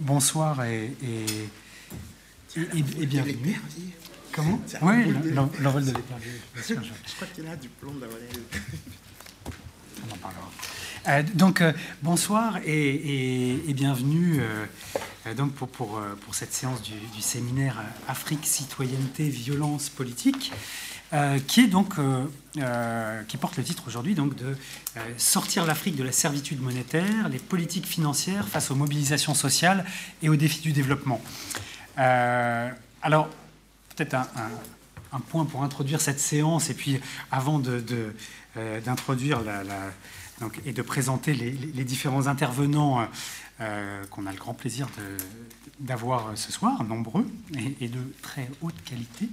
bonsoir et, et, et, bienvenue. Comment Oui, l'envol de l'épervier. Je crois qu'il a un diplôme On en parlera. Euh, donc, euh, bonsoir et, bienvenue euh, donc pour, pour, pour, cette séance du, du séminaire Afrique, citoyenneté, violence politique. Euh, qui est donc euh, euh, qui porte le titre aujourd'hui donc de sortir l'Afrique de la servitude monétaire, les politiques financières face aux mobilisations sociales et aux défis du développement. alors peut-être un, point pour introduire cette séance et puis avant d'introduire la, et de présenter les différents intervenants qu'on a le grand plaisir d'avoir ce soir, nombreux et, de très haute qualité.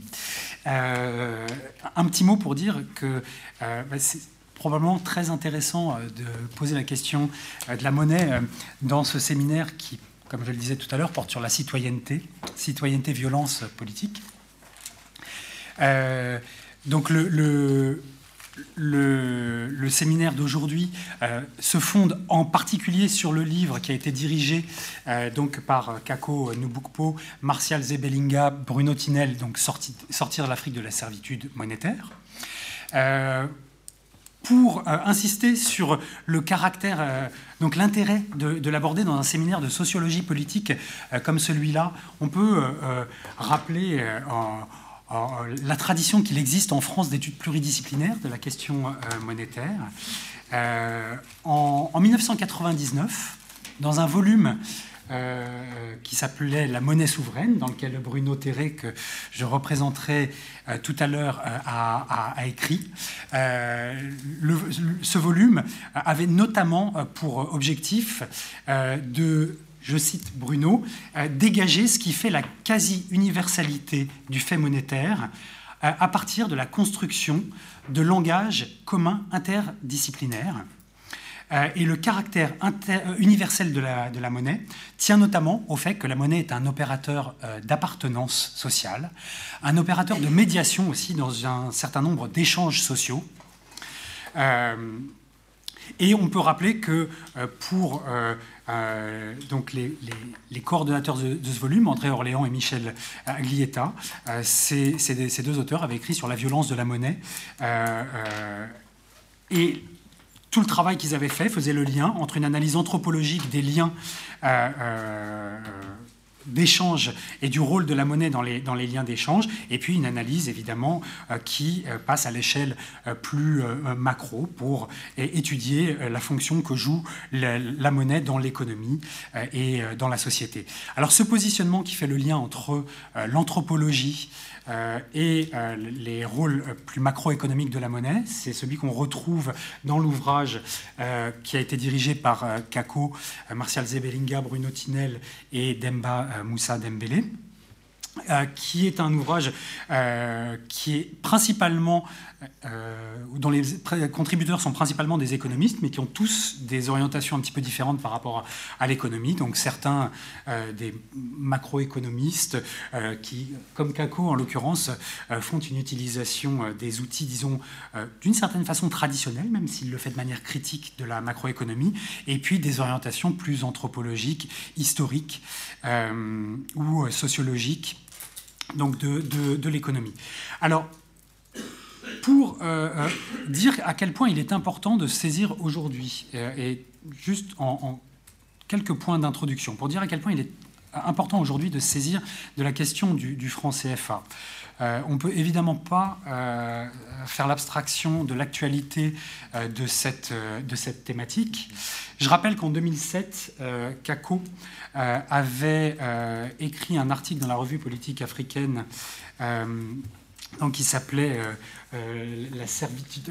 Euh, un petit mot pour dire que euh, bah, c'est probablement très intéressant euh, de poser la question de la monnaie dans ce séminaire qui, comme je le disais tout à l'heure, porte sur la citoyenneté, citoyenneté, violence politique. donc le, séminaire d'aujourd'hui euh, se fonde en particulier sur le livre qui a été dirigé euh, donc par Kako Nubukpo, Martial Zebelinga, Bruno Tinel, donc Sortir l'Afrique de la servitude monétaire. Euh, pour insister sur le caractère, donc l'intérêt de, de l'aborder dans un séminaire de sociologie politique comme celui-là, on peut rappeler en, euh, la tradition qu'il existe en France d'études pluridisciplinaires de la question euh, monétaire. Euh, en, 1999, dans un volume qui s'appelait La monnaie souveraine, dans lequel Bruno Terré, que je représenterai tout à l'heure, a, écrit. ce volume avait notamment pour objectif de je cite Bruno, euh, dégager ce qui fait la quasi-universalité du fait monétaire euh, à partir de la construction de langages communs interdisciplinaires. Euh, et le caractère universel de la, de la, monnaie tient notamment au fait que la monnaie est un opérateur d'appartenance sociale, un opérateur de médiation aussi dans un certain nombre d'échanges sociaux. Et on peut rappeler que pour euh, donc les, coordonnateurs de, ce volume, André Orléans et Michel Aglietta, euh, ces, deux auteurs avaient écrit sur la violence de la monnaie. Euh, et tout le travail qu'ils avaient fait faisait le lien entre une analyse anthropologique des liens d'échange et du rôle de la monnaie dans les, liens d'échange, et puis une analyse évidemment euh, qui euh, passe à l'échelle euh, plus macro pour étudier la fonction que joue la, monnaie dans l'économie et dans la société. Alors ce positionnement qui fait le lien entre l'anthropologie, et euh, les rôles plus macroéconomiques de la monnaie. C'est celui qu'on retrouve dans l'ouvrage euh, qui a été dirigé par Kako, Martial Zebelinga, Bruno Tinel et Demba Moussa Dembélé. qui est un ouvrage qui est principalement euh, dont les contributeurs sont principalement des économistes, mais qui ont tous des orientations un petit peu différentes par rapport à, l'économie. Donc certains euh, des macroéconomistes euh, qui, comme Kako en l'occurrence, font une utilisation des outils, disons, d'une certaine façon traditionnelle, même s'il le fait de manière critique de la macroéconomie, et puis des orientations plus anthropologiques, historiques ou sociologiques donc de, de, de l'économie. Alors, pour euh, euh, dire à quel point il est important de saisir aujourd'hui, euh, et juste en, quelques points d'introduction, pour dire à quel point il est important aujourd'hui de saisir de la question du, franc CFA. on ne peut évidemment pas faire l'abstraction de l'actualité de, cette, de cette thématique. Je rappelle qu'en 2007, Kako avait écrit un article dans la revue politique africaine donc qui s'appelait euh, euh, la servitude.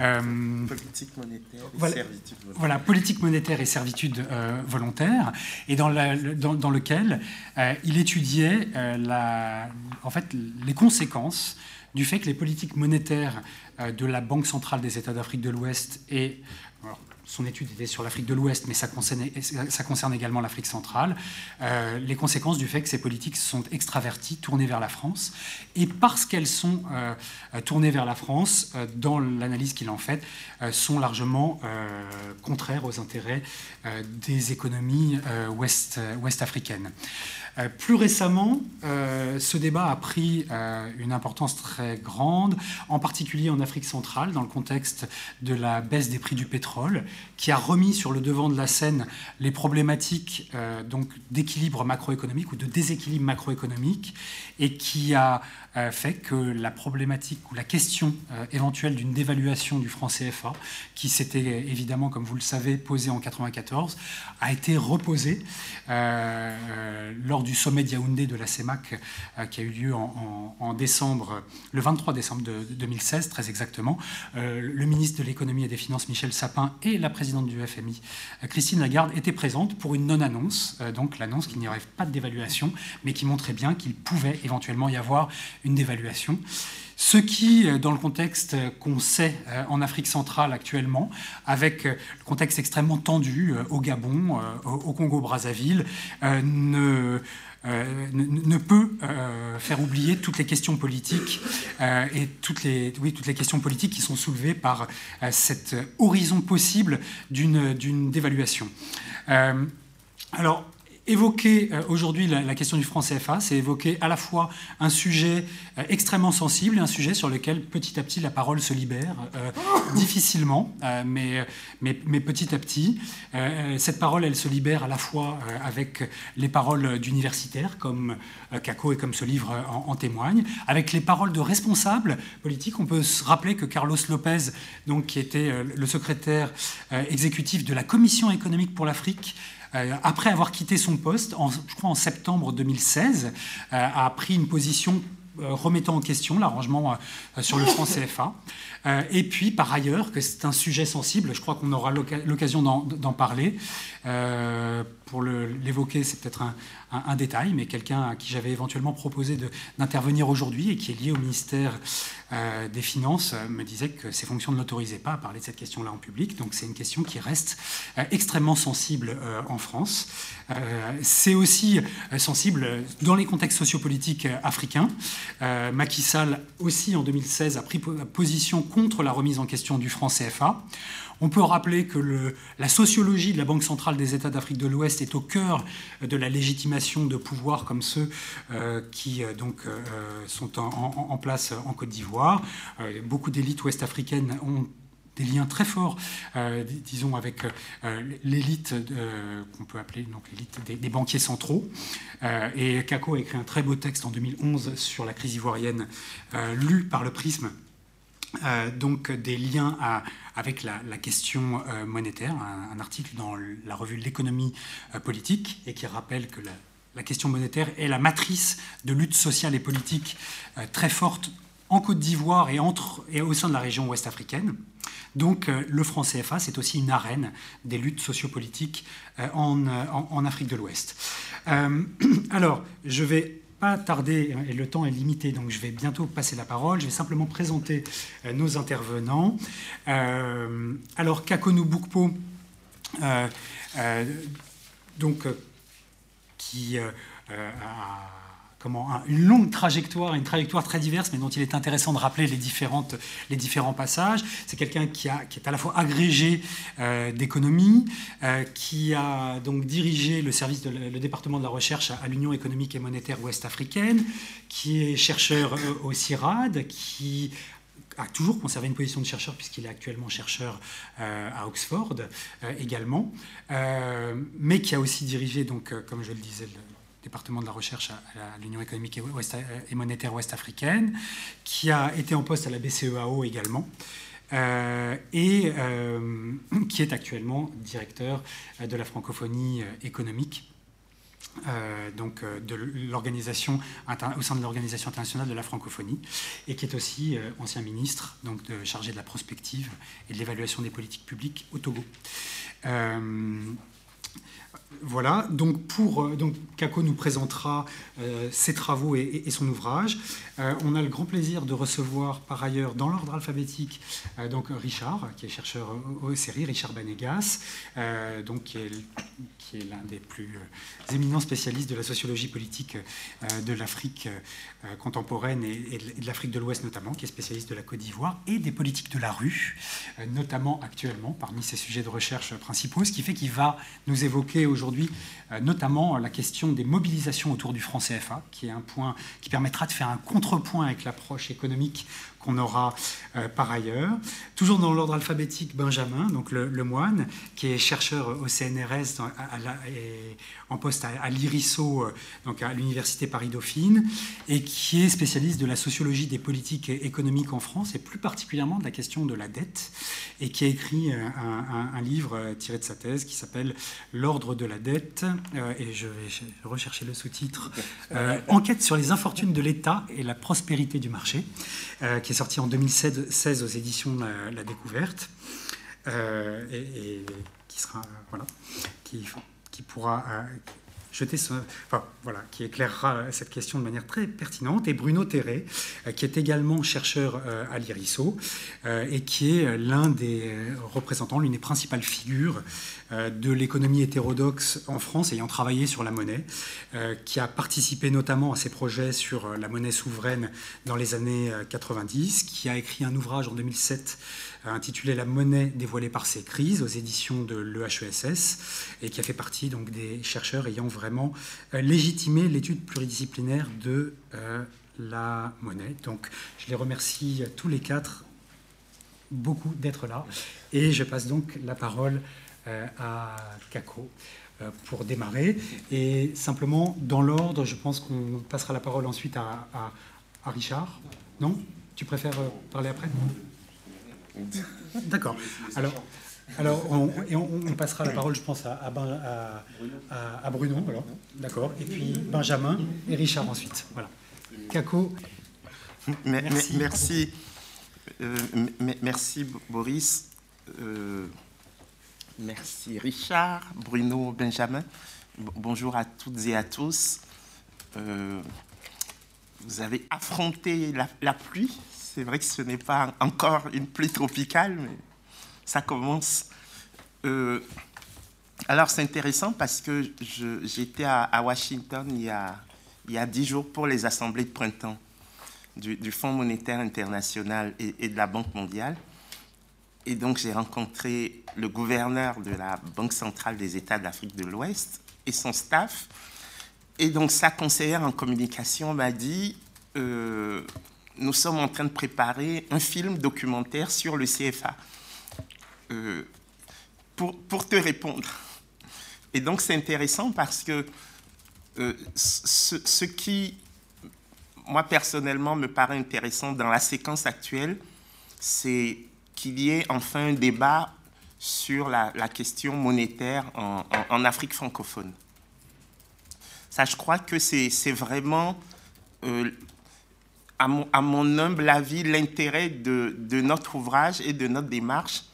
Euh, politique monétaire et voilà, servitude volontaire. Voilà, politique monétaire et servitude volontaire, et dans, la, dans, dans lequel il étudiait la, en fait, les conséquences du fait que les politiques monétaires de la Banque centrale des États d'Afrique de l'Ouest et son étude était sur l'Afrique de l'Ouest, mais ça concerne, également l'Afrique centrale, euh, les conséquences du fait que ces politiques sont extraverties, tournées vers la France. Et parce qu'elles sont euh, tournées vers la France, euh, dans l'analyse qu'il en fait, sont largement contraires aux intérêts des économies ouest, ouest-africaines. Euh, plus récemment, euh, ce débat a pris euh, une importance très grande, en particulier en Afrique centrale, dans le contexte de la baisse des prix du pétrole, qui a remis sur le devant de la scène les problématiques d'équilibre macroéconomique ou de déséquilibre macroéconomique, et qui a fait que la problématique ou la question éventuelle d'une dévaluation du franc CFA, qui s'était évidemment, comme vous le savez, posée en 1994, a été reposée lors du sommet de Yaoundé de la CEMAC euh, qui a eu lieu en, décembre, le 23 décembre de, 2016, très exactement. Euh, le ministre de l'économie et des finances, Michel Sapin, et la présidente du FMI, euh, Christine Lagarde, étaient présentes pour une non-annonce, donc l'annonce qu'il n'y aurait pas de dévaluation, mais qui montrait bien qu'il pouvait éventuellement y avoir une dévaluation. Ce qui, dans le contexte qu'on sait en Afrique centrale actuellement, avec le contexte extrêmement tendu au Gabon, au Congo-Brazzaville, ne, euh, peut euh, faire oublier toutes les questions politiques euh, et toutes les, oui, toutes les questions politiques qui sont soulevées par cet horizon possible d'une dévaluation. alors, Évoquer euh, aujourd'hui la, question du franc CFA, c'est évoquer à la fois un sujet euh, extrêmement sensible et un sujet sur lequel petit à petit la parole se libère, euh, difficilement, mais, mais, mais, petit à petit. cette parole, elle se libère à la fois avec les paroles d'universitaires comme Kako et comme ce livre en, en, témoigne, avec les paroles de responsables politiques. On peut se rappeler que Carlos Lopez, donc, qui était le secrétaire exécutif de la Commission économique pour l'Afrique, après avoir quitté son poste, je crois en septembre 2016, euh, a pris une position euh, remettant en question l'arrangement sur le franc CFA. et puis, par ailleurs, que c'est un sujet sensible, je crois qu'on aura l'occasion d'en parler. pour l'évoquer, c'est peut-être un, un, détail, mais quelqu'un à qui j'avais éventuellement proposé d'intervenir aujourd'hui et qui est lié au ministère euh, des Finances euh, me disait que ses fonctions ne l'autorisaient pas à parler de cette question-là en public. Donc c'est une question qui reste euh, extrêmement sensible en France. c'est aussi sensible dans les contextes sociopolitiques africains. Macky Sall aussi en 2016 a pris position contre la remise en question du franc CFA. On peut rappeler que la sociologie de la Banque centrale des États d'Afrique de l'Ouest est au cœur de la légitimation de pouvoirs comme ceux euh, qui euh, euh, sont en, place en Côte d'Ivoire. beaucoup d'élites ouest-africaines ont des liens très forts, disons, avec l'élite qu'on peut appeler donc l'élite des, banquiers centraux. et Kako a écrit un très beau texte en 2011 sur la crise ivoirienne, lu par le prisme donc des liens avec la, question euh, monétaire, un, article dans la revue L'économie euh, politique, et qui rappelle que la, question monétaire est la matrice de lutte sociale et politique très forte en Côte d'Ivoire et, au sein de la région ouest-africaine. Donc le franc CFA, c'est aussi une arène des luttes sociopolitiques en, en Afrique de l'Ouest. alors, je vais pas tarder, hein, et le temps est limité, donc je vais bientôt passer la parole. Je vais simplement présenter euh, nos intervenants. Euh, alors, Kakonou Boukpo, euh, donc, qui a une longue trajectoire, une trajectoire très diverse, mais dont il est intéressant de rappeler les, différents passages. C'est quelqu'un qui, est à la fois agrégé euh, d'économie, euh, qui a donc dirigé le service le département de la recherche à, l'Union économique et monétaire ouest-africaine, qui est chercheur euh, au CIRAD, qui a toujours conservé une position de chercheur puisqu'il est actuellement chercheur à Oxford également, mais qui a aussi dirigé, donc, comme je le disais, département de la recherche à, l'Union économique et, monétaire ouest-africaine, qui a été en poste à la BCEAO également. Euh, et euh, qui est actuellement directeur de la francophonie euh, économique, donc de l'organisation au sein de l'organisation internationale de la francophonie, et qui est aussi ancien ministre, donc chargé de la prospective et de l'évaluation des politiques publiques au Togo. Voilà, donc, pour, euh, donc Kako nous présentera euh, ses travaux et, son ouvrage. Euh, on a le grand plaisir de recevoir par ailleurs dans l'ordre alphabétique donc Richard, qui est chercheur au série, Richard Banegas, donc qui est, qui est l'un des plus éminents spécialistes de la sociologie politique de l'Afrique contemporaine et, de l'Afrique de l'Ouest notamment, qui est spécialiste de la Côte d'Ivoire et des politiques de la rue, notamment actuellement parmi ses sujets de recherche principaux, ce qui fait qu'il va nous évoquer aujourd'hui euh, notamment la question des mobilisations autour du franc CFA, qui est un point qui permettra de faire un contrepoint avec l'approche économique qu'on aura euh, par ailleurs. Toujours dans l'ordre alphabétique, Benjamin, donc le, moine, qui est chercheur au CNRS et en poste à, l'IRISO, euh, donc à l'Université Paris-Dauphine, et qui est spécialiste de la sociologie des politiques économiques en France, et plus particulièrement de la question de la dette, et qui a écrit euh, un, livre tiré de sa thèse qui s'appelle L'ordre de la dette, et je vais rechercher le sous-titre, Enquête sur les infortunes de l'État et la prospérité du marché, qui est sorti en 2016 aux éditions La, Découverte, euh, et, qui sera voilà, qui, pourra euh, voilà, qui éclairera cette question de manière très pertinente, et Bruno Terré, euh, qui est également chercheur à l'IRISO et qui est l'un des représentants, l'une des principales figures de l'économie hétérodoxe en France, ayant travaillé sur la monnaie, qui a participé notamment à ces projets sur la monnaie souveraine dans les années 90, qui a écrit un ouvrage en 2007 intitulé La monnaie dévoilée par ces crises aux éditions de l'EHESS et qui a fait partie donc des chercheurs ayant vraiment euh, légitimé l'étude pluridisciplinaire de euh, la monnaie. Donc je les remercie tous les quatre beaucoup d'être là et je passe donc la parole euh, à Kako pour démarrer. Et simplement, dans l'ordre, je pense qu'on passera la parole ensuite à Richard. Non? Tu préfères parler après? D'accord. Alors, alors on, on, passera la parole, je pense, à, à, Bruno. D'accord. Et puis Benjamin et Richard ensuite. Voilà. Kako. Merci. Merci, euh, merci Boris. Euh, merci Richard, Bruno, Benjamin. Bonjour à toutes et à tous. Euh, vous avez affronté la pluie, c'est vrai que ce n'est pas encore une pluie tropicale, mais ça commence. Euh, alors c'est intéressant parce que j'étais à, Washington il y, a, il y a dix jours pour les assemblées de printemps du, Fonds monétaire international et, et, de la Banque mondiale. Et donc j'ai rencontré le gouverneur de la Banque centrale des États d'Afrique de l'Ouest et son staff. Et donc sa conseillère en communication m'a dit, euh, nous sommes en train de préparer un film documentaire sur le CFA. Euh, pour, pour, te répondre. Et donc c'est intéressant parce que euh, ce, qui, moi personnellement, me paraît intéressant dans la séquence actuelle, c'est qu'il y ait enfin un débat sur la, question monétaire en, en, Afrique francophone. Ça, je crois que c'est vraiment euh, à mon, humble avis, l'intérêt de, notre ouvrage et de notre démarche,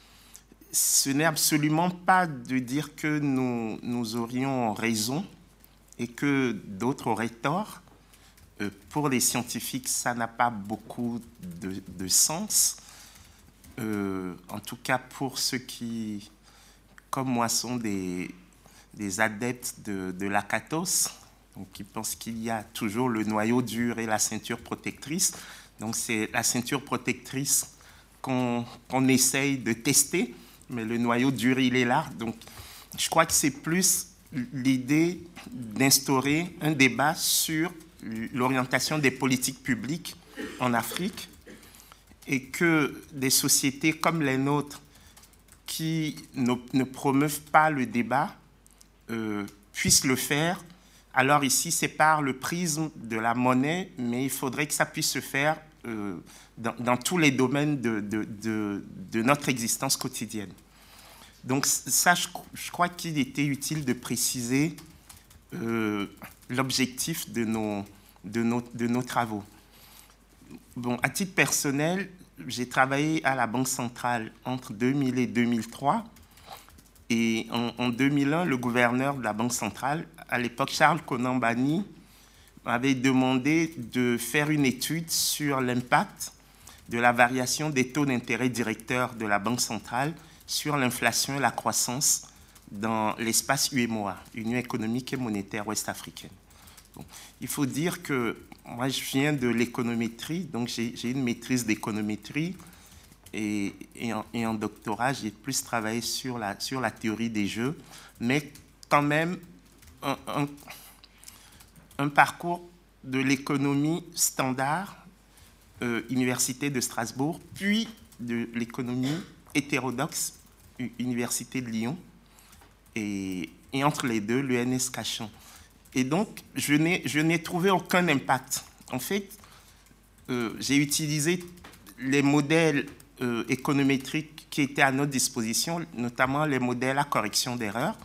ce n'est absolument pas de dire que nous, nous aurions raison et que d'autres auraient tort. Euh, pour les scientifiques, ça n'a pas beaucoup de, sens. Euh, en tout cas, pour ceux qui, comme moi, sont des, adeptes de, de l'akatos, donc, ils pensent qu'il y a toujours le noyau dur et la ceinture protectrice. Donc, c'est la ceinture protectrice qu'on essaye de tester, mais le noyau dur, il est là. Donc, je crois que c'est plus l'idée d'instaurer un débat sur l'orientation des politiques publiques en Afrique et que des sociétés comme les nôtres qui ne, ne promeuvent pas le débat euh, puissent le faire alors ici, c'est par le prisme de la monnaie, mais il faudrait que ça puisse se faire euh, dans, tous les domaines de, notre existence quotidienne. Donc ça, je, crois qu'il était utile de préciser euh, l'objectif de nos, travaux. Bon, à titre personnel, j'ai travaillé à la Banque centrale entre 2000 et 2003. Et en, 2001, le gouverneur de la Banque centrale, à l'époque Charles Konambani, m'avait demandé de faire une étude sur l'impact de la variation des taux d'intérêt directeurs de la Banque centrale sur l'inflation et la croissance dans l'espace UEMOA, Union économique et monétaire ouest-africaine. il faut dire que moi, je viens de l'économétrie, donc j'ai une maîtrise d'économétrie. Et, en, doctorat, j'ai plus travaillé sur la théorie des jeux, mais quand même un, parcours de l'économie standard, euh, Université de Strasbourg, puis de l'économie hétérodoxe, Université de Lyon, et, et entre les deux, l'UNS Cachan. Et donc, je n'ai trouvé aucun impact. En fait, euh, j'ai utilisé les modèles euh, économétriques qui étaient à notre disposition, notamment les modèles à correction d'erreurs,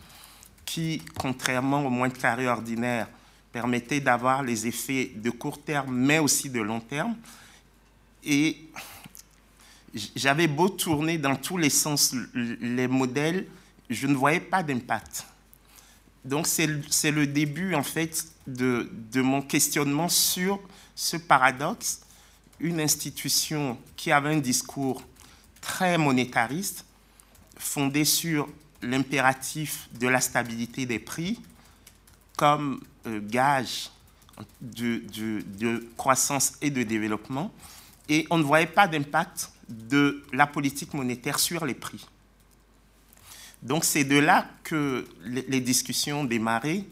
qui, contrairement au moins carré ordinaire, permettaient d'avoir les effets de court terme, mais aussi de long terme. Et j'avais beau tourner dans tous les sens les modèles, je ne voyais pas d'impact. Donc c'est le début en fait de, mon questionnement sur ce paradoxe. Une institution qui avait un discours très monétariste, fondé sur l'impératif de la stabilité des prix comme euh, gage de, croissance et de développement, et on ne voyait pas d'impact de la politique monétaire sur les prix. Donc c'est de là que les discussions ont démarré.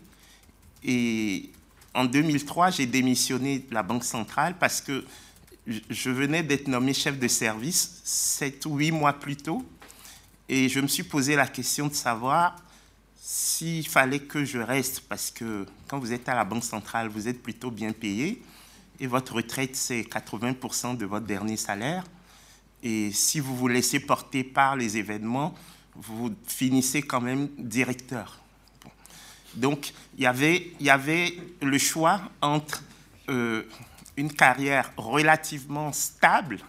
Et en 2003, j'ai démissionné de la Banque centrale parce que je venais d'être nommé chef de service sept ou huit mois plus tôt. Et je me suis posé la question de savoir s'il fallait que je reste, parce que quand vous êtes à la Banque centrale, vous êtes plutôt bien payé, et votre retraite, c'est 80% de votre dernier salaire. Et si vous vous laissez porter par les événements, vous finissez quand même directeur. Donc, il y, avait, il y avait le choix entre euh, une carrière relativement stable,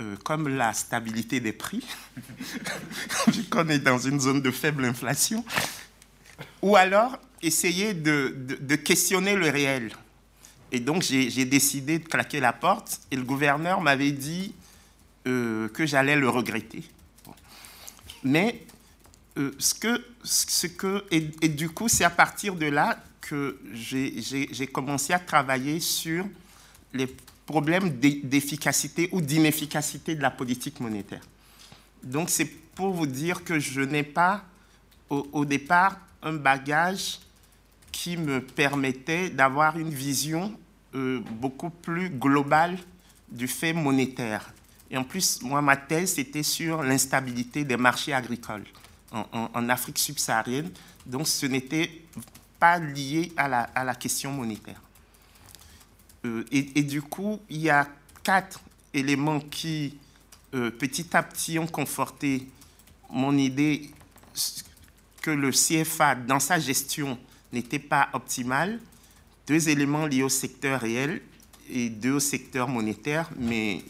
euh, comme la stabilité des prix, vu qu'on est dans une zone de faible inflation, ou alors essayer de, questionner le réel. Et donc, j'ai décidé de claquer la porte, et le gouverneur m'avait dit euh, que j'allais le regretter. Mais euh, ce que, ce que et, du coup, c'est à partir de là que j'ai commencé à travailler sur les problèmes d'efficacité ou d'inefficacité de la politique monétaire. Donc, c'est pour vous dire que je n'ai pas, au, départ, un bagage qui me permettait d'avoir une vision euh, beaucoup plus globale du fait monétaire. Et en plus, moi, ma thèse, c'était sur l'instabilité des marchés agricoles en, Afrique subsaharienne. Donc, ce n'était pas lié à la question monétaire. Euh, et, du coup, il y a quatre éléments qui, euh, petit à petit, ont conforté mon idée que le CFA, dans sa gestion, n'était pas optimal. Deux éléments liés au secteur réel et deux au secteur monétaire, mais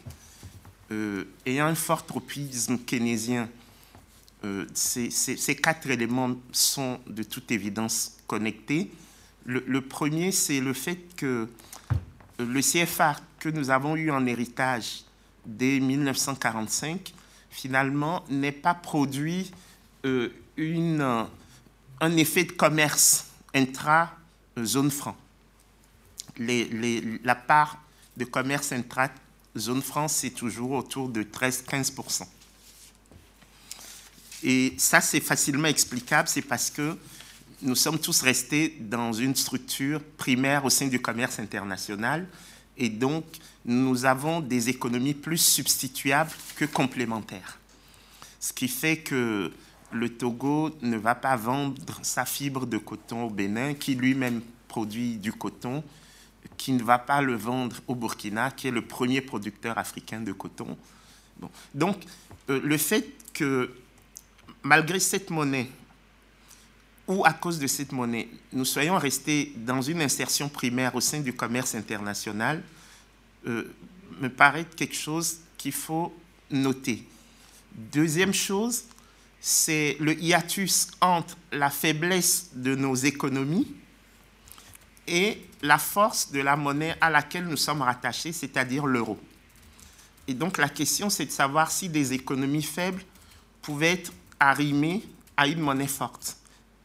euh, ayant un fort tropisme keynésien, ces, quatre éléments sont de toute évidence connectés. Le, premier, c'est le fait que le CFA que nous avons eu en héritage dès 1945, finalement, n'est pas produit euh, une, un effet de commerce intra-zone franc. la part de commerce intra zone France, c'est toujours autour de 13-15%. Et ça, c'est facilement explicable, c'est parce que nous sommes tous restés dans une structure primaire au sein du commerce international, et donc nous avons des économies plus substituables que complémentaires. Ce qui fait que le Togo ne va pas vendre sa fibre de coton au Bénin, qui lui-même produit du coton, qui ne va pas le vendre au Burkina, qui est le premier producteur africain de coton. Donc, euh, le fait que, malgré cette monnaie, ou à cause de cette monnaie, nous soyons restés dans une insertion primaire au sein du commerce international, euh, me paraît quelque chose qu'il faut noter. Deuxième chose, c'est le hiatus entre la faiblesse de nos économies et la force de la monnaie à laquelle nous sommes rattachés, c'est-à-dire l'euro. Et donc la question, c'est de savoir si des économies faibles pouvaient être arrimées à une monnaie forte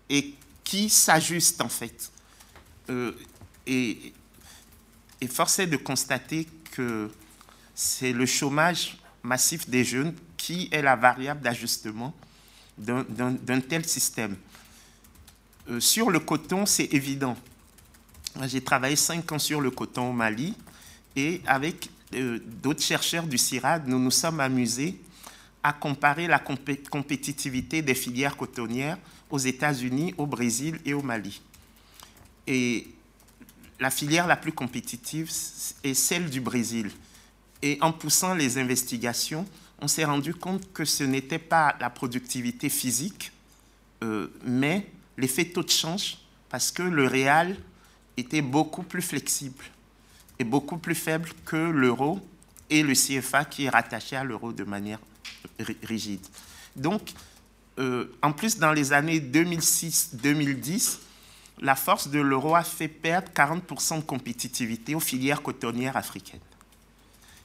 et qui s'ajuste en fait. Euh, et, et force est de constater que c'est le chômage massif des jeunes qui est la variable d'ajustement d'un tel système. Euh, sur le coton, c'est évident. J'ai travaillé cinq ans sur le coton au Mali et avec euh, d'autres chercheurs du CIRAD, nous nous sommes amusés à comparer la compétitivité des filières cotonnières aux États-Unis, au Brésil et au Mali. Et la filière la plus compétitive est celle du Brésil. Et en poussant les investigations, on s'est rendu compte que ce n'était pas la productivité physique, euh, mais l'effet taux de change, parce que le réal était beaucoup plus flexible et beaucoup plus faible que l'euro et le CFA qui est rattaché à l'euro de manière rigide. Donc, euh, en plus, dans les années 2006-2010, la force de l'euro a fait perdre 40% de compétitivité aux filières cotonnières africaines.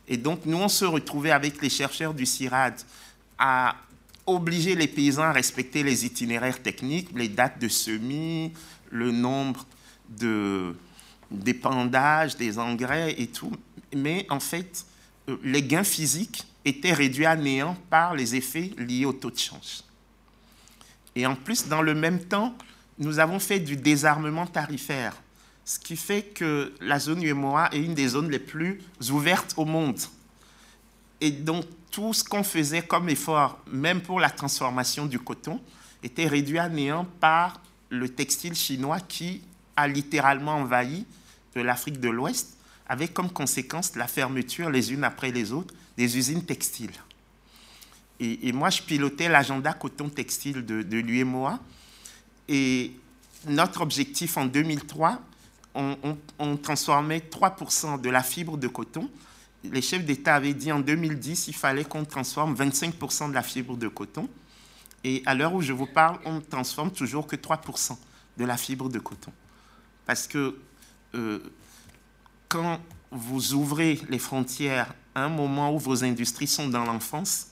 Et donc, nous, on se retrouvait avec les chercheurs du CIRAD à obliger les paysans à respecter les itinéraires techniques, les dates de semis, le nombre de d'épandage, des engrais et tout. Mais en fait, euh, les gains physiques étaient réduits à néant par les effets liés au taux de change. Et en plus, dans le même temps, nous avons fait du désarmement tarifaire ce qui fait que la zone UMOA est une des zones les plus ouvertes au monde. Et donc, tout ce qu'on faisait comme effort, même pour la transformation du coton, était réduit à néant par le textile chinois qui a littéralement envahi l'Afrique de l'Ouest, avec comme conséquence la fermeture les unes après les autres des usines textiles. Et, moi, je pilotais l'agenda coton textile de, de l'UMOA. Et notre objectif en 2003 on, transformait 3% de la fibre de coton. Les chefs d'État avaient dit en 2010 il fallait qu'on transforme 25% de la fibre de coton. Et à l'heure où je vous parle, on ne transforme toujours que 3% de la fibre de coton. Parce que euh, quand vous ouvrez les frontières à un moment où vos industries sont dans l'enfance,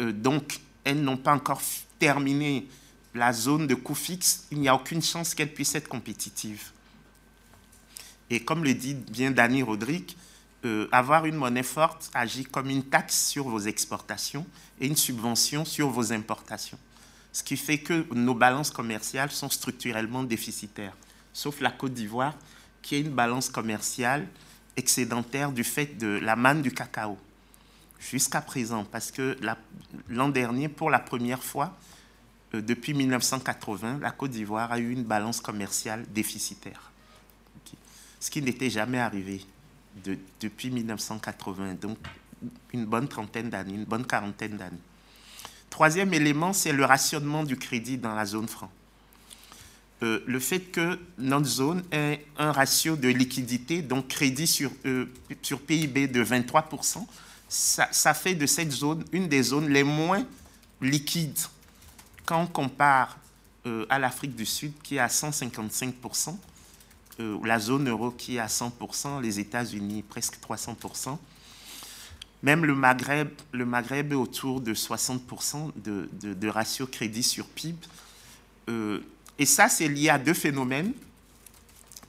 donc elles n'ont pas encore terminé la zone de coût fixe, il n'y a aucune chance qu'elles puissent être compétitives. Et comme le dit bien Danny Rodrigue, euh, avoir une monnaie forte agit comme une taxe sur vos exportations et une subvention sur vos importations. Ce qui fait que nos balances commerciales sont structurellement déficitaires, sauf la Côte d'Ivoire, qui a une balance commerciale excédentaire du fait de la manne du cacao. Jusqu'à présent, parce que l'an dernier, pour la première fois, euh, depuis 1980, la Côte d'Ivoire a eu une balance commerciale déficitaire ce qui n'était jamais arrivé depuis 1980, donc une bonne trentaine d'années, une bonne quarantaine d'années. Troisième élément, c'est le rationnement du crédit dans la zone franc. Euh, le fait que notre zone ait un ratio de liquidité, donc crédit sur, euh, sur PIB de 23%, ça, fait de cette zone une des zones les moins liquides quand on compare euh, à l'Afrique du Sud qui est à 155%, la zone euro qui est à 100%, les États-Unis presque 300%. Même le Maghreb, le Maghreb est autour de 60% de, ratio crédit sur PIB. Euh, et ça, c'est lié à deux phénomènes.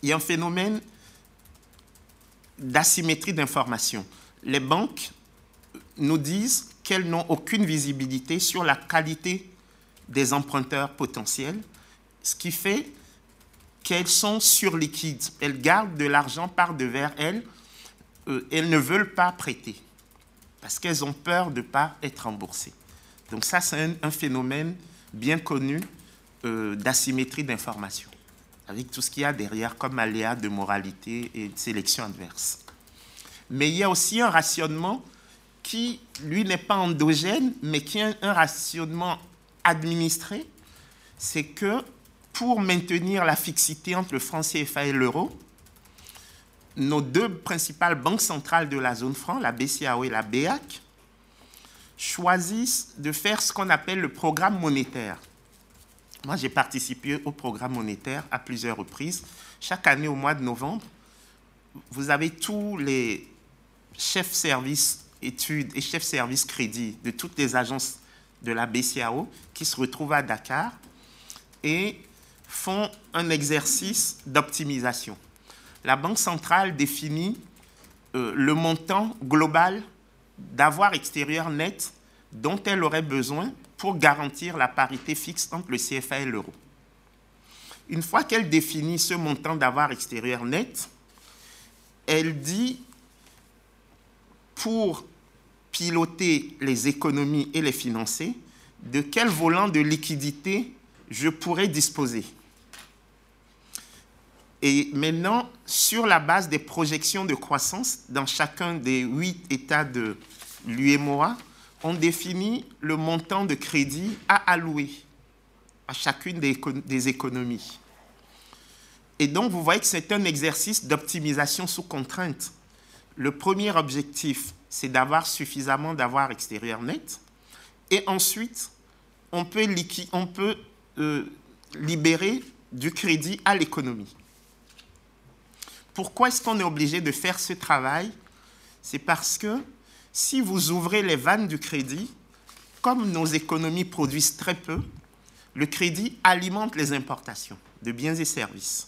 Il y a un phénomène d'asymétrie d'information. Les banques nous disent qu'elles n'ont aucune visibilité sur la qualité des emprunteurs potentiels, ce qui fait qu'elles sont surliquides. Elles gardent de l'argent par devers elles. Euh, elles ne veulent pas prêter parce qu'elles ont peur de ne pas être remboursées. Donc ça, c'est un, phénomène bien connu euh, d'asymétrie d'information, avec tout ce qu'il y a derrière comme aléa de moralité et de sélection adverse. Mais il y a aussi un rationnement qui, lui, n'est pas endogène, mais qui est un rationnement administré. C'est que pour maintenir la fixité entre le franc CFA et l'euro, nos deux principales banques centrales de la zone franc, la BCAO et la BEAC, choisissent de faire ce qu'on appelle le programme monétaire. Moi, j'ai participé au programme monétaire à plusieurs reprises. Chaque année, au mois de novembre, vous avez tous les chefs services études et chefs services crédit de toutes les agences de la BCAO qui se retrouvent à Dakar et font un exercice d'optimisation. La Banque centrale définit euh, le montant global d'avoir extérieur net dont elle aurait besoin pour garantir la parité fixe entre le CFA et l'euro. Une fois qu'elle définit ce montant d'avoir extérieur net, elle dit pour piloter les économies et les financer, de quel volant de liquidité je pourrais disposer? Et maintenant, sur la base des projections de croissance dans chacun des huit États de l'UMOA, on définit le montant de crédit à allouer à chacune des, économies. Et donc, vous voyez que c'est un exercice d'optimisation sous contrainte. Le premier objectif, c'est d'avoir suffisamment d'avoir extérieur net. Et ensuite, on peut, euh, libérer du crédit à l'économie. Pourquoi est-ce qu'on est obligé de faire ce travail? C'est parce que si vous ouvrez les vannes du crédit, comme nos économies produisent très peu, le crédit alimente les importations de biens et services.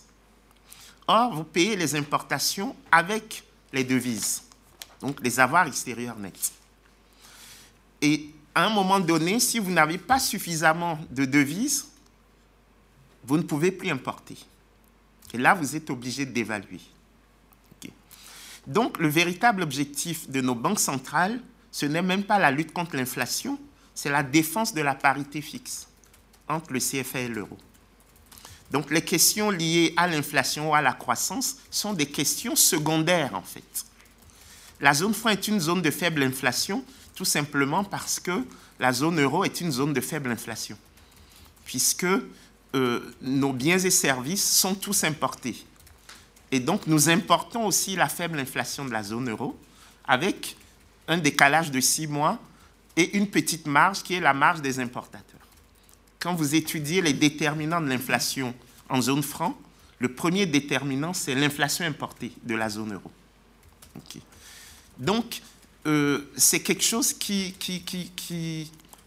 Or, vous payez les importations avec les devises, donc les avoirs extérieurs nets. Et à un moment donné, si vous n'avez pas suffisamment de devises, vous ne pouvez plus importer. Et là, vous êtes obligé d'évaluer. Donc, le véritable objectif de nos banques centrales, ce n'est même pas la lutte contre l'inflation, c'est la défense de la parité fixe entre le CFA et l'euro. Donc, les questions liées à l'inflation ou à la croissance sont des questions secondaires, en fait. La zone franc est une zone de faible inflation, tout simplement parce que la zone euro est une zone de faible inflation, puisque euh, nos biens et services sont tous importés. Et donc, nous importons aussi la faible inflation de la zone euro avec un décalage de six mois et une petite marge qui est la marge des importateurs. Quand vous étudiez les déterminants de l'inflation en zone franc, le premier déterminant, c'est l'inflation importée de la zone euro. Donc, euh, c'est quelque chose qui,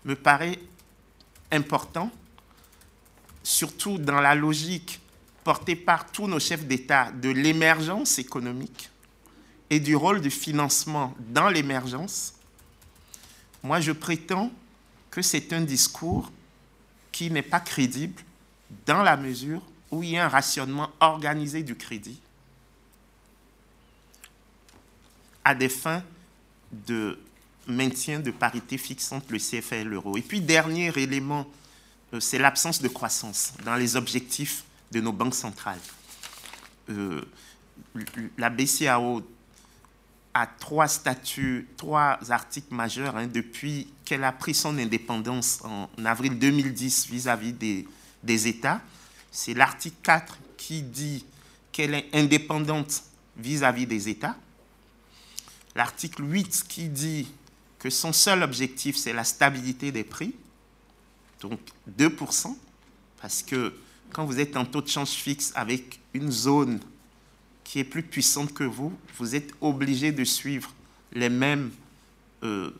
me paraît important, surtout dans la logique porté par tous nos chefs d'État de l'émergence économique et du rôle du financement dans l'émergence, moi je prétends que c'est un discours qui n'est pas crédible dans la mesure où il y a un rationnement organisé du crédit à des fins de maintien de parité fixe entre le CFA et l'euro. Et puis, dernier élément, euh, c'est l'absence de croissance dans les objectifs de nos banques centrales. Euh, la BCAO a trois statuts, trois articles majeurs hein, depuis qu'elle a pris son indépendance en avril 2010 vis-à-vis des, des États. C'est l'article 4 qui dit qu'elle est indépendante vis-à-vis des États. L'article 8 qui dit que son seul objectif, c'est la stabilité des prix, donc 2%, parce que quand vous êtes en taux de change fixe avec une zone qui est plus puissante que vous, vous êtes obligé de suivre les mêmes euh,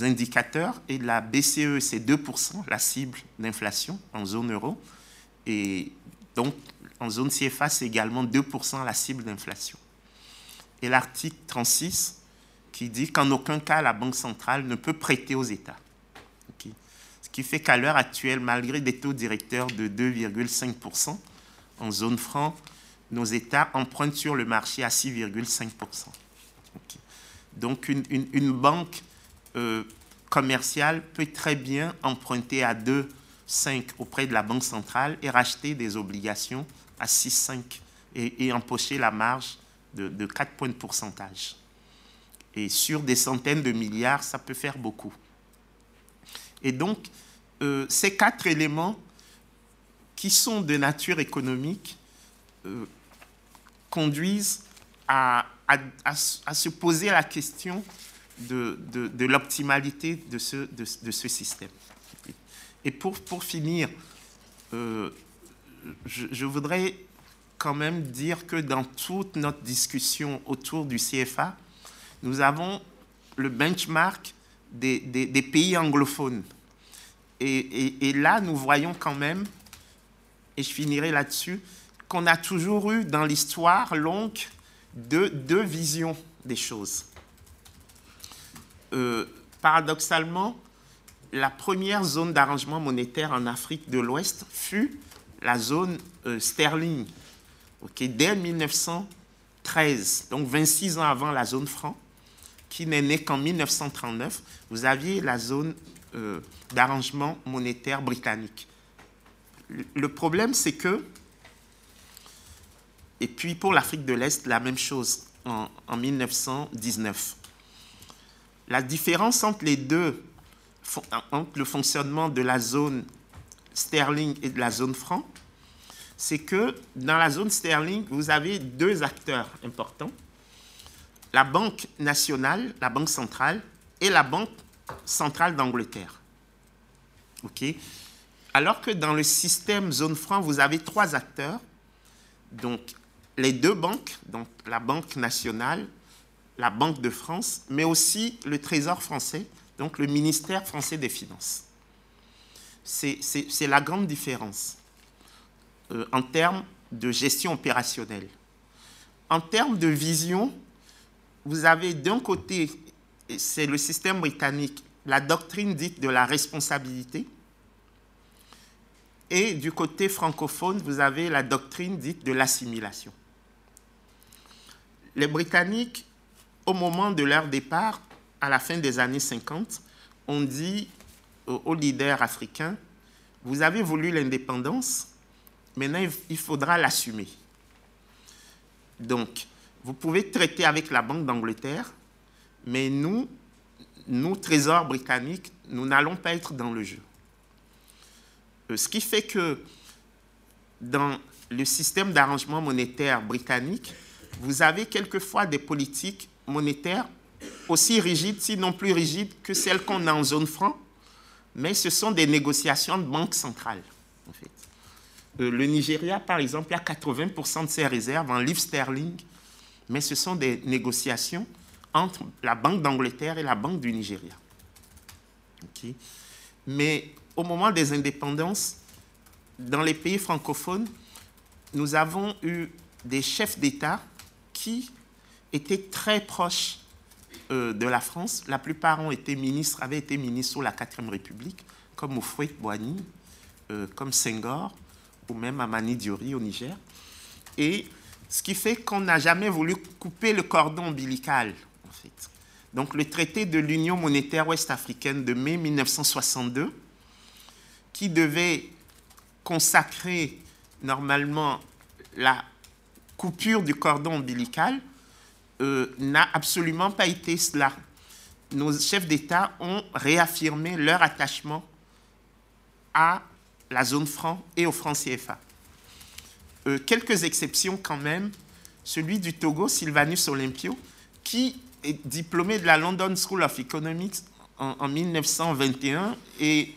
indicateurs. Et la BCE, c'est 2%, la cible d'inflation en zone euro. Et donc, en zone CFA, c'est également 2% la cible d'inflation. Et l'article 36 qui dit qu'en aucun cas, la Banque centrale ne peut prêter aux États. Qui fait qu'à l'heure actuelle, malgré des taux directeurs de 2,5% en zone franc, nos États empruntent sur le marché à 6,5%. Donc une, banque euh, commerciale peut très bien emprunter à 2,5 auprès de la Banque centrale et racheter des obligations à 6,5 et, et, empocher la marge de, de 4 points de pourcentage. Et sur des centaines de milliards, ça peut faire beaucoup. Et donc, euh, ces quatre éléments qui sont de nature économique euh, conduisent à, se poser la question de, de, l'optimalité de ce, de, ce système. Et pour, pour finir, euh, je, voudrais quand même dire que dans toute notre discussion autour du CFA, nous avons le benchmark des, pays anglophones. Et, là, nous voyons quand même, et je finirai là-dessus, qu'on a toujours eu dans l'histoire longue deux, deux visions des choses. Euh, paradoxalement, la première zone d'arrangement monétaire en Afrique de l'Ouest fut la zone euh, sterling, dès 1913, donc 26 ans avant la zone franc, qui n'est née qu'en 1939, vous aviez la zone euh, d'arrangement monétaire britannique. Le problème, c'est que, et puis pour l'Afrique de l'Est, la même chose en, en 1919. La différence entre les deux, entre le fonctionnement de la zone sterling et de la zone franc, c'est que dans la zone sterling, vous avez deux acteurs importants. La Banque nationale, la Banque centrale, et la Banque centrale d'Angleterre. OK Alors que dans le système zone franc, vous avez trois acteurs. Donc, les deux banques, donc la Banque nationale, la Banque de France, mais aussi le Trésor français, donc le ministère français des Finances. C'est la grande différence euh, en termes de gestion opérationnelle. En termes de vision, vous avez d'un côté, c'est le système britannique, la doctrine dite de la responsabilité, et du côté francophone, vous avez la doctrine dite de l'assimilation. Les Britanniques au moment de leur départ, à la fin des années 50, on dit aux leaders africains, vous avez voulu l'indépendance, maintenant il faudra l'assumer. Donc, vous pouvez traiter avec la Banque d'Angleterre, mais nous, nous, trésors britanniques, nous n'allons pas être dans le jeu. Euh, ce qui fait que dans le système d'arrangement monétaire britannique, vous avez quelquefois des politiques monétaire aussi rigide, sinon plus rigide que celle qu'on a en zone franc, mais ce sont des négociations de banque centrale. Euh, le Nigeria, par exemple, a 80% de ses réserves en livres sterling, mais ce sont des négociations entre la Banque d'Angleterre et la Banque du Nigeria. Mais au moment des indépendances, dans les pays francophones, nous avons eu des chefs d'État qui étaient très proches euh, de la France. La plupart ont été ministres, avaient été ministres sous la 4 République, comme Oufouet Boigny, euh, comme Senghor, même Amani Diori au Niger. Et ce qui fait qu'on n'a jamais voulu couper le cordon ombilical, en fait. Donc le traité de l'Union monétaire ouest-africaine de mai 1962, qui devait consacrer normalement la coupure du cordon ombilical, euh, n'a absolument pas été cela. Nos chefs d'État ont réaffirmé leur attachement à la zone franc et au franc CFA. Euh, quelques exceptions quand même. Celui du Togo, Sylvanus Olympio, qui est diplômé de la London School of Economics en, en 1921 et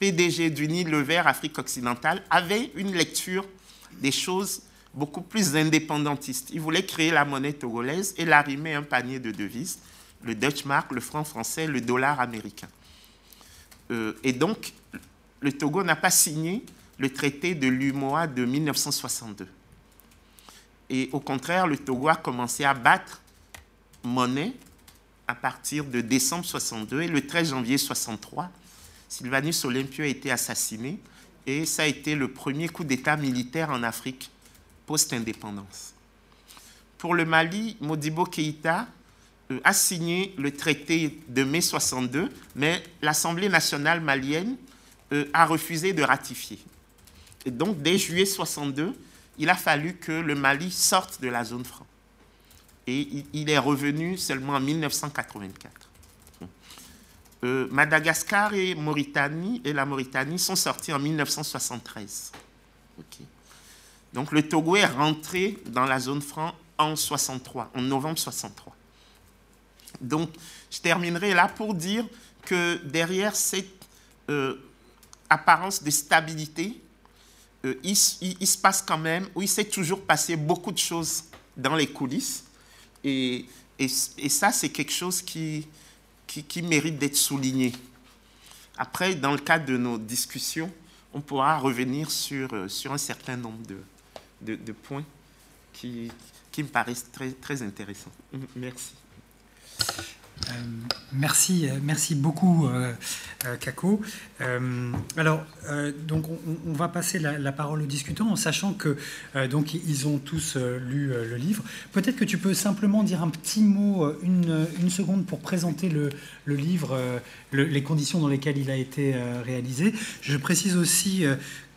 PDG d'Unilever Afrique occidentale, avait une lecture des choses beaucoup plus indépendantiste. Il voulait créer la monnaie togolaise et l'arrimer un panier de devises, le Dutch mark, le franc français, le dollar américain. Euh, et donc, le Togo n'a pas signé le traité de l'UMOA de 1962. Et au contraire, le Togo a commencé à battre monnaie à partir de décembre 62 et le 13 janvier 63, Sylvanus Olympio a été assassiné et ça a été le premier coup d'État militaire en Afrique post-indépendance. Pour le Mali, Modibo Keïta euh, a signé le traité de mai 62, mais l'Assemblée nationale malienne a refusé de ratifier. Et donc, dès juillet 62, il a fallu que le Mali sorte de la zone franc. Et il est revenu seulement en 1984. Euh, Madagascar et Mauritanie et la Mauritanie sont sortis en 1973. OK. Donc le Togo est rentré dans la zone franc en 63, en novembre 63. Donc, je terminerai là pour dire que derrière cette euh, apparence de stabilité, euh, il, se passe quand même, oui, il s'est toujours passé beaucoup de choses dans les coulisses. Et, ça, c'est quelque chose qui, mérite d'être souligné. Après, dans le cadre de nos discussions, on pourra revenir sur, euh, un certain nombre de, points qui, me paraissent très intéressants. Merci. Euh, merci, euh, merci beaucoup, euh, Kako. alors, donc, on, va passer la, parole aux discutants en sachant que donc ils ont tous lu le livre. Peut-être que tu peux simplement dire un petit mot, une, seconde, pour présenter le livre, les conditions dans lesquelles il a été réalisé. Je précise aussi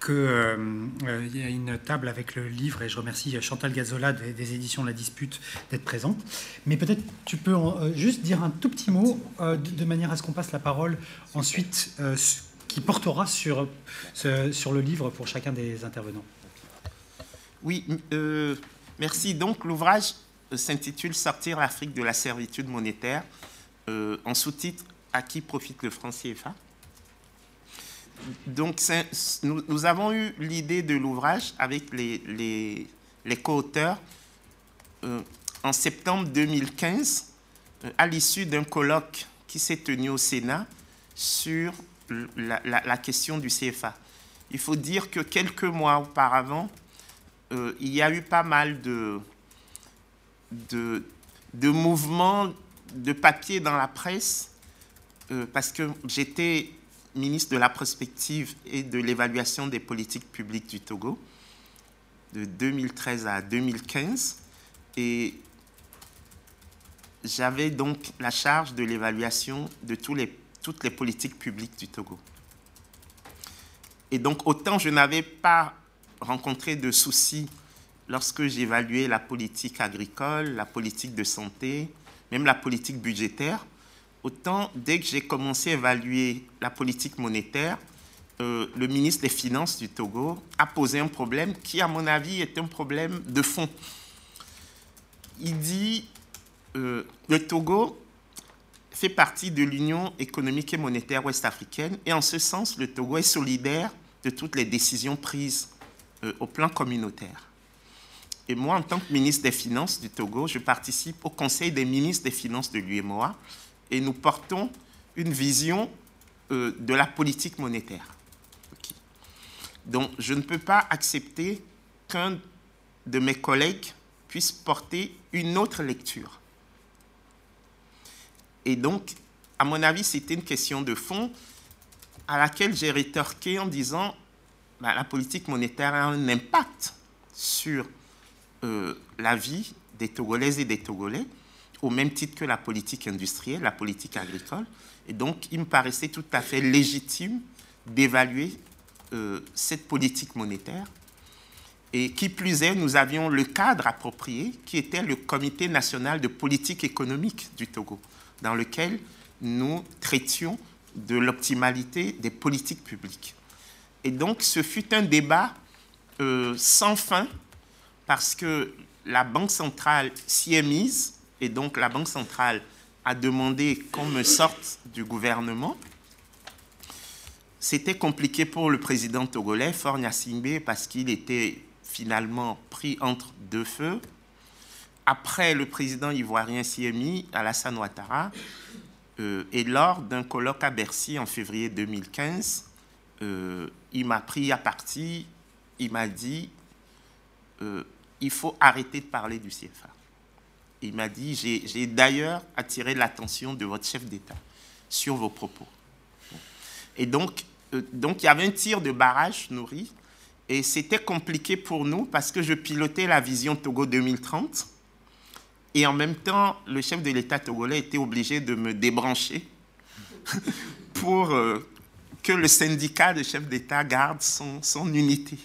qu'il euh, euh, y a une table avec le livre, et je remercie Chantal Gazola des, éditions La Dispute d'être présente. Mais peut-être tu peux euh, juste dire un tout petit mot, de, manière à ce qu'on passe la parole ensuite, qui portera sur, sur le livre pour chacun des intervenants. Oui, merci. Donc l'ouvrage s'intitule Sortir l'Afrique de la servitude monétaire, en sous-titre À qui profite le franc CFA donc, nous, avons eu l'idée de l'ouvrage avec les, les, co-auteurs euh, en septembre 2015, euh, à l'issue d'un colloque qui s'est tenu au Sénat sur la, question du CFA. Il faut dire que quelques mois auparavant, euh, il y a eu pas mal de, de, de mouvements de papier dans la presse, parce que j'étais ministre de la prospective et de l'évaluation des politiques publiques du Togo de 2013 à 2015. Et j'avais donc la charge de l'évaluation de toutes les politiques publiques du Togo. Et donc autant je n'avais pas rencontré de soucis lorsque j'évaluais la politique agricole, la politique de santé, même la politique budgétaire, Autant, dès que j'ai commencé à évaluer la politique monétaire, euh, le ministre des Finances du Togo a posé un problème qui, à mon avis, est un problème de fond. Il dit euh, le Togo fait partie de l'Union économique et monétaire ouest-africaine et en ce sens, le Togo est solidaire de toutes les décisions prises euh, au plan communautaire. Et moi, en tant que ministre des Finances du Togo, je participe au Conseil des ministres des Finances de l'UMOA et nous portons une vision euh, de la politique monétaire. Donc, je ne peux pas accepter qu'un de mes collègues puisse porter une autre lecture. Et donc, à mon avis, c'était une question de fond à laquelle j'ai rétorqué en disant bah, la politique monétaire a un impact sur euh, la vie des Togolaises et des Togolais au même titre que la politique industrielle, la politique agricole. Et donc, il me paraissait tout à fait légitime d'évaluer euh, cette politique monétaire. Et qui plus est, nous avions le cadre approprié, qui était le Comité national de politique économique du Togo, dans lequel nous traitions de l'optimalité des politiques publiques. Et donc, ce fut un débat euh, sans fin, parce que la Banque centrale s'y est mise, et donc la Banque centrale a demandé qu'on me sorte du C'était compliqué pour le président togolais, Faure Gnassingbé, parce qu'il était finalement pris entre deux feux. Après, le président ivoirien mis, Alassane Ouattara, euh, et lors d'un colloque à Bercy en février 2015, euh, il m'a pris à partie, il m'a dit, euh, il faut arrêter de parler du CFA. Il m'a dit, j'ai d'ailleurs attiré l'attention de votre chef d'État sur vos propos. Et donc, euh, donc, il y avait un tir de barrage nourri. Et c'était compliqué pour nous parce que je pilotais la vision Togo 2030. Et en même temps, le chef de l'État togolais était obligé de me débrancher pour euh, que le syndicat de chefs d'État garde son, son unité.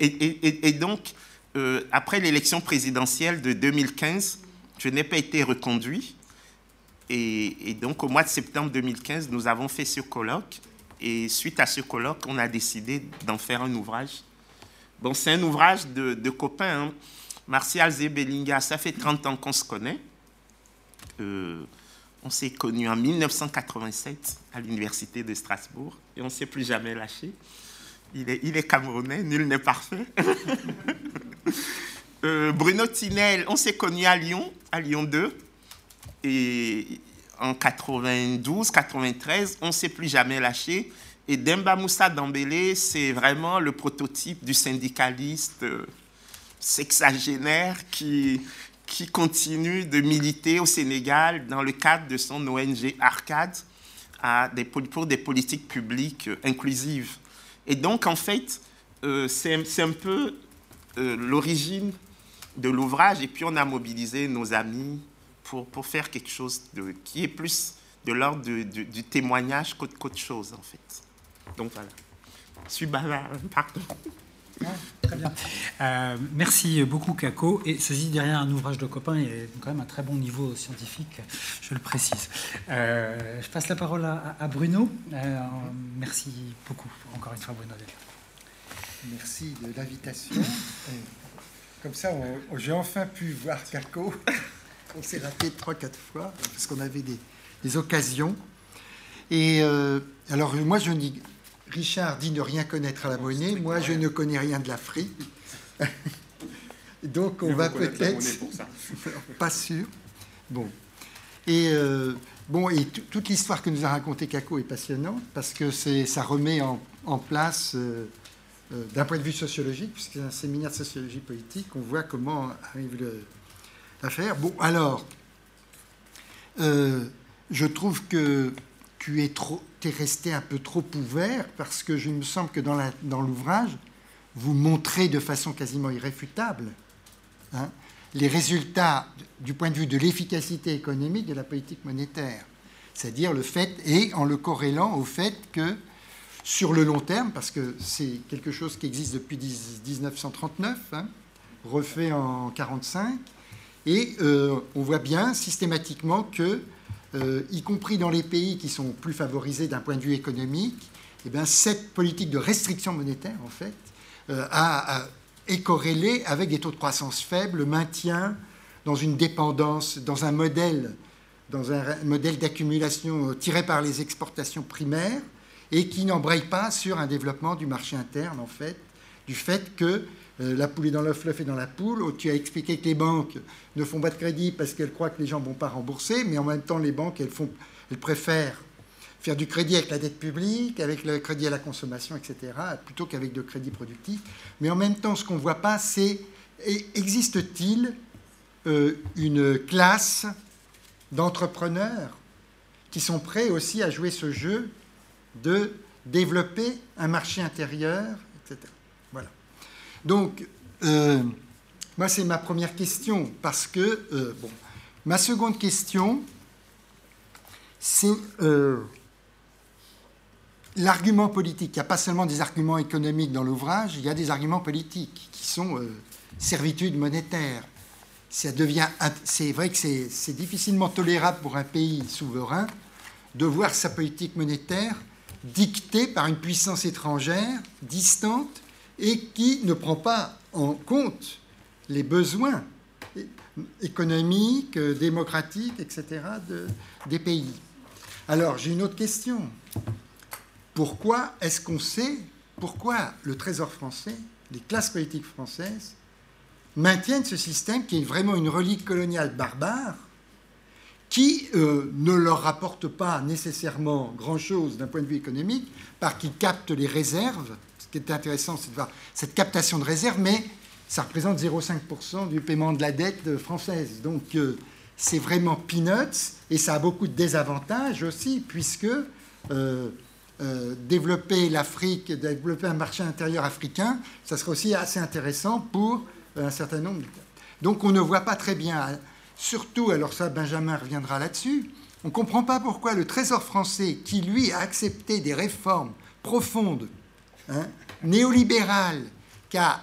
Et, et, et, donc, euh, après l'élection présidentielle de 2015, je n'ai pas été reconduit. Et, donc, au mois de septembre 2015, nous avons fait ce colloque. Et suite à ce colloque, on a décidé d'en faire un ouvrage. Bon, c'est un ouvrage de, copains. Hein. Martial Zebelinga, ça fait 30 ans qu'on se connaît. on s'est connus en 1987 à l'université de Strasbourg et on ne s'est plus jamais lâché. Il est, camerounais, nul n'est parfait. Bruno Tinel, on s'est connus à Lyon, à Lyon 2. Et en 92, 93, on ne s'est plus jamais lâché. Et Demba Moussa Dambélé, c'est vraiment le prototype du syndicaliste euh, sexagénaire qui, qui continue de militer au Sénégal dans le cadre de son ONG Arcade pour des politiques publiques euh, inclusives. Et donc, en fait, euh, c'est un peu l'origine de l'ouvrage. Et puis, on a mobilisé nos amis, pour, faire quelque chose de, qui est plus de l'ordre du, témoignage qu'autre chose, en fait. Donc voilà. Je suis pardon. Euh, merci beaucoup, Kako. Et ceci derrière un ouvrage de copain est quand même un très bon niveau scientifique, je le précise. Euh, je passe la parole à, Bruno. Euh, merci beaucoup, encore une fois, Bruno. Merci de l'invitation. Comme ça, j'ai enfin pu voir Kako on s'est raté trois, quatre fois, parce qu'on avait des, occasions. Et alors, moi, je dis, Richard dit ne rien connaître à la monnaie. Moi, je ne connais rien de l'Afrique. Donc, on va peut-être. Pas sûr. Bon. Et, euh, bon, et toute l'histoire que nous a racontée Kako est passionnante parce que ça remet en, place, euh, d'un point de vue sociologique, puisque c'est un séminaire de sociologie politique, on voit comment arrive le, faire. Bon, alors, euh, je trouve que tu es, trop, es resté un peu trop ouvert parce que je me semble que dans l'ouvrage, vous montrez de façon quasiment irréfutable hein, les résultats du point de vue de l'efficacité économique de la politique monétaire. C'est-à-dire le fait, et en le corrélant au fait que sur le long terme, parce que c'est quelque chose qui existe depuis 1939, hein, refait en 1945, et euh, on voit bien systématiquement que, euh, y compris dans les pays qui sont plus favorisés d'un point de vue économique, eh bien, cette politique de restriction monétaire, en fait, euh, est corrélée avec des taux de croissance faibles, maintien dans une dépendance, dans un modèle, d'accumulation tiré par les exportations primaires et qui n'embraye pas sur un développement du marché interne, en fait, du fait que euh, la poule est dans l'œuf, l'œuf est dans la poule. Oh, tu as expliqué que les banques ne font pas de crédit parce qu'elles croient que les gens ne vont pas rembourser, mais en même temps, les banques, elles préfèrent faire du crédit avec la dette publique, avec le crédit à la consommation, etc., plutôt qu'avec de crédit productif. Mais en même temps, ce qu'on ne voit pas, c'est existe-t-il euh, une classe d'entrepreneurs qui sont prêts aussi à jouer ce jeu de développer un marché intérieur, etc. Donc, euh, moi, c'est ma première question, parce que, euh, bon, ma seconde question, c'est euh, l'argument politique. Il n'y a pas seulement des arguments économiques dans l'ouvrage, il y a des arguments politiques qui sont servitude monétaire. C'est vrai que c'est difficilement tolérable pour un pays souverain de voir sa politique monétaire dictée par une puissance étrangère distante et qui ne prend pas en compte les besoins économiques, démocratiques, etc. des pays. Alors, j'ai une autre question. Pourquoi est-ce qu'on sait, pourquoi le Trésor français, les classes politiques françaises, maintiennent ce système qui est vraiment une relique coloniale barbare, qui euh, ne leur rapporte pas nécessairement grand-chose d'un point de vue économique, par qu'ils captent les réserves qui est intéressant, c'est de voir cette captation de réserve, mais ça représente 0,5% du paiement de la dette française. Donc euh, c'est vraiment peanuts, et ça a beaucoup de désavantages aussi, puisque euh, euh, développer l'Afrique, développer un marché intérieur africain, ça serait aussi assez intéressant pour un certain nombre de... Donc on ne voit pas très bien, surtout, alors ça Benjamin reviendra là-dessus, on ne comprend pas pourquoi le Trésor français, qui lui a accepté des réformes profondes Hein, néolibéral qui a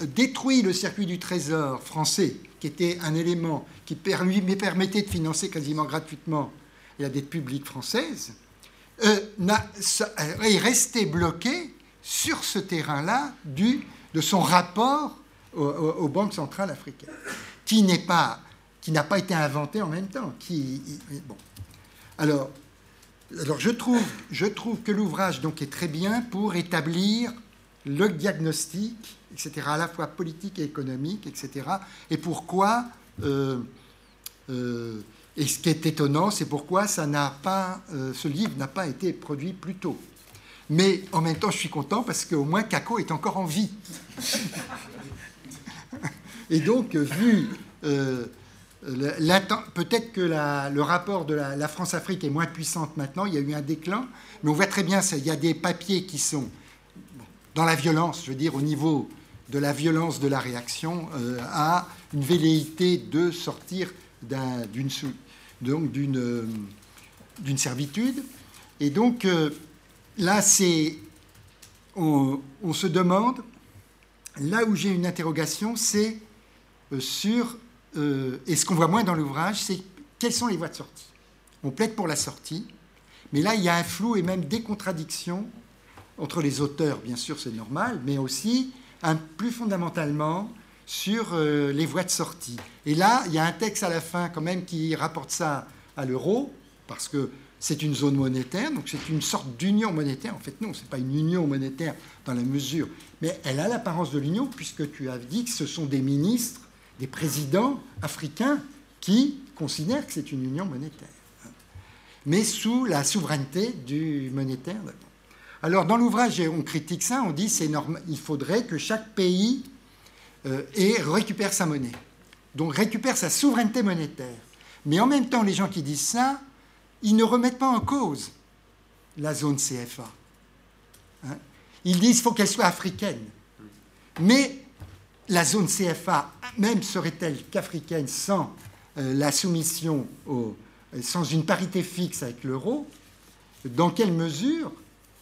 détruit le circuit du trésor français, qui était un élément qui lui permettait de financer quasiment gratuitement la dette publique française, euh, est resté bloqué sur ce terrain-là de son rapport aux, banques centrales africaines, qui n'est pas n'a pas été inventé en même temps. Qui, bon. Alors, alors je, trouve, que l'ouvrage donc est très bien pour établir le diagnostic, etc., à la fois politique et économique, etc. Et pourquoi, euh, euh, et ce qui est étonnant, c'est pourquoi ça pas, euh, ce livre n'a pas été produit plus tôt. Mais en même temps, je suis content parce qu'au moins Kako est encore en vie. et donc, vu peut-être que le rapport de la, France-Afrique est moins puissante maintenant, il y a eu un déclin, mais on voit très bien, il y a des papiers qui sont dans la violence, je veux dire, au niveau de la violence de la réaction, euh, à une velléité de sortir d'une euh, d'une servitude. Et donc, euh, là, c'est. On, on, se demande, là où j'ai une interrogation, c'est sur euh, et ce qu'on voit moins dans l'ouvrage, c'est quelles sont les voies de sortie. On plaide pour la sortie, mais là, il y a un flou et même des contradictions entre les auteurs, bien sûr, c'est normal, mais aussi, plus fondamentalement, sur euh, les voies de sortie. Et là, il y a un texte à la fin, quand même, qui rapporte ça à l'euro, parce que c'est une zone monétaire, donc c'est une sorte d'union monétaire. En fait, non, ce n'est pas une union monétaire dans la mesure, mais elle a l'apparence de l'union, puisque tu as dit que ce sont des ministres des présidents africains qui considèrent que c'est une union monétaire, mais sous la souveraineté du monétaire. Alors dans l'ouvrage, on critique ça, on dit c'est normal, il faudrait que chaque pays euh, récupère sa monnaie, donc récupère sa souveraineté monétaire. Mais en même temps, les gens qui disent ça, ils ne remettent pas en cause la zone CFA. Hein. ils disent qu'il faut qu'elle soit africaine. Mais la zone CFA, même serait-elle qu'africaine sans euh, la soumission, sans une parité fixe avec l'euro, dans quelle mesure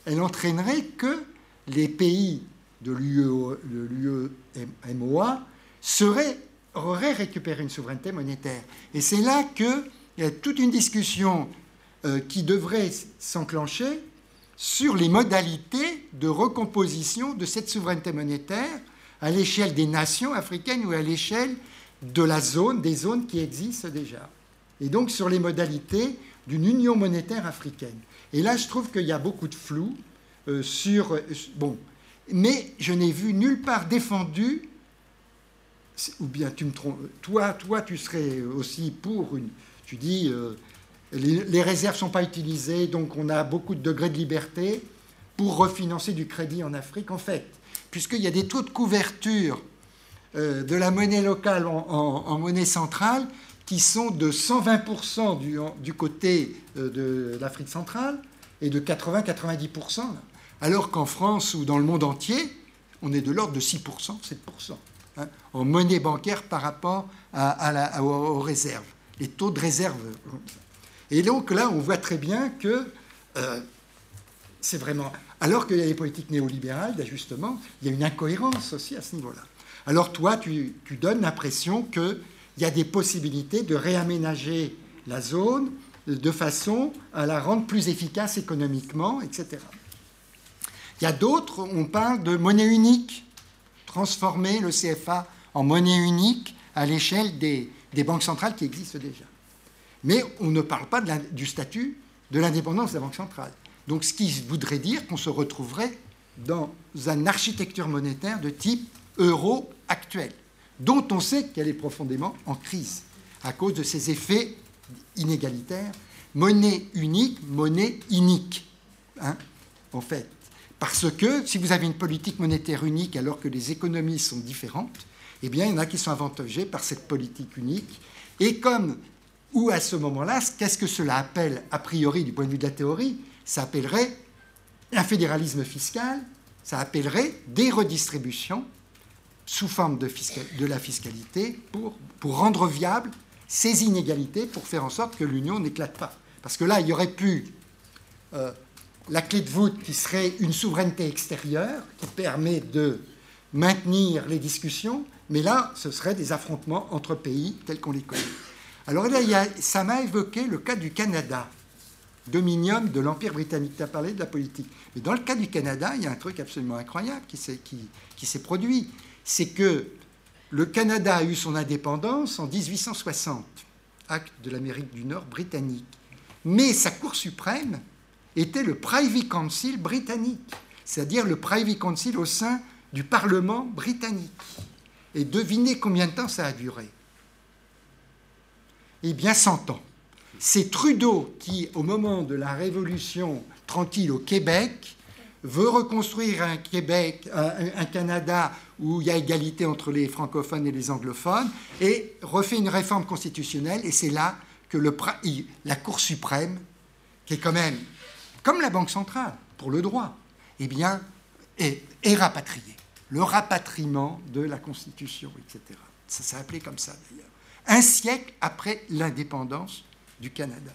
elle entraînerait que les pays de l'UEMOA auraient récupéré une souveraineté monétaire. Et c'est là qu'il y a toute une discussion euh, qui devrait s'enclencher sur les modalités de recomposition de cette souveraineté monétaire à l'échelle des nations africaines ou à l'échelle de la zone, des zones qui existent déjà. Et donc sur les modalités d'une union monétaire africaine. Et là, je trouve qu'il y a beaucoup de flou euh, sur... Euh, bon, mais je n'ai vu nulle part défendu, ou bien tu me trompes, toi, tu serais aussi pour une... Tu dis, euh, les, les, réserves ne sont pas utilisées, donc on a beaucoup de degrés de liberté pour refinancer du crédit en Afrique. En fait, puisqu'il y a des taux de couverture euh, de la monnaie locale en, monnaie centrale qui sont de 120% du, côté euh, de l'Afrique centrale et de 80-90%, alors qu'en France ou dans le monde entier, on est de l'ordre de 6%, 7%, hein, en monnaie bancaire par rapport aux, réserves, les taux de réserve. Et donc là, on voit très bien que euh, c'est vraiment alors qu'il y a les politiques néolibérales d'ajustement, il y a une incohérence aussi à ce niveau-là. Alors toi, tu, donnes l'impression qu'il y a des possibilités de réaménager la zone de façon à la rendre plus efficace économiquement, etc. Il y a d'autres, on parle de monnaie unique, transformer le CFA en monnaie unique à l'échelle des, banques centrales qui existent déjà. Mais on ne parle pas du statut de l'indépendance de la Banque centrale. Donc ce qui voudrait dire qu'on se retrouverait dans une architecture monétaire de type euro actuel, dont on sait qu'elle est profondément en crise à cause de ses effets inégalitaires. Monnaie unique, monnaie inique, hein, en fait. Parce que si vous avez une politique monétaire unique alors que les économies sont différentes, eh bien, il y en a qui sont avantagés par cette politique unique. Et comme, ou à ce moment-là, qu'est-ce que cela appelle a priori du point de vue de la théorie ça appellerait un fédéralisme fiscal, ça appellerait des redistributions sous forme de, la fiscalité pour, rendre viable ces inégalités, pour faire en sorte que l'Union n'éclate pas. Parce que là, il y aurait pu euh, la clé de voûte qui serait une souveraineté extérieure qui permet de maintenir les discussions, mais là, ce serait des affrontements entre pays tels qu'on les connaît. Alors là, ça m'a évoqué le cas du Canada dominium de l'Empire britannique. Tu as parlé de la politique. Mais dans le cas du Canada, il y a un truc absolument incroyable qui s'est, produit. C'est que le Canada a eu son indépendance en 1860, acte de l'Amérique du Nord britannique. Mais sa Cour suprême était le Privy Council britannique, c'est-à-dire le Privy Council au sein du Parlement britannique. Et devinez combien de temps ça a duré? Eh bien, 100 ans. C'est Trudeau qui, au moment de la Révolution tranquille au Québec, veut reconstruire un Québec, un, Canada où il y a égalité entre les francophones et les anglophones, et refait une réforme constitutionnelle, et c'est là que la Cour suprême, qui est quand même comme la Banque centrale pour le droit, eh bien, est, est rapatriée. Le rapatriement de la Constitution, etc. Ça s'est appelé comme ça d'ailleurs. Un siècle après l'indépendance du Canada.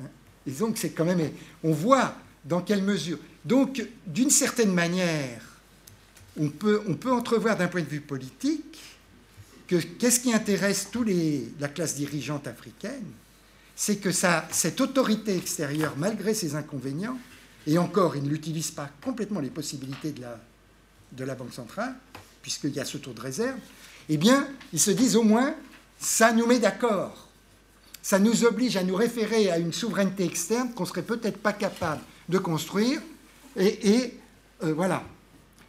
Hein? Et donc, c'est quand même. On voit dans quelle mesure. Donc, d'une certaine manière, on peut, on peut entrevoir d'un point de vue politique que qu'est-ce qui intéresse tous les, la classe dirigeante africaine C'est que cette autorité extérieure, malgré ses inconvénients, et encore, ils n'utilisent pas complètement les possibilités de la, de la Banque centrale, puisqu'il y a ce tour de réserve, eh bien, ils se disent au moins, ça nous met d'accord. Ça nous oblige à nous référer à une souveraineté externe qu'on ne serait peut-être pas capable de construire. Et, euh, voilà.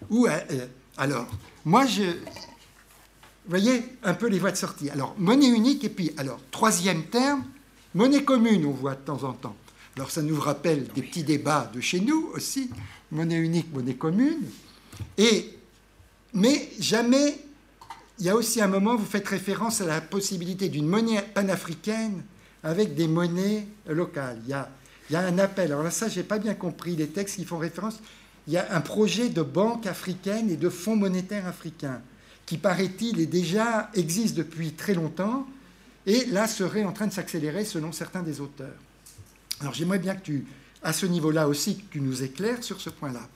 Ou, euh, euh, alors, moi, je. Vous voyez un peu les voies de sortie. Alors, monnaie unique, et puis, alors, troisième terme, monnaie commune, on voit de temps en temps. Alors, ça nous rappelle des petits débats de chez nous aussi. Monnaie unique, monnaie commune. Et, mais jamais, il y a aussi un moment, vous faites référence à la possibilité d'une monnaie panafricaine avec des monnaies locales. Il y a un appel. Alors là, ça, je n'ai pas bien compris les textes qui font référence. Il y a un projet de banque africaine et de fonds monétaires africains qui, paraît-il, est déjà existe depuis très longtemps et là serait en train de s'accélérer selon certains des auteurs. Alors j'aimerais bien que tu, à ce niveau-là aussi, que tu nous éclaires sur ce point-là.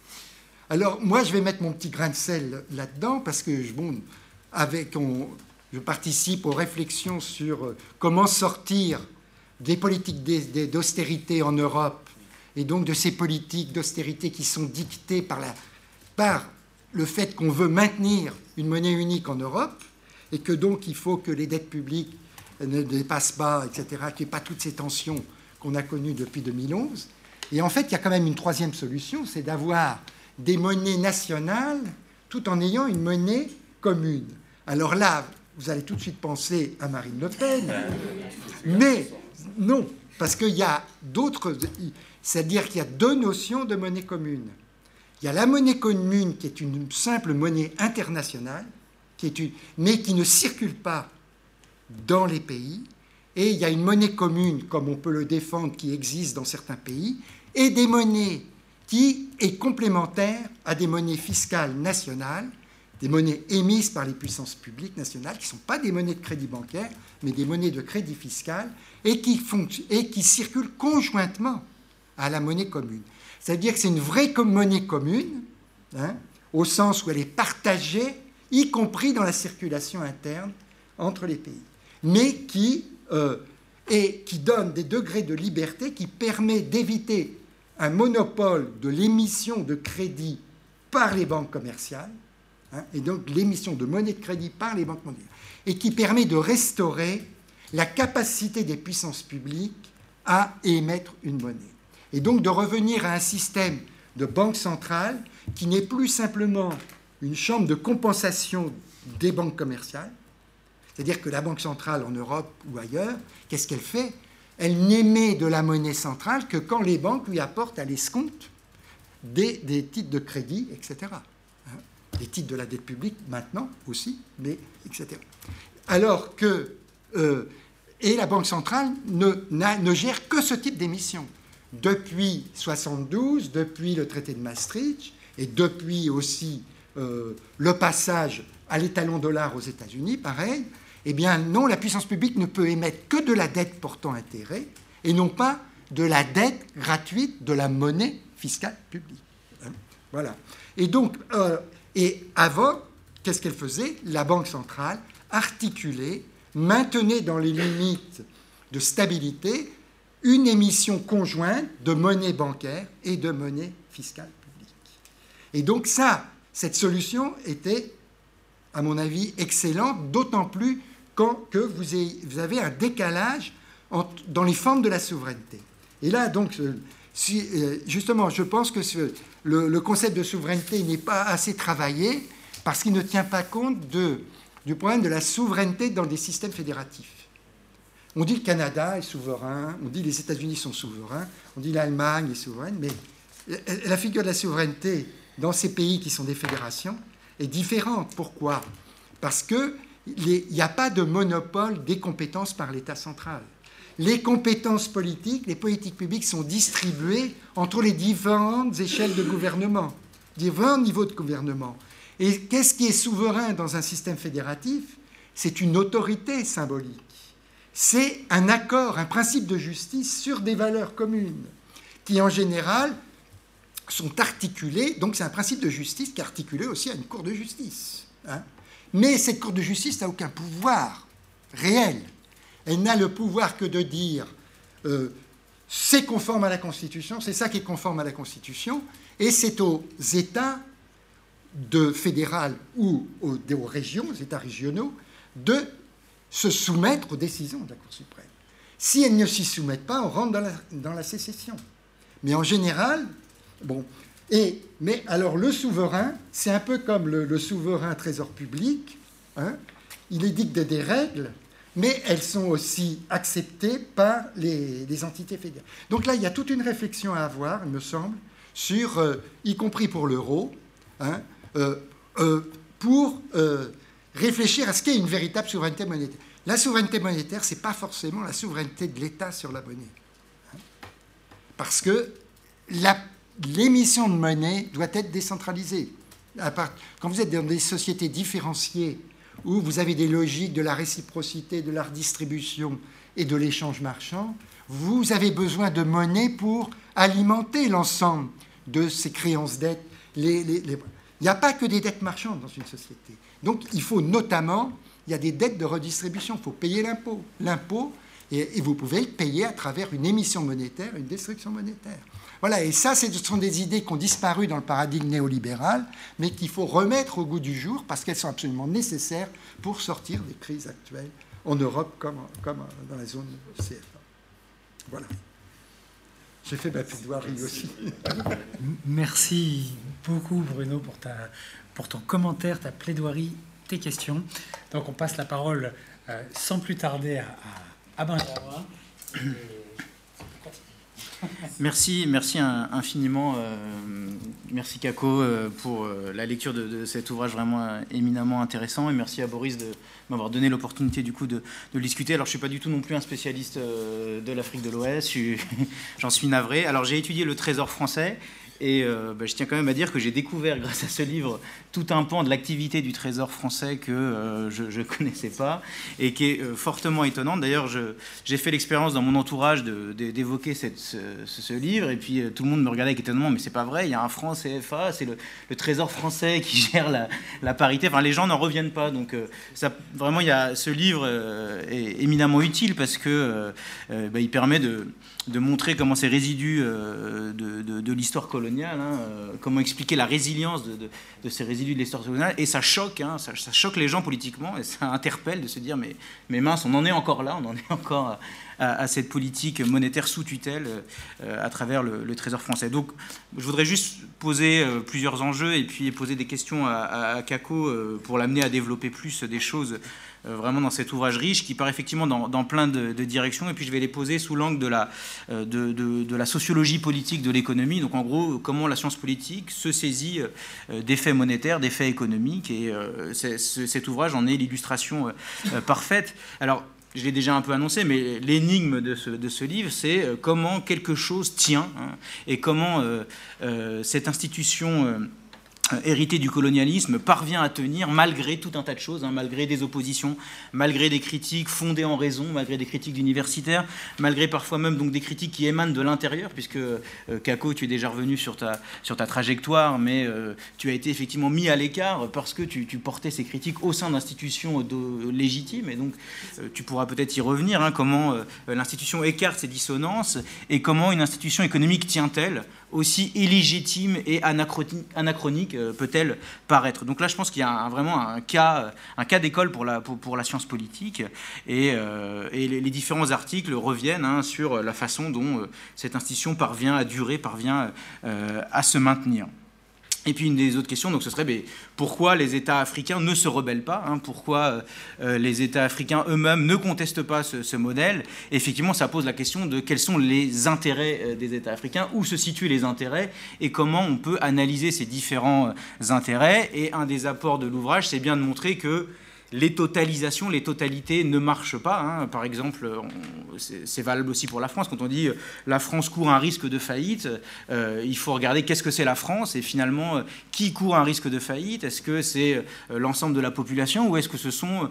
Alors moi, je vais mettre mon petit grain de sel là-dedans parce que bon, je participe aux réflexions sur euh, comment sortir des politiques d'austérité en Europe et donc de ces politiques d'austérité qui sont dictées par, par le fait qu'on veut maintenir une monnaie unique en Europe et que donc il faut que les dettes publiques ne dépassent pas, etc., qu'il n'y ait pas toutes ces tensions qu'on a connues depuis 2011. Et en fait, il y a quand même une troisième solution, c'est d'avoir des monnaies nationales tout en ayant une monnaie commune. Alors là, vous allez tout de suite penser à Marine Le Pen, mais non, parce qu'il y a d'autres. C'est-à-dire qu'il y a deux notions de monnaie commune. Il y a la monnaie commune qui est une simple monnaie internationale, qui est mais qui ne circule pas dans les pays. Et il y a une monnaie commune, comme on peut le défendre, qui existe dans certains pays, et des monnaies qui est complémentaire à des monnaies fiscales nationales des monnaies émises par les puissances publiques nationales, qui ne sont pas des monnaies de crédit bancaire, mais des monnaies de crédit fiscal, et qui, circulent conjointement à la monnaie commune. C'est-à-dire que c'est une vraie monnaie commune, hein, au sens où elle est partagée, y compris dans la circulation interne entre les pays, mais qui, euh, qui donne des degrés de liberté qui permet d'éviter un monopole de l'émission de crédit par les banques commerciales, Hein, et donc l'émission de monnaie de crédit par les banques mondiales, et qui permet de restaurer la capacité des puissances publiques à émettre une monnaie. Et donc de revenir à un système de banque centrale qui n'est plus simplement une chambre de compensation des banques commerciales, c'est-à-dire que la Banque centrale en Europe ou ailleurs, qu'est-ce qu'elle fait? Elle n'émet de la monnaie centrale que quand les banques lui apportent à l'escompte des, des titres de crédit, etc les titres de la dette publique maintenant aussi, mais etc. Alors que euh, et la Banque centrale ne, ne gère que ce type d'émission. Depuis 72, depuis le traité de Maastricht, et depuis aussi euh, le passage à l'étalon dollar aux États-Unis, pareil, eh bien non, la puissance publique ne peut émettre que de la dette portant intérêt, et non pas de la dette gratuite de la monnaie fiscale publique. Hein, voilà. Et donc, euh, et avant, qu'est-ce qu'elle faisait? La Banque centrale articulait, maintenait dans les limites de stabilité une émission conjointe de monnaie bancaire et de monnaie fiscale publique. Et donc ça, cette solution était à mon avis, excellente, d'autant plus quand, que vous avez un décalage dans les formes de la souveraineté. Et là, donc, euh, justement, je pense que le, concept de souveraineté n'est pas assez travaillé parce qu'il ne tient pas compte du problème de la souveraineté dans des systèmes fédératifs. On dit le Canada est souverain, on dit les États-Unis sont souverains, on dit l'Allemagne est souveraine, mais la figure de la souveraineté dans ces pays qui sont des fédérations est différente. Pourquoi? Parce qu'il n'y a pas de monopole des compétences par l'État central. Les compétences politiques, les politiques publiques sont distribuées entre les différentes échelles de gouvernement, différents niveaux de gouvernement. Et qu'est-ce qui est souverain dans un système fédératif? C'est une autorité symbolique c'est un accord, un principe de justice sur des valeurs communes, qui en général sont articulées, donc c'est un principe de justice qui est articulé aussi à une cour de justice. Hein. Mais cette cour de justice n'a aucun pouvoir réel. Elle n'a le pouvoir que de dire euh, c'est conforme à la Constitution, c'est ça qui est conforme à la Constitution, et c'est aux États de fédéral ou aux, régions, aux États régionaux, de se soumettre aux décisions de la Cour suprême. Si elles ne s'y soumettent pas, on rentre dans la, sécession. Mais en général, bon, et, mais alors le souverain, c'est un peu comme le, souverain trésor public, hein, il édicte des règles, mais elles sont aussi acceptées par les, entités fédérales. Donc là, il y a toute une réflexion à avoir, il me semble, euh, y compris pour l'euro, hein, euh, euh, pour réfléchir à ce qu'est une véritable souveraineté monétaire. La souveraineté monétaire, ce n'est pas forcément la souveraineté de l'État sur la monnaie. Parce que l'émission de monnaie doit être décentralisée. Quand vous êtes dans des sociétés différenciées, où vous avez des logiques de la réciprocité, de la redistribution et de l'échange marchand, vous avez besoin de monnaie pour alimenter l'ensemble de ces créances dettes. Il n'y a pas que des dettes marchandes dans une société. Donc il faut notamment, il y a des dettes de redistribution, il faut payer l'impôt. L'impôt, et, vous pouvez le payer à travers une émission monétaire, une destruction monétaire. Voilà, et ça, ce sont des idées qui ont disparu dans le paradigme néolibéral, mais qu'il faut remettre au goût du jour parce qu'elles sont absolument nécessaires pour sortir des crises actuelles en Europe comme, comme dans la zone CFA. Voilà. J'ai fait ma plaidoirie aussi. Merci beaucoup Bruno pour ta pour ton commentaire, ta plaidoirie, tes questions. Donc on passe la parole euh, sans plus tarder à, à, Benjamin. Merci, merci infiniment. Euh, merci Kako euh, pour la lecture de, cet ouvrage vraiment éminemment intéressant et merci à Boris de m'avoir donné l'opportunité du coup de, discuter. Alors je suis pas du tout non plus un spécialiste de l'Afrique de l'Ouest, j'en suis navré. Alors j'ai étudié le Trésor français et euh, bah, je tiens quand même à dire que j'ai découvert, grâce à ce livre, tout un pan de l'activité du Trésor français que euh, je ne connaissais pas et qui est euh, fortement étonnante. D'ailleurs, j'ai fait l'expérience dans mon entourage d'évoquer ce, livre, et puis tout le monde me regardait avec étonnement, mais c'est pas vrai, il y a un franc CFA, c'est le, Trésor français qui gère la, parité. Enfin, les gens n'en reviennent pas. Donc, ça, vraiment, il y a, ce livre est éminemment utile parce que bah, il permet de montrer comment ces résidus euh, de, l'histoire coloniale, hein, euh, comment expliquer la résilience de, ces résidus de. Et ça choque, hein, ça, choque les gens politiquement et ça interpelle de se dire mais, mais mince, on en est encore là, on en est encore à, cette politique monétaire sous tutelle euh, à travers le, Trésor français. Donc je voudrais juste poser plusieurs enjeux et puis poser des questions à, à Kako pour l'amener à développer plus des choses euh, vraiment dans cet ouvrage riche qui part effectivement dans, plein de, directions. Et puis je vais les poser sous l'angle de la, euh, de, la sociologie politique de l'économie. Donc en gros, comment la science politique se saisit euh, des faits monétaires, des faits économiques. Et cet ouvrage en est l'illustration parfaite. Alors, je l'ai déjà un peu annoncé, mais l'énigme de ce, de ce, livre, c'est comment quelque chose tient hein, et comment cette institution euh, hérité du colonialisme, parvient à tenir malgré tout un tas de choses, hein, malgré des oppositions, malgré des critiques fondées en raison, malgré des critiques d'universitaires, malgré parfois même donc des critiques qui émanent de l'intérieur, puisque euh, Kako, tu es déjà revenu sur ta, sur ta trajectoire, mais euh, tu as été effectivement mis à l'écart parce que tu, portais ces critiques au sein d'institutions légitimes, et donc tu pourras peut-être y revenir, hein, comment l'institution écarte ces dissonances et comment une institution économique tient-elle aussi illégitime et anachronique peut-elle paraître Donc là, je pense qu'il y a vraiment un cas, un cas d'école pour la, science politique, et, les, différents articles reviennent hein, sur la façon dont cette institution parvient à durer, parvient à se maintenir. Et puis une des autres questions, donc ce serait mais pourquoi les États africains ne se rebellent pas hein, Pourquoi euh, euh, les États africains eux-mêmes ne contestent pas ce, modèle? Effectivement, ça pose la question de quels sont les intérêts euh, des États africains, où se situent les intérêts et comment on peut analyser ces différents intérêts. Et un des apports de l'ouvrage, c'est bien de montrer que les totalisations, les totalités ne marchent pas. Hein. Par exemple, c'est valable aussi pour la France. Quand on dit euh, la France court un risque de faillite, euh, il faut regarder qu'est-ce que c'est la France et finalement euh, qui court un risque de faillite? Est-ce que c'est l'ensemble de la population ou est-ce que ce sont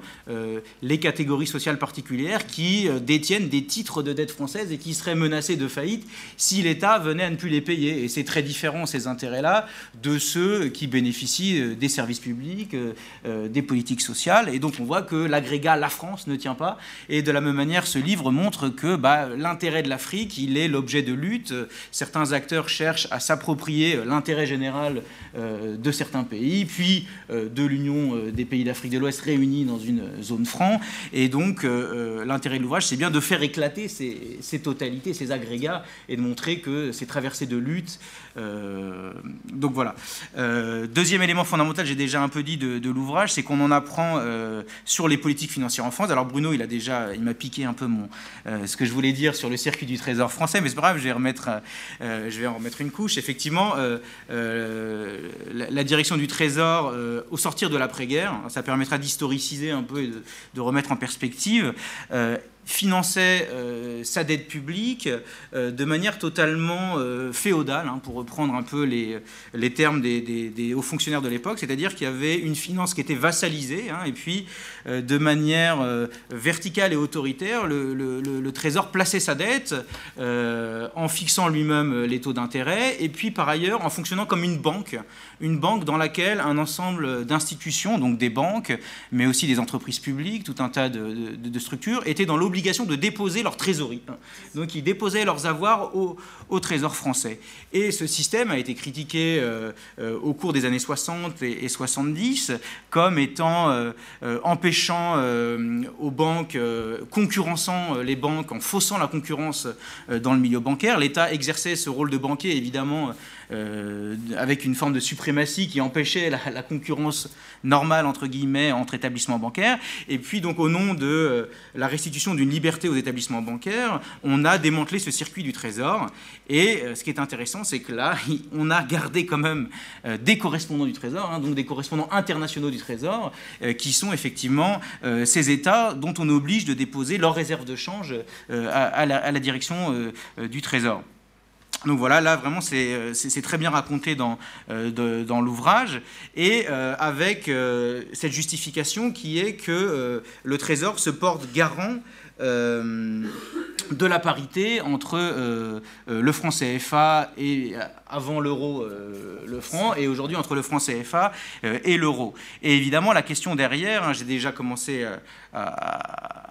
les catégories sociales particulières qui détiennent des titres de dette française et qui seraient menacées de faillite si l'État venait à ne plus les payer? Et c'est très différent ces intérêts-là de ceux qui bénéficient des services publics, des politiques sociales et donc on voit que l'agrégat La France ne tient pas. Et de la même manière, ce livre montre que bah, l'intérêt de l'Afrique, il est l'objet de lutte. Certains acteurs cherchent à s'approprier l'intérêt général euh, de certains pays, puis euh, de l'Union euh, des pays d'Afrique de l'Ouest réunis dans une zone franc. Et donc l'intérêt de l'ouvrage, c'est bien de faire éclater ces, ces, totalités, ces agrégats, et de montrer que ces traversées de lutte. Donc voilà. deuxième élément fondamental, j'ai déjà un peu dit de, l'ouvrage, c'est qu'on en apprend euh, sur les politiques financières en France. Alors Bruno, il a déjà, il m'a piqué un peu mon, euh, ce que je voulais dire sur le circuit du Trésor français, mais c'est pas grave, je vais remettre, euh, je vais en remettre une couche. Effectivement, la, direction du Trésor au sortir de l'après-guerre, ça permettra d'historiciser un peu et de remettre en perspective finançait euh, sa dette publique euh, de manière totalement euh, féodale, hein, pour reprendre un peu les, termes des, hauts fonctionnaires de l'époque, c'est-à-dire qu'il y avait une finance qui était vassalisée, hein, et puis de manière verticale et autoritaire, le, Trésor plaçait sa dette en fixant lui-même les taux d'intérêt, et puis par ailleurs en fonctionnant comme une banque, une banque dans laquelle un ensemble d'institutions, donc des banques, mais aussi des entreprises publiques, tout un tas de, structures, étaient dans l'obligation de déposer leur trésorerie. Donc ils déposaient leurs avoirs au, Trésor français. Et ce système a été critiqué euh, euh, au cours des années 60 et, 70 comme étant euh, empêchant aux banques, concurrençant les banques, en faussant la concurrence dans le milieu bancaire. L'État exerçait ce rôle de banquier, évidemment, euh, avec une forme de suprématie qui empêchait la, concurrence normale entre guillemets entre établissements bancaires. Et puis donc au nom de euh, la restitution d'une liberté aux établissements bancaires, on a démantelé ce circuit du Trésor. Et euh, ce qui est intéressant, c'est que là, on a gardé quand même des correspondants du Trésor, hein, donc des correspondants internationaux du Trésor, qui sont effectivement ces États dont on oblige de déposer leurs réserves de change à la, direction du Trésor. Donc voilà, là vraiment c'est euh, très bien raconté dans, euh, l'ouvrage et euh, avec cette justification qui est que le Trésor se porte garant de la parité entre le franc CFA et avant l'euro le franc et aujourd'hui entre le franc CFA et l'euro. Et évidemment la question derrière, hein, j'ai déjà commencé à,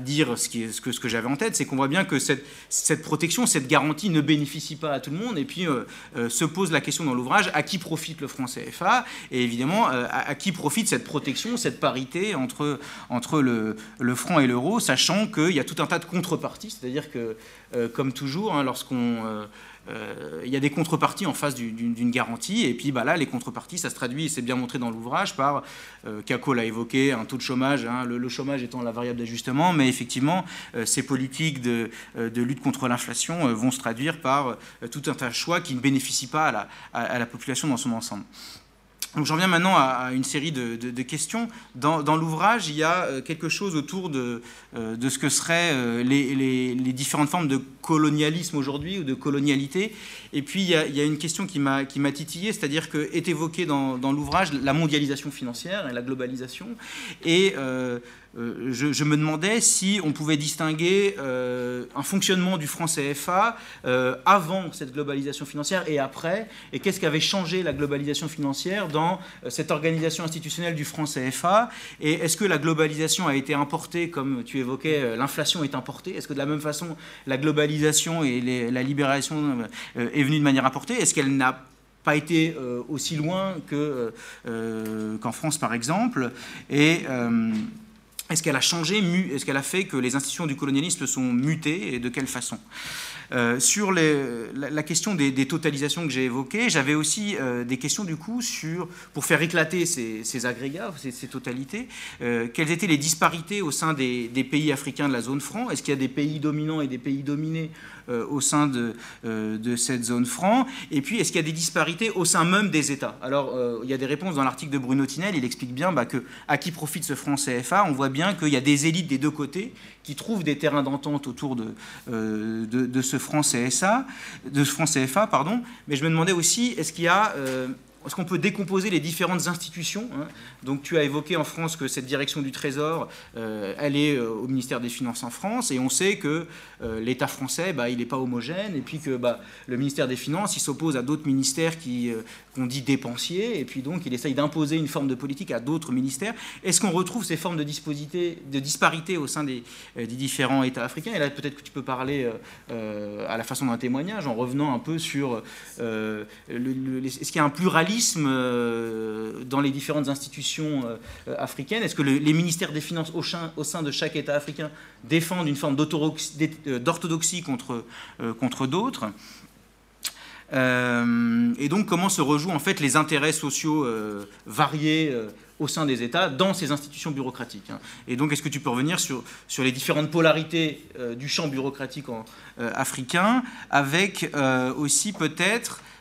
dire ce, que, j'avais en tête, c'est qu'on voit bien que cette, protection, cette garantie ne bénéficie pas à tout le monde. Et puis euh, euh, se pose la question dans l'ouvrage à qui profite le franc CFA et évidemment euh, à, qui profite cette protection, cette parité entre, le, franc et l'euro, sachant qu'il y a tout un tas de contreparties. C'est-à-dire que, comme toujours, hein, lorsqu'on il y a des contreparties en face d'une garantie. Et puis bah, là, les contreparties, ça se traduit, c'est bien montré dans l'ouvrage, par, euh, Kako l'a évoqué, un taux de chômage, hein, le, chômage étant la variable d'ajustement, mais effectivement, euh, ces politiques de, lutte contre l'inflation vont se traduire par tout un tas de choix qui ne bénéficient pas à la population dans son ensemble. Donc j'en viens maintenant à, une série de, questions. Dans, l'ouvrage, il y a euh, quelque chose autour de, euh, ce que seraient euh, les, différentes formes de colonialisme aujourd'hui ou de colonialité. Et puis il y a, une question qui m'a titillé, c'est-à-dire que est évoquée dans, l'ouvrage la mondialisation financière et la globalisation. Et je, me demandais si on pouvait distinguer euh, un fonctionnement du franc CFA euh, avant cette globalisation financière et après, et qu'est-ce qui avait changé la globalisation financière dans cette organisation institutionnelle du franc CFA, et est-ce que la globalisation a été importée, comme tu évoquais, l'inflation est importée, est-ce que de la même façon la globalisation et la libération est venue de manière importée, est-ce qu'elle n'a pas été aussi loin qu'en France, par exemple? Et est-ce qu'elle a changé Est-ce qu'elle a fait que les institutions du colonialisme sont mutées et de quelle façon euh, sur la, question des, totalisations que j'ai évoquées, j'avais aussi euh, des questions du coup sur, pour faire éclater ces, agrégats, ces, totalités, euh, quelles étaient les disparités au sein des, pays africains de la zone franc? Est-ce qu'il y a des pays dominants et des pays dominés au sein de, euh, de, cette zone franc Et puis, est-ce qu'il y a des disparités au sein même des États? Alors, euh, il y a des réponses dans l'article de Bruno Tinel. Il explique bien bah, que à qui profite ce franc CFA. On voit bien qu'il y a des élites des deux côtés qui trouvent des terrains d'entente autour de, ce franc de ce franc CFA, pardon. Mais je me demandais aussi, est-ce qu'il y a est-ce qu'on peut décomposer les différentes institutions hein. Donc tu as évoqué en France que cette direction du Trésor, euh, elle est euh, au ministère des Finances en France, et on sait que euh, l'État français, bah, il n'est pas homogène, et puis que bah, le ministère des Finances, il s'oppose à d'autres ministères qui, qu'on dit dépensiers, et puis donc il essaye d'imposer une forme de politique à d'autres ministères. Est-ce qu'on retrouve ces formes de, de disparité au sein des, des, différents États africains? Et là, peut-être que tu peux parler à la façon d'un témoignage, en revenant un peu sur est-ce qu'il y a un pluralisme euh, dans les différentes institutions euh, africaines? Est-ce que les ministères des Finances au sein, de chaque État africain défendent une forme euh, d'orthodoxie contre, contre d'autres? Et donc, comment se rejouent en fait les intérêts sociaux variés au sein des États dans ces institutions bureaucratiques hein. Et donc, est-ce que tu peux revenir sur, les différentes polarités du champ bureaucratique africain, avec aussi peut-être euh,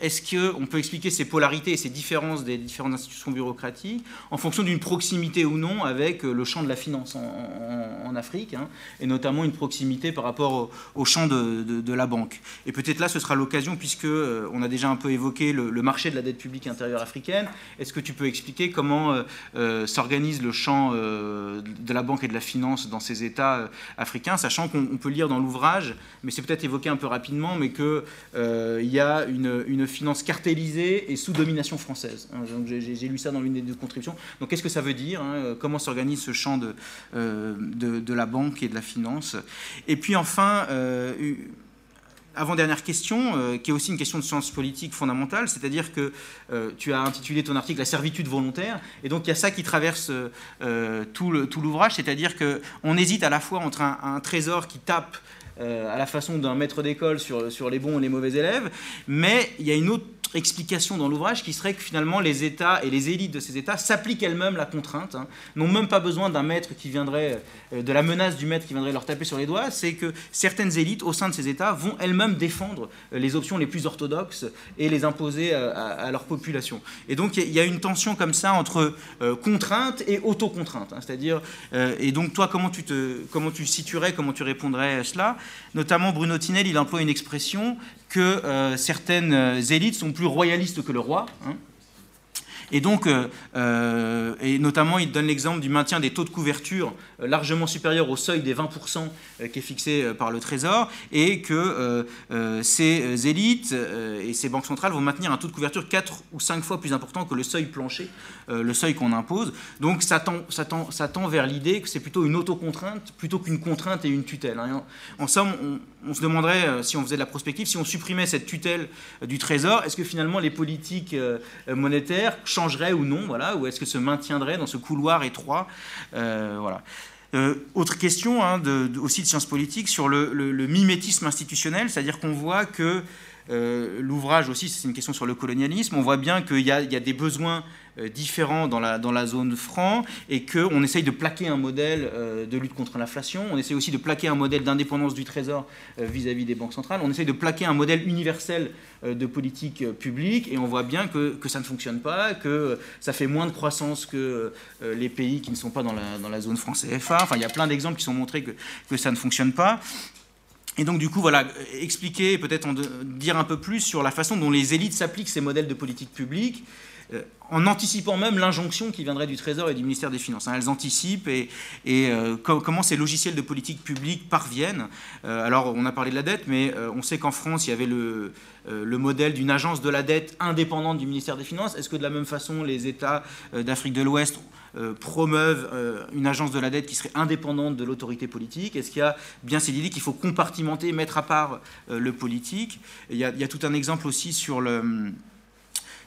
est-ce qu'on peut expliquer ces polarités et ces différences des différentes institutions bureaucratiques en fonction d'une proximité ou non avec euh, le champ de la finance en, Afrique, hein, et notamment une proximité par rapport au, champ de, la banque? Et peut-être là, ce sera l'occasion, puisque euh, on a déjà un peu évoqué le, marché de la dette publique intérieure africaine, est-ce que tu peux expliquer comment s'organise le champ de la banque et de la finance dans ces États africains, sachant qu'on peut lire dans l'ouvrage, mais c'est peut-être évoqué un peu rapidement, mais qu'il y a une une, finance cartélisée et sous domination française. Hein, j'ai lu ça dans l'une des deux contributions. Donc qu'est-ce que ça veut dire hein, Comment s'organise ce champ euh, de, de, la banque et de la finance? Et puis enfin, euh, avant-dernière question, euh, qui est aussi une question de science politique fondamentale, c'est-à-dire que tu as intitulé ton article La servitude volontaire, et donc il y a ça qui traverse tout l'ouvrage, c'est-à-dire qu'on hésite à la fois entre un trésor qui tape euh, à la façon d'un maître d'école sur, sur les bons et les mauvais élèves, mais il y a une autre explication dans l'ouvrage qui serait que finalement les États et les élites de ces États s'appliquent elles-mêmes la contrainte, hein, n'ont même pas besoin d'un maître qui viendrait, euh, de la menace du maître qui viendrait leur taper sur les doigts, c'est que certaines élites au sein de ces États vont elles-mêmes défendre euh, les options les plus orthodoxes et les imposer euh, à, leur population. Et donc il y a une tension comme ça entre contrainte et autocontrainte, hein, c'est-à-dire, et donc toi comment tu, te, comment tu situerais, comment tu répondrais à cela? Notamment Bruno Tinel, il emploie une expression que euh, certaines euh, élites sont plus royalistes que le roi. Hein. Et donc, euh, et notamment, il donne l'exemple du maintien des taux de couverture largement supérieurs au seuil des 20% qui est fixé par le Trésor, et que ces élites et ces banques centrales vont maintenir un taux de couverture 4 ou 5 fois plus important que le seuil plancher, le seuil qu'on impose. Donc, ça tend, ça tend, ça tend vers l'idée que c'est plutôt une autocontrainte plutôt qu'une contrainte et une tutelle. Hein. En, somme, on, on, se demanderait, si on faisait de la prospective, si on supprimait cette tutelle du Trésor, est-ce que finalement les politiques monétaires changerait ou non, voilà, ou est-ce que se maintiendrait dans ce couloir étroit, euh, voilà. Euh, autre question hein, aussi de sciences politiques sur le, mimétisme institutionnel, c'est-à-dire qu'on voit que euh, l'ouvrage aussi, c'est une question sur le colonialisme, on voit bien qu'il y, a des besoins euh, différents dans la, dans la zone franc et qu'on essaye de plaquer un modèle euh, de lutte contre l'inflation, on essaye aussi de plaquer un modèle d'indépendance du Trésor euh, vis-à-vis des banques centrales, on essaye de plaquer un modèle universel de politique publique et on voit bien que, que, ça ne fonctionne pas, que ça fait moins de croissance que les pays qui ne sont pas dans la, dans la zone franc CFA. Enfin, il y a plein d'exemples qui sont montrés que, que ça ne fonctionne pas. Et donc, du coup, voilà, expliquer, peut-être dire un peu plus sur la façon dont les élites s'appliquent ces modèles de politique publique euh, en anticipant même l'injonction qui viendrait du Trésor et du ministère des Finances. Hein. elles anticipent et, euh, comment ces logiciels de politique publique parviennent. Euh, alors, on a parlé de la dette, mais on sait qu'en France, il y avait le, le modèle d'une agence de la dette indépendante du ministère des Finances. Est-ce que de la même façon, les États d'Afrique de l'Ouest promeuvent une agence de la dette qui serait indépendante de l'autorité politique? Est-ce qu'il y a bien cette idée qu'il faut compartimenter, mettre à part le politique? Il y, a, tout un exemple aussi sur le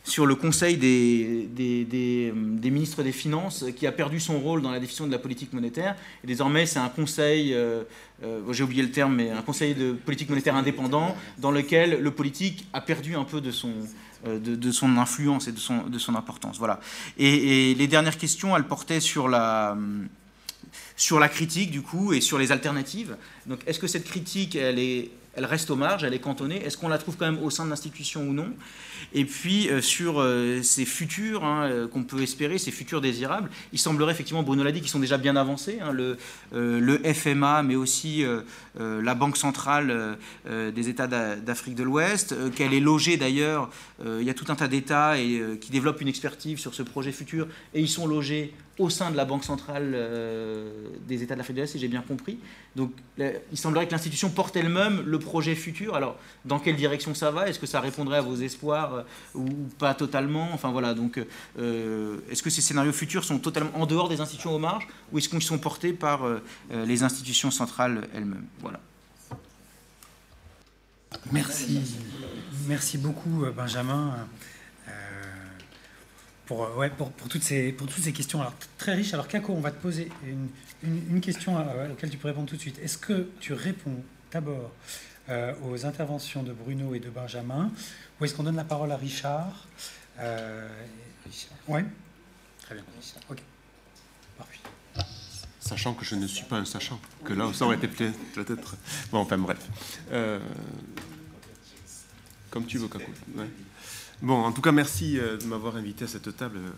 sur le Conseil des, des, ministres des Finances qui a perdu son rôle dans la définition de la politique monétaire. Et désormais, c'est un conseil, euh, euh, j'ai oublié le terme, mais un conseil de politique monétaire indépendant dans lequel le politique a perdu un peu de son, euh, influence et de son, importance. Voilà. Et, les dernières questions, elles portaient sur la critique, du coup, et sur les alternatives. Donc, est-ce que cette critique, elle est elle reste aux marges, elle est cantonnée. Est-ce qu'on la trouve quand même au sein de l'institution ou non? Et puis euh, sur euh, ces futurs hein, euh, qu'on peut espérer, ces futurs désirables, il semblerait effectivement, Bruno l'a dit, qu'ils sont déjà bien avancés. Hein, le, le, FMA, mais aussi la Banque centrale des États d'Afrique de l'Ouest, qu'elle est logée d'ailleurs. il y a tout un tas d'États qui développent une expertise sur ce projet futur et ils sont logés au sein de la Banque centrale euh, des États de de l'Est, si j'ai bien compris. Donc il semblerait que l'institution porte elle-même le projet futur. Alors dans quelle direction ça va? Est-ce que ça répondrait à vos espoirs euh, ou pas totalement? Enfin voilà, donc euh, est-ce que ces scénarios futurs sont totalement en dehors des institutions aux marges ou est-ce qu'ils sont portés par les institutions centrales elles-mêmes? Voilà. Merci. Merci beaucoup Benjamin pour, euh, ouais, pour, pour, toutes ces, pour toutes ces questions alors, très riches. Alors, Kako, on va te poser une, une, question à, laquelle tu peux répondre tout de suite. Est-ce que tu réponds d'abord euh, aux interventions de Bruno et de Benjamin ou est-ce qu'on donne la parole à Richard euh, Richard. Oui Très bien. Ok. Parfait. Sachant que je ne suis pas un sachant, que là, ça aurait été peut-être. Bon, enfin, bref. Euh, comme tu veux, Kako. Ouais. Bon, en tout cas, merci euh, de m'avoir invité à cette table, euh,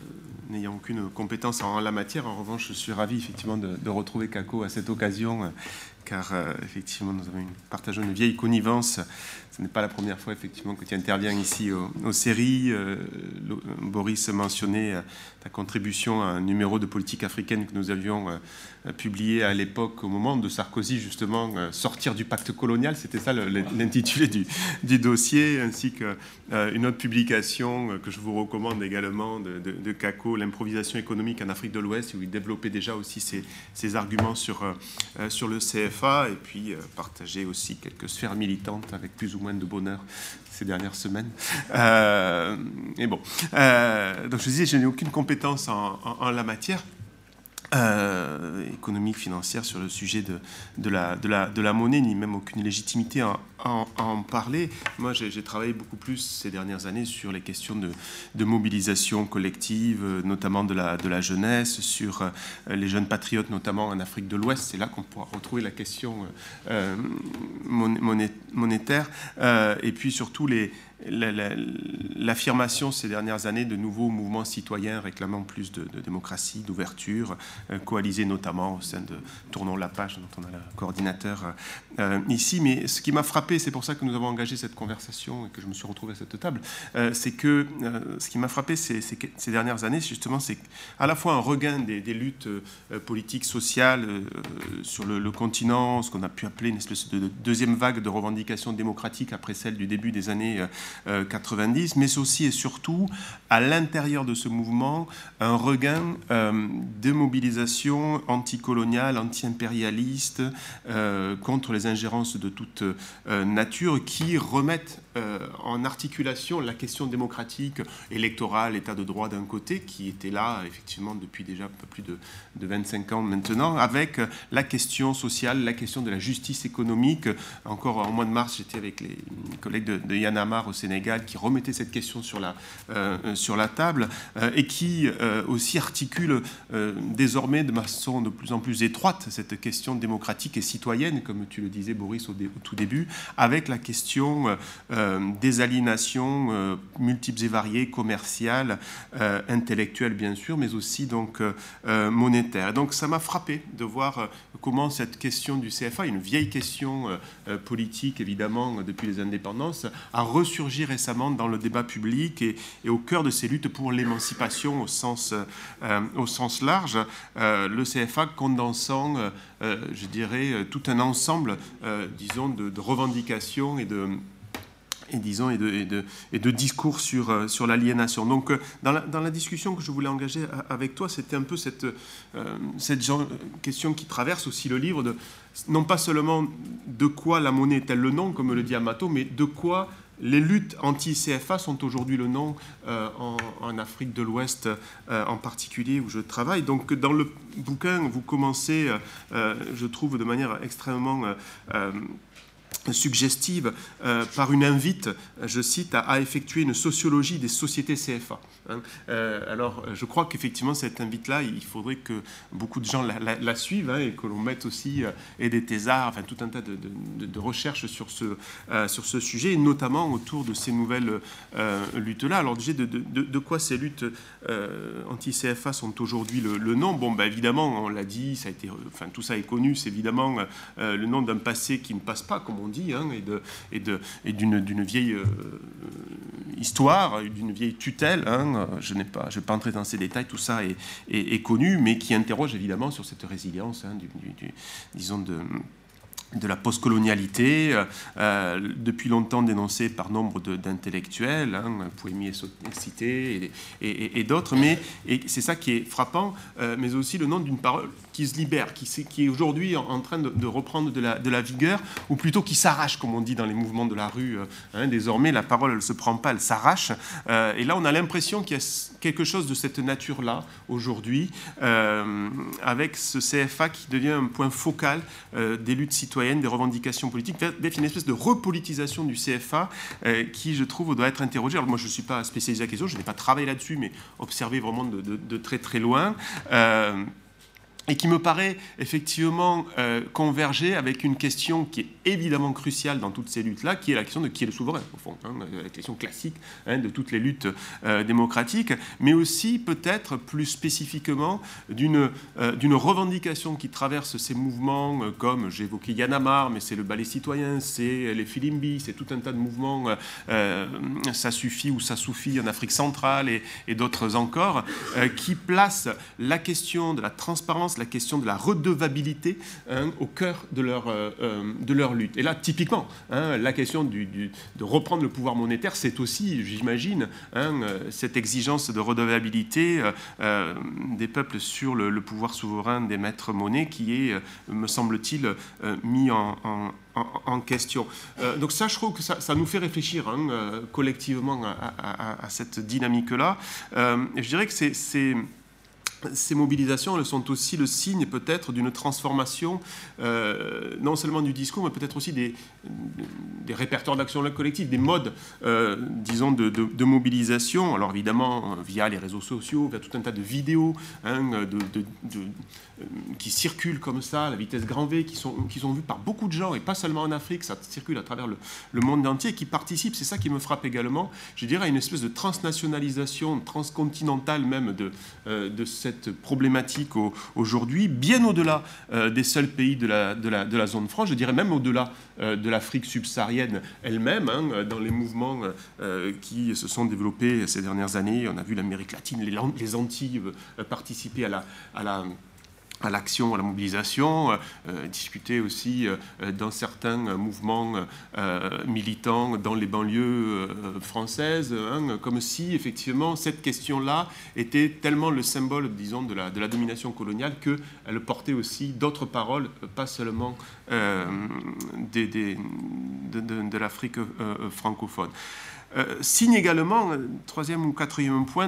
n'ayant aucune compétence en la matière. En revanche, je suis ravi effectivement de, retrouver Kako à cette occasion, euh, car effectivement, nous avons une, partageons une vieille connivence. Ce n'est pas la première fois effectivement que tu interviens ici aux, séries. Boris mentionnait ta contribution à un numéro de politique africaine que nous avions publié à l'époque, au moment de Sarkozy, justement, sortir du pacte colonial. C'était ça l'intitulé du, du, dossier, ainsi qu'une autre publication euh, que je vous recommande également de, de, Kako, l'improvisation économique en Afrique de l'Ouest, où il développait déjà aussi ses, arguments sur, euh, euh, sur le CFA, et puis partager aussi quelques sphères militantes avec plus ou moins de bonheur dernières semaines. et bon, donc je disais, je n'ai aucune compétence en la matière. Euh, économique, financière sur le sujet de, de, la, de, la, de, la, monnaie, ni même aucune légitimité à, en parler. Moi, j'ai travaillé beaucoup plus ces dernières années sur les questions de, mobilisation collective, notamment de la, jeunesse, sur euh, les jeunes patriotes, notamment en Afrique de l'Ouest. C'est là qu'on pourra retrouver la question euh, monétaire. et puis surtout l'affirmation ces dernières années de nouveaux mouvements citoyens réclamant plus de, démocratie, d'ouverture, euh, coalisés notamment au sein de Tournons la page, dont on a le coordinateur euh, ici. Mais ce qui m'a frappé, c'est pour ça que nous avons engagé cette conversation et que je me suis retrouvé à cette table, euh, c'est que ce qui m'a frappé ces, ces, dernières années, justement, c'est à la fois un regain des, luttes politiques, sociales sur le, continent, ce qu'on a pu appeler une espèce de deuxième vague de revendications démocratiques après celle du début des années 90, euh, mais aussi et surtout à l'intérieur de ce mouvement un regain euh, de mobilisation anticoloniale, anti-impérialiste euh, contre les ingérences de toute nature qui remettent en articulation la question démocratique, électorale, état de droit d'un côté, qui était là effectivement depuis déjà un peu plus de, de 25 ans maintenant, avec la question sociale, la question de la justice économique. Encore en mois de mars, j'étais avec les collègues de, de Yann Amar au Sénégal qui remettait cette question sur la, euh, table euh, et qui euh, aussi articule désormais de façon de plus en plus étroite cette question démocratique et citoyenne, comme tu le disais Boris au, tout début, avec la question des aliénations multiples et variées, commerciales, intellectuelles bien sûr, mais aussi donc monétaires. donc ça m'a frappé de voir comment cette question du CFA, une vieille question politique évidemment depuis les indépendances, a ressurgi récemment dans le débat public et, au cœur de ces luttes pour l'émancipation au, sens, euh, large, euh, le CFA condensant, euh, je dirais, tout un ensemble, disons, de, revendications et de et disons et de, discours sur, sur l'aliénation. Donc dans la, dans la, discussion que je voulais engager avec toi, c'était un peu cette, cette question qui traverse aussi le livre non pas seulement de quoi la monnaie est-elle le nom, comme le dit Amato, mais de quoi les luttes anti-CFA sont aujourd'hui le nom en, Afrique de l'Ouest en particulier où je travaille. Donc dans le bouquin, vous commencez, je trouve, de manière extrêmement suggestive par une invite, je cite, à, effectuer une sociologie des sociétés CFA. Hein. Euh, alors, je crois qu'effectivement, cette invite-là, il faudrait que beaucoup de gens la, suivent hein, et que l'on mette aussi, euh, des thésards, enfin tout un tas de, recherches sur ce, euh, sujet, et notamment autour de ces nouvelles luttes-là. Alors, déjà, de, quoi ces luttes anti-CFA sont aujourd'hui le, nom? Bon, bah, évidemment, on l'a dit, ça a été, enfin, tout ça est connu, c'est évidemment le nom d'un passé qui ne passe pas, comme on hein, et d'une et et vieille histoire, d'une vieille tutelle. Hein, je n'ai pas, je vais pas entrer dans ces détails, tout ça est, connu, mais qui interroge évidemment sur cette résilience, hein, disons de la postcolonialité, euh, euh, depuis longtemps dénoncée par nombre d'intellectuels, hein, excité et, et, d'autres, mais c'est ça qui est frappant, euh, mais aussi le nom d'une parole qui se libère, qui, est aujourd'hui en, train de, reprendre de la, vigueur, ou plutôt qui s'arrache, comme on dit dans les mouvements de la rue. Hein, désormais, la parole, elle ne se prend pas, elle s'arrache. et là, on a l'impression qu'il y a quelque chose de cette nature-là aujourd'hui, avec ce CFA qui devient un point focal des luttes citoyennes des revendications politiques, d'être une espèce de repolitisation du CFA euh, qui, je trouve, doit être interrogée. Alors moi, je ne suis pas spécialisé à la question, je n'ai pas travaillé là-dessus, mais observé vraiment de, très très loin. Et qui me paraît effectivement euh, converger avec une question qui est évidemment cruciale dans toutes ces luttes-là, qui est la question de qui est le souverain, au fond, hein, la question classique hein, de toutes les luttes euh, démocratiques, mais aussi peut-être plus spécifiquement d'une euh, revendication qui traverse ces mouvements, comme évoqué Yanamar, mais c'est le ballet citoyen, c'est les Filimbi, c'est tout un tas de mouvements, ça suffit ou ça suffit en Afrique centrale et, et d'autres encore, qui placent la question de la transparence la question de la redevabilité hein, au cœur de leur, euh, euh, de leur lutte. Et là, typiquement, hein, la question de reprendre le pouvoir monétaire, c'est aussi, j'imagine, hein, cette exigence de redevabilité euh, des peuples sur le, pouvoir souverain des maîtres monnaies qui est, me semble-t-il, mis en, question. donc ça, je trouve que ça, nous fait réfléchir collectivement à, cette dynamique-là. je dirais que c'est ces mobilisations, elles sont aussi le signe peut-être d'une transformation, euh, non seulement du discours, mais peut-être aussi des, répertoires d'action collective, des modes, euh, disons, de, mobilisation. Alors évidemment, via les réseaux sociaux, via tout un tas de vidéos hein, euh, qui circulent comme ça, à la vitesse grand V, qui sont, vues par beaucoup de gens, et pas seulement en Afrique, ça circule à travers le, monde entier, qui participent, c'est ça qui me frappe également, je dirais, à une espèce de transnationalisation, transcontinentale même de cette problématique aujourd'hui, bien au-delà euh, des seuls pays de la, de, la, de la, zone franche, je dirais même au-delà euh, de l'Afrique subsaharienne elle-même, hein, dans les mouvements euh, qui se sont développés ces dernières années. On a vu l'Amérique latine, les, les Antilles participer à la, à la à l'action, à la mobilisation, euh, euh, discuter aussi euh, dans certains mouvements militants dans les banlieues françaises, hein, comme si effectivement cette question-là était tellement le symbole, disons, de la, domination coloniale qu'elle portait aussi d'autres paroles, pas seulement des, des, de, de l'Afrique francophone. Euh, signe également, euh, troisième ou quatrième point,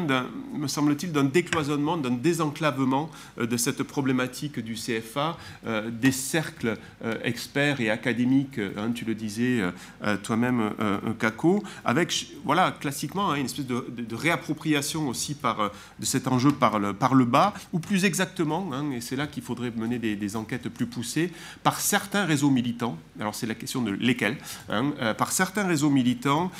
me semble-t-il, d'un décloisonnement, d'un désenclavement euh, de cette problématique du CFA, des cercles experts et académiques, hein, tu le disais toi-même, Kako, avec, voilà, classiquement, hein, une espèce de, réappropriation aussi par, de cet enjeu par le, bas, ou plus exactement, hein, et c'est là qu'il faudrait mener des, enquêtes plus poussées, par certains réseaux militants, alors c'est la question de lesquels, par certains réseaux militants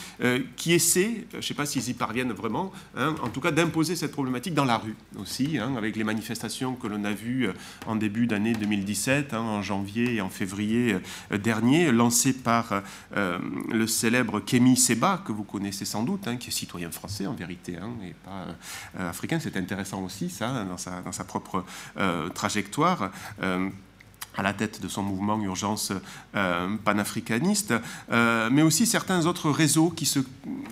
qui essaient, je ne sais pas s'ils y parviennent vraiment, hein, en tout cas d'imposer cette problématique dans la rue aussi, hein, avec les manifestations que l'on a vues euh, en début d'année 2017, hein, en janvier et en février euh, dernier, lancées par euh, le célèbre Kémy Seba, que vous connaissez sans doute, qui est citoyen français en vérité, et pas africain. C'est intéressant aussi, ça, dans sa, dans sa propre trajectoire. À la tête de son mouvement Urgence euh, panafricaniste, euh, mais aussi certains autres réseaux qui se,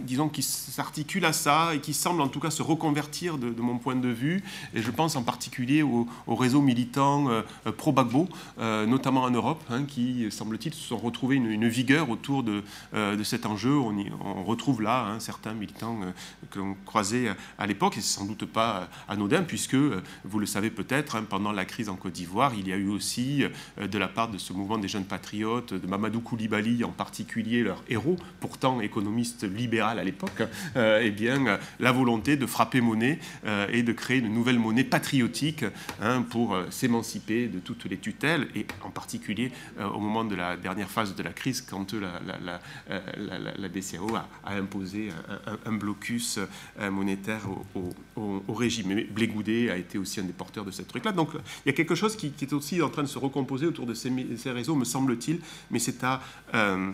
disons, qui s'articulent à ça et qui semblent en tout cas se reconvertir de, mon point de vue. Et je pense en particulier aux, réseaux militants euh, pro-Bagbo, notamment en Europe, hein, qui, semble-t-il, se sont retrouvés une, vigueur autour de, de cet enjeu. On, retrouve là hein, certains militants que l'on croisait à l'époque, et c'est sans doute pas anodin, puisque, vous le savez peut-être, hein, pendant la crise en Côte d'Ivoire, il y a eu aussi euh, de la part de ce mouvement des jeunes patriotes, de Mamadou Koulibaly en particulier, leur héros, pourtant économiste libéral à l'époque, euh, eh bien, la volonté de frapper monnaie euh, et de créer une nouvelle monnaie patriotique hein, pour s'émanciper de toutes les tutelles, et en particulier au moment de la dernière phase de la crise, quand la, la, a, imposé un, blocus monétaire au, régime. Mais a été aussi un des porteurs de cette truc-là. Donc il y a quelque chose qui, est aussi en train de se recomposer autour de ces, réseaux, me semble-t-il, mais c'est à, euh,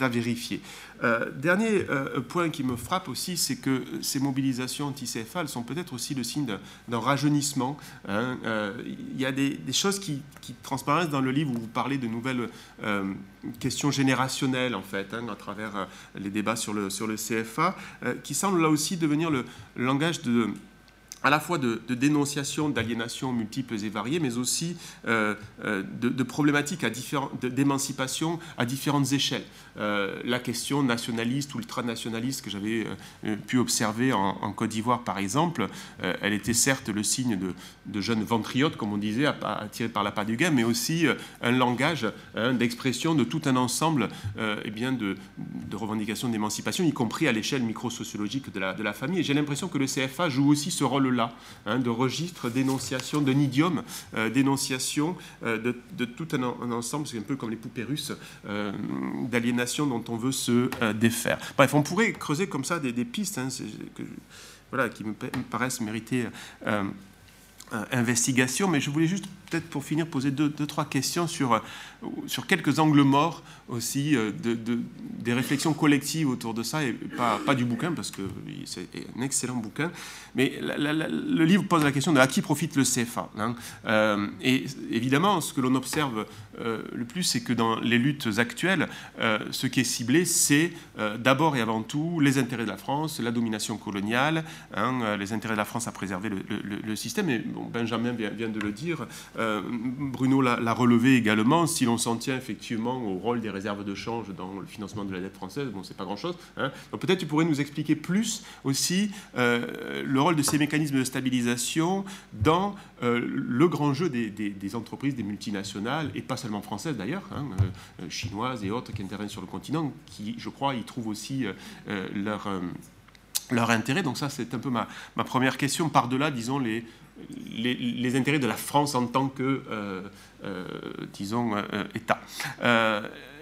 à, vérifier. Euh, dernier euh, point qui me frappe aussi, c'est que ces mobilisations anti-CFA, sont peut-être aussi le signe d'un rajeunissement. Hein. Il y a des, choses qui, transparaissent dans le livre où vous parlez de nouvelles questions générationnelles, en fait, hein, à travers les débats sur le, sur le CFA, qui semblent là aussi devenir le langage de à la fois de, dénonciation d'aliénation multiples et variées, mais aussi euh, euh, de, problématiques d'émancipation à différentes échelles. Euh, la question nationaliste ou ultranationaliste que j'avais pu observer en, Côte d'Ivoire, par exemple, elle était certes le signe de, jeunes ventriotes, comme on disait, attirés par la part du gain, mais aussi un langage d'expression de tout un ensemble eh bien de, revendications d'émancipation, y compris à l'échelle microsociologique de la, de la famille. Et j'ai l'impression que le CFA joue aussi ce rôle hein, de registre, d'énonciation, d'un idiome, euh, d'énonciation euh, de, tout un, ensemble, c'est un peu comme les poupées russes, euh, d'aliénation dont on veut se défaire. Bref, on pourrait creuser comme ça des, pistes hein, voilà, qui me, paraissent mériter investigation, mais je voulais juste peut-être pour finir poser deux, trois questions sur, sur quelques angles morts aussi, de, de, des réflexions collectives autour de ça, et pas, pas du bouquin, parce que c'est un excellent bouquin, mais le livre pose la question de à qui profite le CFA. Hein. Euh, et évidemment, ce que l'on observe euh, le plus, c'est que dans les luttes actuelles, euh, ce qui est ciblé, c'est d'abord et avant tout les intérêts de la France, la domination coloniale, hein, les intérêts de la France à préserver le, système. Et Benjamin vient, de le dire, Bruno l'a relevé également. Si l'on s'en tient effectivement au rôle des réserves de change dans le financement de la dette française, bon, c'est pas grand-chose. Hein. Donc peut-être tu pourrais nous expliquer plus aussi le rôle de ces mécanismes de stabilisation dans euh, le grand jeu des, entreprises, des multinationales, et pas seulement françaises d'ailleurs, hein, euh, chinoises et autres qui interviennent sur le continent, qui, je crois, y trouvent aussi euh, leur, leur intérêt. Donc ça, c'est un peu ma, ma première question, par-delà, disons, les, les, intérêts de la France en tant que, disons, État.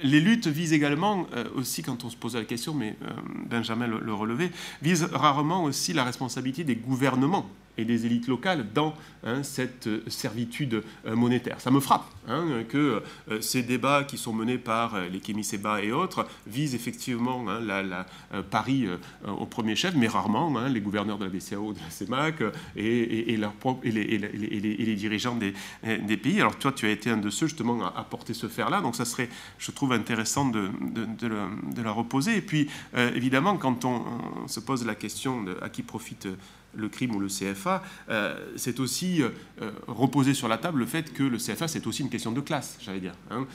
les luttes visent également, aussi quand on se pose la question, mais Benjamin le, le relevait, visent rarement aussi la responsabilité des gouvernements et des élites locales dans hein, cette euh, servitude euh, monétaire. Ça me frappe hein, que euh, ces débats qui sont menés par les Kémy Seba et autres visent effectivement hein, la, Paris au premier chef, mais rarement les gouverneurs de la BCAO, de la CEMAC et, les, dirigeants des, pays. Alors toi, tu as été un de ceux justement à, porter ce fer-là, donc ça serait, je trouve, intéressant de, la reposer. Et puis, évidemment, quand on, on, se pose la question de à qui profite le crime ou le CFA, euh, c'est aussi euh, euh, reposer sur la table le fait que le CFA, c'est aussi une question de classe, j'allais dire, hein,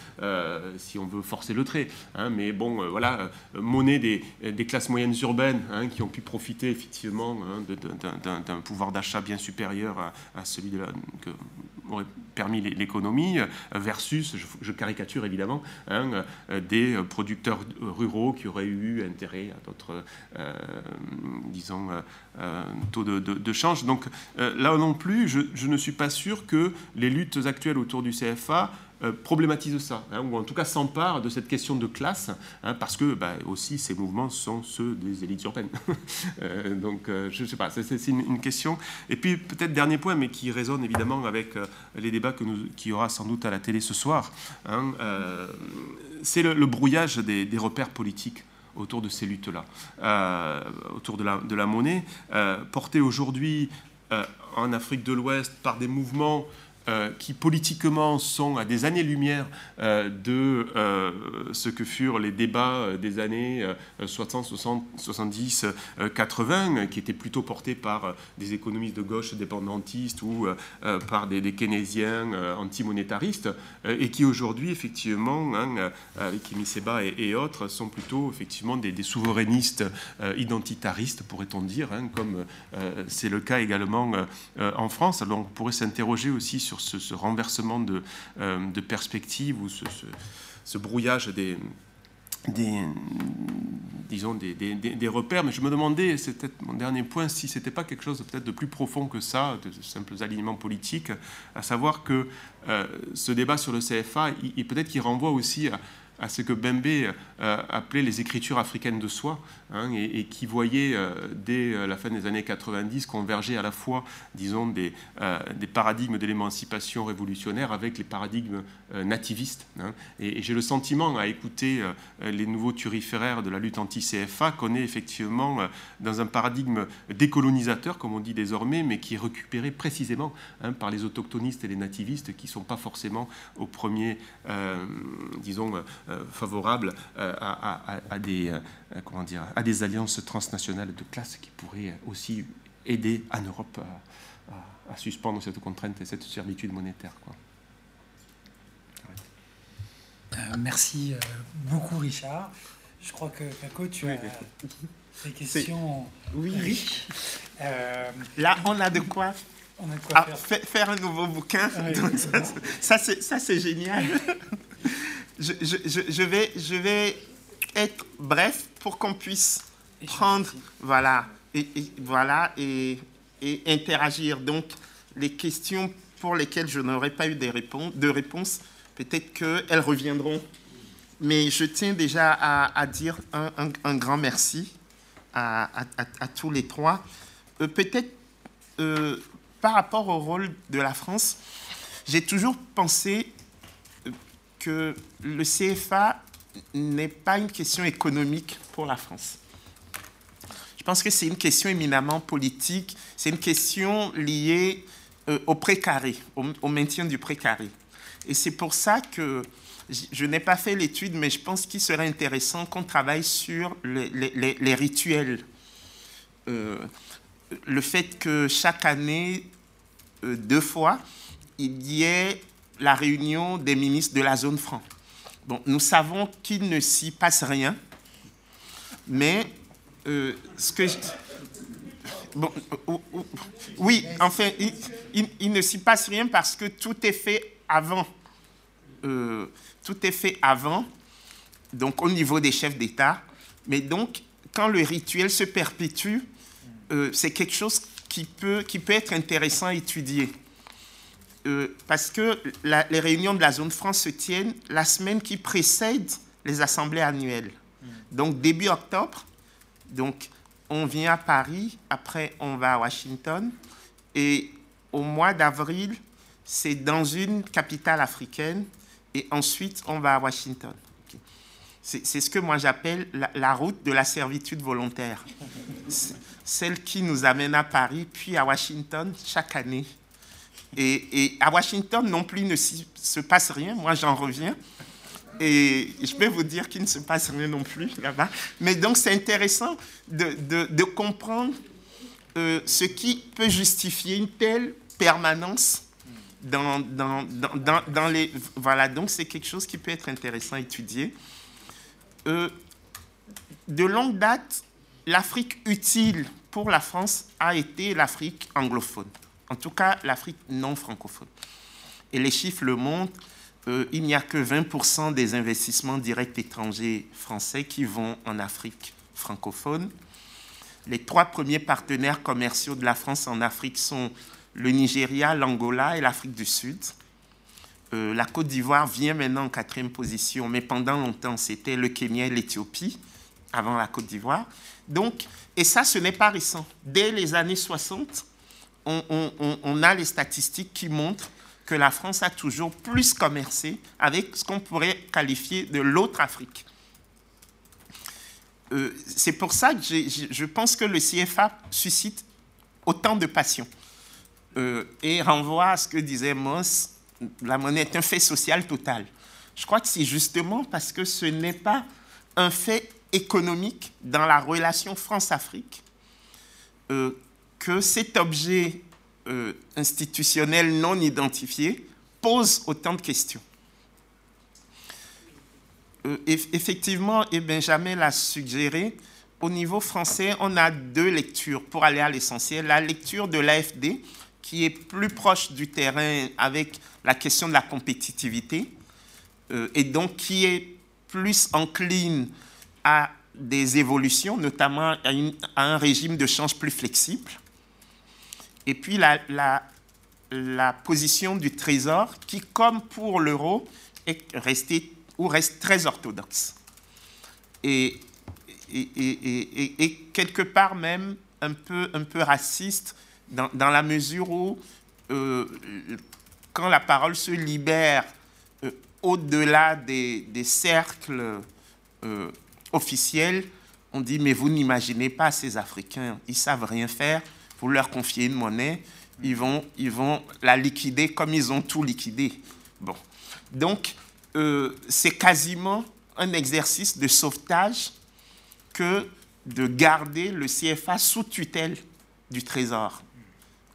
si on veut forcer le trait. Hein, mais bon, voilà, monnaie des, classes moyennes urbaines hein, qui ont pu profiter effectivement d'un pouvoir d'achat bien supérieur à, celui de la, aurait permis l'économie, versus, je, caricature évidemment, des producteurs ruraux qui auraient eu intérêt à d'autres, disons, taux de, change. Donc euh, là non plus, je, ne suis pas sûr que les luttes actuelles autour du CFA euh, problématisent ça, hein, ou en tout cas s'emparent de cette question de classe, hein, parce que bah, aussi ces mouvements sont ceux des élites urbaines. Euh, donc je ne sais pas, c'est une, question. Et puis peut-être dernier point, mais qui résonne évidemment avec les débats que nous, qu'il y aura sans doute à la télé ce soir, hein, c'est le, brouillage des repères politiques autour de ces luttes-là, euh, autour de la, monnaie, euh, portée aujourd'hui euh, en Afrique de l'Ouest par des mouvements euh, qui politiquement sont à des années-lumière euh, de euh, ce que furent les débats des années 60, 60 70, 80, qui étaient plutôt portés par des économistes de gauche dépendantistes ou par des, des keynésiens antimonétaristes, et qui aujourd'hui, effectivement, hein, avec Seba et, autres, sont plutôt effectivement des, souverainistes identitaristes, pourrait-on dire, hein, comme c'est le cas également en France. Alors on pourrait s'interroger aussi sur ce, renversement de, euh, de, perspective ou ce, brouillage des, disons, des, repères, mais je me demandais, c'est peut-être mon dernier point, si ce n'était pas quelque chose peut-être de plus profond que ça, de simples alignements politiques, à savoir que euh, ce débat sur le CFA, il, peut-être qu'il renvoie aussi à, à ce que Bembe euh, appelait les écritures africaines de soi, hein, et, qui voyait euh, dès euh, la fin des années 90 converger à la fois, disons, des, paradigmes de l'émancipation révolutionnaire avec les paradigmes nativistes. Hein. Et, j'ai le sentiment, à écouter les nouveaux turiféraires de la lutte anti-CFA, qu'on est effectivement dans un paradigme décolonisateur, comme on dit désormais, mais qui est récupéré précisément hein, par les autochtonistes et les nativistes, qui ne sont pas forcément au premier, disons, favorable euh, à, des, euh, comment dire, à des alliances transnationales de classe qui pourraient aussi aider en Europe à, suspendre cette contrainte et cette servitude monétaire. Quoi. merci beaucoup, Richard. Je crois que, Paco, tu as des questions oui. riches. Là, on a de quoi on a de quoi ah, faire. un nouveau bouquin. ça, ça c'est génial. je, vais, je vais être bref pour qu'on puisse prendre, voilà, et, voilà, et, interagir. Donc, les questions pour lesquelles je n'aurai pas eu de réponse, de réponse peut-être qu'elles reviendront. Mais je tiens déjà à, dire un, grand merci à, tous les trois. Euh, peut-être euh, par rapport au rôle de la France, j'ai toujours pensé que le CFA n'est pas une question économique pour la France. Je pense que c'est une question éminemment politique, c'est une question liée euh, au précaré, au, maintien du précaré. Et c'est pour ça que je, n'ai pas fait l'étude, mais je pense qu'il serait intéressant qu'on travaille sur les, rituels. Euh, le fait que chaque année, euh, deux fois, il y ait la réunion des ministres de la zone franc. Bon, nous savons qu'il ne s'y passe rien, mais euh, ce que... bon, euh, euh, oui, enfin, il, ne s'y passe rien parce que tout est fait avant. tout est fait avant, donc au niveau des chefs d'État. Mais donc, quand le rituel se perpétue, c'est quelque chose qui peut, qui peut être intéressant à étudier. Euh, parce que les réunions de la zone France se tiennent la semaine qui précède les assemblées annuelles. Mm. Donc début octobre, donc on vient à Paris, après on va à Washington, et au mois d'avril, c'est dans une capitale africaine, et ensuite on va à Washington. C'est ce que moi j'appelle la, la, route de la servitude volontaire. Celle qui nous amène à Paris, puis à Washington chaque année et, à Washington non plus, il ne se passe rien. Moi, j'en reviens. Et je peux vous dire qu'il ne se passe rien non plus là-bas. Mais donc, c'est intéressant de, comprendre euh, ce qui peut justifier une telle permanence dans, les... Voilà, donc c'est quelque chose qui peut être intéressant à étudier. Euh, de longue date, l'Afrique utile pour la France a été l'Afrique anglophone en tout cas l'Afrique non francophone. Et les chiffres le montrent, euh, il n'y a que 20% des investissements directs étrangers français qui vont en Afrique francophone. Les trois premiers partenaires commerciaux de la France en Afrique sont le Nigeria, l'Angola et l'Afrique du Sud. Euh, la Côte d'Ivoire vient maintenant en quatrième position, mais pendant longtemps, c'était le Kenya et l'Éthiopie, avant la Côte d'Ivoire. Donc, et ça, ce n'est pas récent. Dès les années 60, on, a les statistiques qui montrent que la France a toujours plus commercé avec ce qu'on pourrait qualifier de l'autre Afrique. Euh, c'est pour ça que je pense que le CFA suscite autant de passion. et renvoie à ce que disait Moss, la monnaie est un fait social total. Je crois que c'est justement parce que ce n'est pas un fait économique dans la relation France-Afrique que cet objet institutionnel non identifié pose autant de questions. Euh, effectivement, et Benjamin l'a suggéré, au niveau français, on a deux lectures pour aller à l'essentiel. La lecture de l'AFD, qui est plus proche du terrain avec la question de la compétitivité, euh, et donc qui est plus encline à des évolutions, notamment à, un régime de change plus flexible. Et puis la, la position du Trésor, qui, comme pour l'euro, est restée ou reste très orthodoxe. Et, et, quelque part même un peu, un peu raciste dans, dans la mesure où, euh, quand la parole se libère euh, au-delà des, des, cercles euh, officiels, on dit mais vous n'imaginez pas ces Africains, ils savent rien faire, vous leur confiez une monnaie, ils vont, ils vont la liquider comme ils ont tout liquidé. Bon, donc euh, c'est quasiment un exercice de sauvetage que de garder le CFA sous tutelle du Trésor.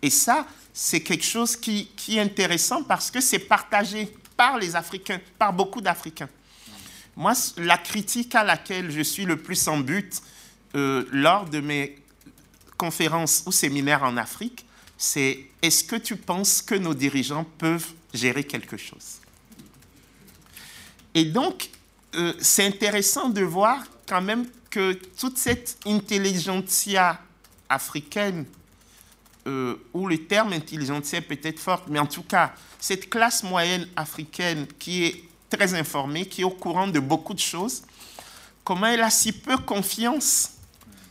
Et ça, c'est quelque chose qui, est intéressant parce que c'est partagé par les Africains, par beaucoup d'Africains. Moi, la critique à laquelle je suis le plus en but euh, lors de mes conférences ou séminaires en Afrique, c'est est-ce que tu penses que nos dirigeants peuvent gérer quelque chose? Et donc, euh, c'est intéressant de voir quand même que toute cette intelligentsia africaine, euh, où le terme intelligentsia peut être fort, mais en tout cas, cette classe moyenne africaine qui est très informée, qui est au courant de beaucoup de choses, comment elle a si peu confiance,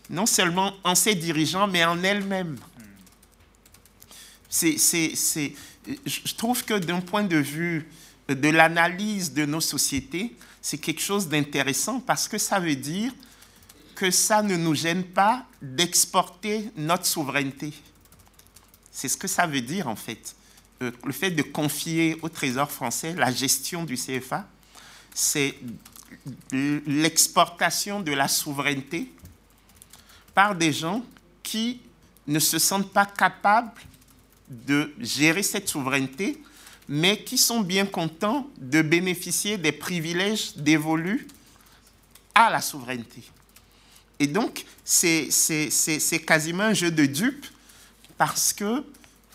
non seulement en ses dirigeants, mais en elle-même. Je trouve que d'un point de vue de l'analyse de nos sociétés, c'est quelque chose d'intéressant parce que ça veut dire que ça ne nous gêne pas d'exporter notre souveraineté. C'est ce que ça veut dire en fait. Euh, le fait de confier au Trésor français la gestion du CFA, c'est l'exportation de la souveraineté par des gens qui ne se sentent pas capables de gérer cette souveraineté mais qui sont bien contents de bénéficier des privilèges dévolus à la souveraineté. Et donc, c'est quasiment un jeu de dupes parce que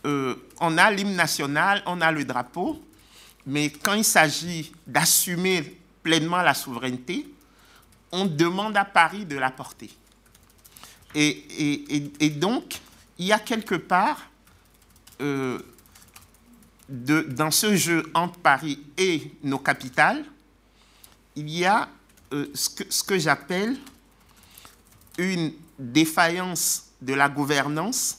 euh, on a l'hymne national, on a le drapeau, mais quand il s'agit d'assumer pleinement la souveraineté, on demande à Paris de la porter. Et, donc, il y a quelque part euh, dans ce jeu entre Paris et nos capitales, il y a euh, ce que, que j'appelle une défaillance de la gouvernance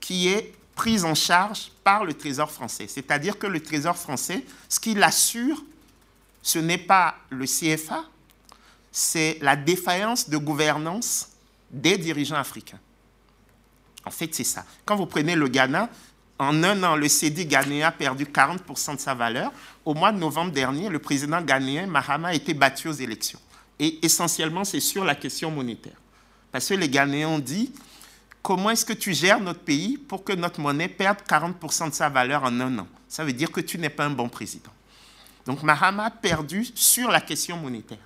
qui est prise en charge par le Trésor français. C'est-à-dire que le Trésor français, ce qu'il assure, ce n'est pas le CFA, c'est la défaillance de gouvernance des dirigeants africains. En fait, c'est ça. Quand vous prenez le Ghana, en un an, le CD ghanéen a perdu 40% de sa valeur. Au mois de novembre dernier, le président ghanéen, Mahama, a été battu aux élections. Et essentiellement, c'est sur la question monétaire. Parce que les Ghanéens ont dit, comment est-ce que tu gères notre pays pour que notre monnaie perde 40% de sa valeur en un an? Ça veut dire que tu n'es pas un bon président. Donc Mahama a perdu sur la question monétaire.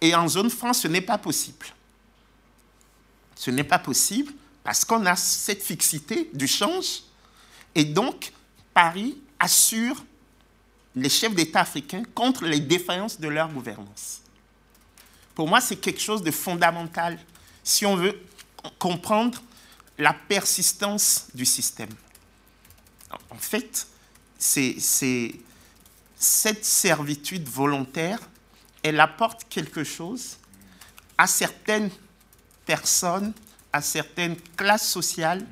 Et en zone franc, ce n'est pas possible. Ce n'est pas possible parce qu'on a cette fixité du change et donc, Paris assure les chefs d'État africains contre les défaillances de leur gouvernance. Pour moi, c'est quelque chose de fondamental si on veut comprendre la persistance du système. En fait, cette servitude volontaire, elle apporte quelque chose à certaines personnes, à certaines classes sociales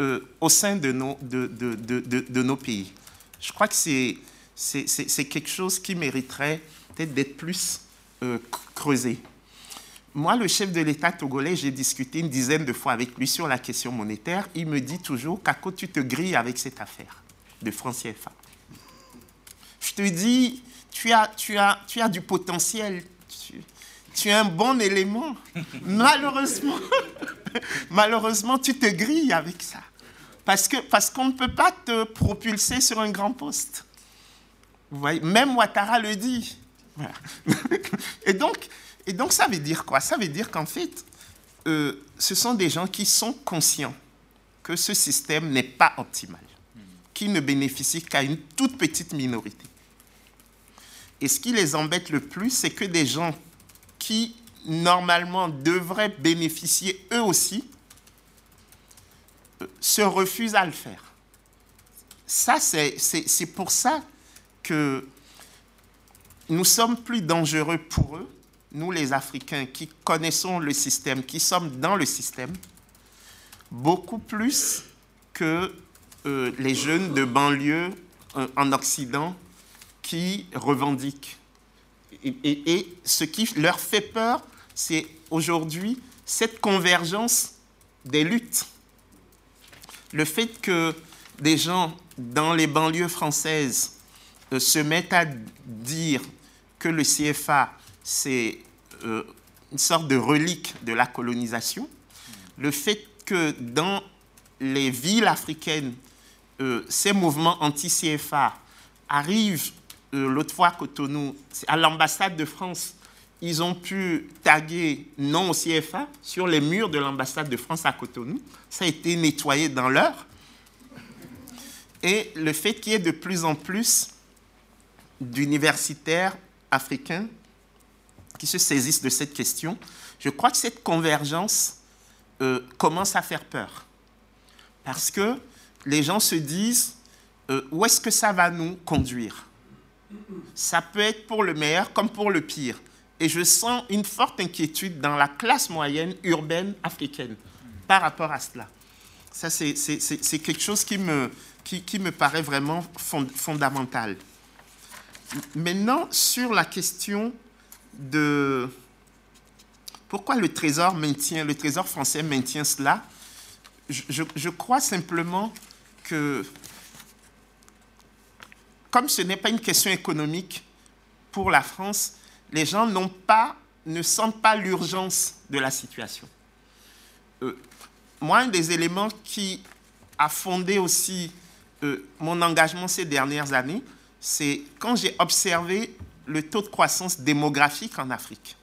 euh, au sein de nos, de, de, de, de, nos pays. Je crois que c'est quelque chose qui mériterait peut-être d'être plus euh, creusé. moi, le chef de l'État togolais, j'ai discuté une dizaine de fois avec lui sur la question monétaire. Il me dit toujours, Kako, tu te grilles avec cette affaire de francs CFA. Je te dis, tu as, tu as, tu as du potentiel, tu, es un bon élément. Malheureusement, malheureusement, tu te grilles avec ça. Parce qu'on parce qu'on ne peut pas te propulser sur un grand poste. Vous voyez, même Ouattara le dit. Et donc, et donc ça veut dire quoi? Ça veut dire qu'en fait, euh, ce sont des gens qui sont conscients que ce système n'est pas optimal, qui ne bénéficie qu'à une toute petite minorité. Et ce qui les embête le plus, c'est que des gens qui, normalement, devraient bénéficier eux aussi, euh, se refusent à le faire. Ça, c'est pour ça que nous sommes plus dangereux pour eux, nous les Africains qui connaissons le système, qui sommes dans le système, beaucoup plus que euh, les jeunes de banlieue euh, en Occident qui revendiquent. Et, ce qui leur fait peur, c'est aujourd'hui cette convergence des luttes. Le fait que des gens dans les banlieues françaises euh, se mettent à dire que le CFA, c'est euh, une sorte de relique de la colonisation, le fait que dans les villes africaines, euh, ces mouvements anti-CFA arrivent l'autre fois Cotonou, à l'ambassade de France, ils ont pu taguer non au CFA sur les murs de l'ambassade de France à Cotonou. Ça a été nettoyé dans l'heure. Et le fait qu'il y ait de plus en plus d'universitaires africains qui se saisissent de cette question, je crois que cette convergence euh, commence à faire peur. Parce que les gens se disent, euh, où est-ce que ça va nous conduire? Ça peut être pour le meilleur comme pour le pire. Et je sens une forte inquiétude dans la classe moyenne urbaine africaine par rapport à cela. Ça, c'est quelque chose qui me, qui, me paraît vraiment fondamental. Maintenant, sur la question de pourquoi le Trésor maintient, le Trésor français maintient cela, je crois simplement que comme ce n'est pas une question économique pour la France, les gens pas, ne sentent pas l'urgence de la situation. Euh, moi, un des éléments qui a fondé aussi euh, mon engagement ces dernières années, c'est quand j'ai observé le taux de croissance démographique en Afrique.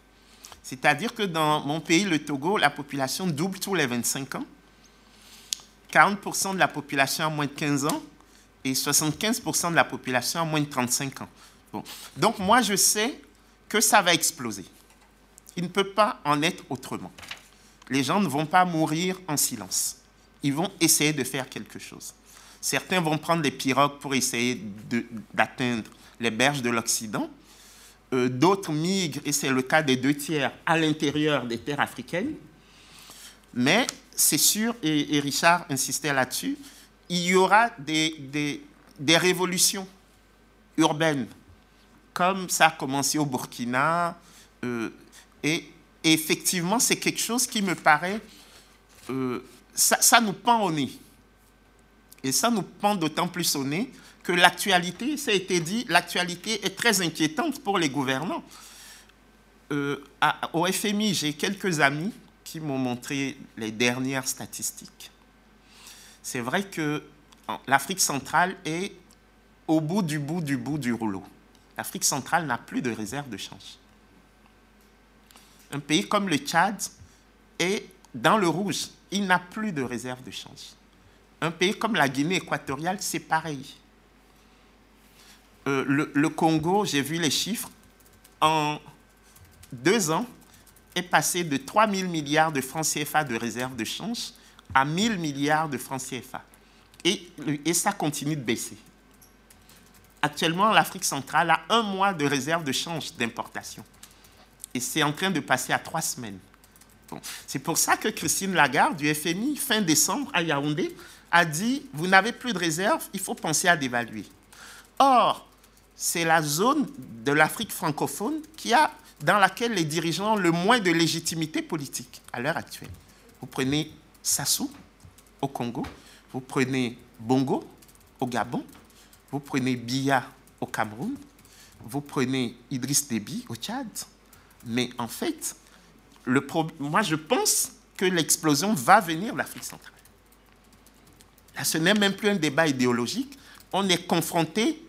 C'est-à-dire que dans mon pays, le Togo, la population double tous les 25 ans. 40% de la population a moins de 15 ans et 75% de la population a moins de 35 ans. Donc moi, je sais que ça va exploser. Il ne peut pas en être autrement. Les gens ne vont pas mourir en silence. Ils vont essayer de faire quelque chose. Certains vont prendre des pirogues pour essayer d'atteindre les berges de l'Occident. Euh, d'autres migrent, et c'est le cas des deux tiers, à l'intérieur des terres africaines. Mais c'est sûr, et Richard insistait là-dessus, il y aura des, des, révolutions urbaines, comme ça a commencé au Burkina. Euh, et, effectivement, c'est quelque chose qui me paraît, euh, ça, nous pend au nez. Et ça nous pend d'autant plus au nez que l'actualité, ça a été dit, l'actualité est très inquiétante pour les gouvernants. Euh, au FMI, j'ai quelques amis qui m'ont montré les dernières statistiques c'est vrai que l'Afrique centrale est au bout du bout du bout du rouleau. L'Afrique centrale n'a plus de réserve de change. Un pays comme le Tchad est dans le rouge. Il n'a plus de réserve de change. Un pays comme la Guinée équatoriale, c'est pareil. Euh, le, le, Congo, j'ai vu les chiffres, en deux ans, est passé de 3 000 milliards de francs CFA de réserve de change à 1000 milliards de francs CFA. Et, ça continue de baisser. Actuellement, l'Afrique centrale a un mois de réserve de change d'importation. Et c'est en train de passer à trois semaines. C'est pour ça que Christine Lagarde du FMI, fin décembre, à Yaoundé, a dit, vous n'avez plus de réserve, il faut penser à dévaluer. Or, c'est la zone de l'Afrique francophone qui a dans laquelle les dirigeants ont le moins de légitimité politique à l'heure actuelle. Vous prenez Sassou au Congo, vous prenez Bongo au Gabon, vous prenez Biya au Cameroun, vous prenez Idriss Déby au Tchad. Mais en fait, le moi je pense que l'explosion va venir de l'Afrique centrale. Là, ce n'est même plus un débat idéologique. On est confronté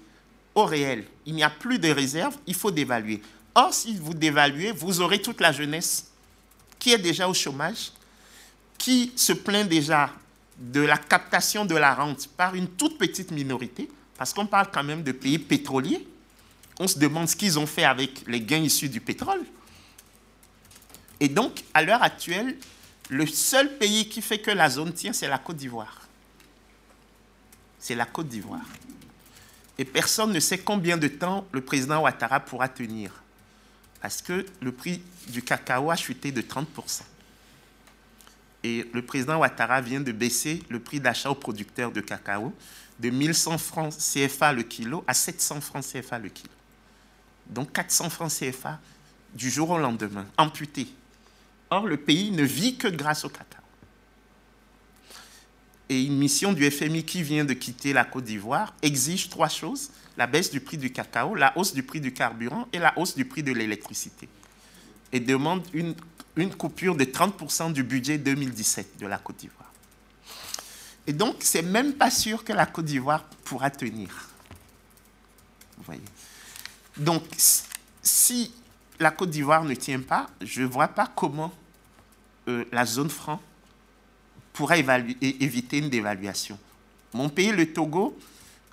au réel. Il n'y a plus de réserve, il faut dévaluer. Or, si vous dévaluez, vous aurez toute la jeunesse qui est déjà au chômage, qui se plaint déjà de la captation de la rente par une toute petite minorité, parce qu'on parle quand même de pays pétroliers. On se demande ce qu'ils ont fait avec les gains issus du pétrole. Et donc, à l'heure actuelle, le seul pays qui fait que la zone tient, c'est la Côte d'Ivoire. C'est la Côte d'Ivoire. Et personne ne sait combien de temps le président Ouattara pourra tenir. Parce que le prix du cacao a chuté de 30%. Et le président Ouattara vient de baisser le prix d'achat aux producteurs de cacao de 1100 francs CFA le kilo à 700 francs CFA le kilo. Donc 400 francs CFA du jour au lendemain, amputé. Or, le pays ne vit que grâce au cacao. Et une mission du FMI qui vient de quitter la Côte d'Ivoire exige trois choses la baisse du prix du cacao, la hausse du prix du carburant et la hausse du prix de l'électricité. Et demande une, une coupure de 30% du budget 2017 de la Côte d'Ivoire. Et donc, c'est même pas sûr que la Côte d'Ivoire pourra tenir. Vous voyez. Donc, si la Côte d'Ivoire ne tient pas, je ne vois pas comment euh, la zone franc pourra éviter une dévaluation. Mon pays, le Togo,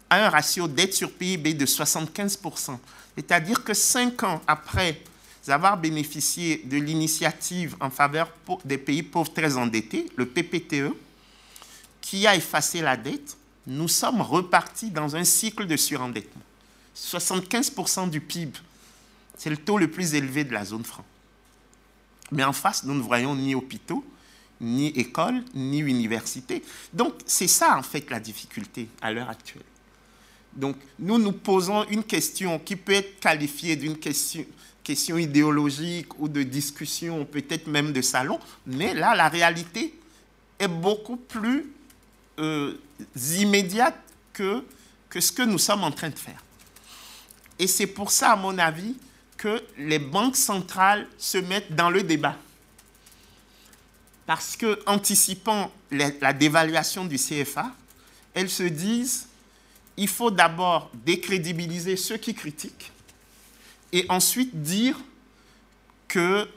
a un ratio dette sur PIB de 75%. C'est-à-dire que cinq ans après avoir bénéficié de l'initiative en faveur des pays pauvres très endettés, le PPTE, qui a effacé la dette, nous sommes repartis dans un cycle de surendettement. 75% du PIB, c'est le taux le plus élevé de la zone franc. Mais en face, nous ne voyons ni hôpitaux, ni écoles, ni universités. Donc, c'est ça, en fait, la difficulté à l'heure actuelle. Donc, nous nous posons une question qui peut être qualifiée d'une question, question idéologique ou de discussion, peut-être même de salon, mais là, la réalité est beaucoup plus euh, immédiate que, que ce que nous sommes en train de faire. Et c'est pour ça, à mon avis, que les banques centrales se mettent dans le débat. Parce que, anticipant la dévaluation du CFA, elles se disent il faut d'abord décrédibiliser ceux qui critiquent et ensuite dire que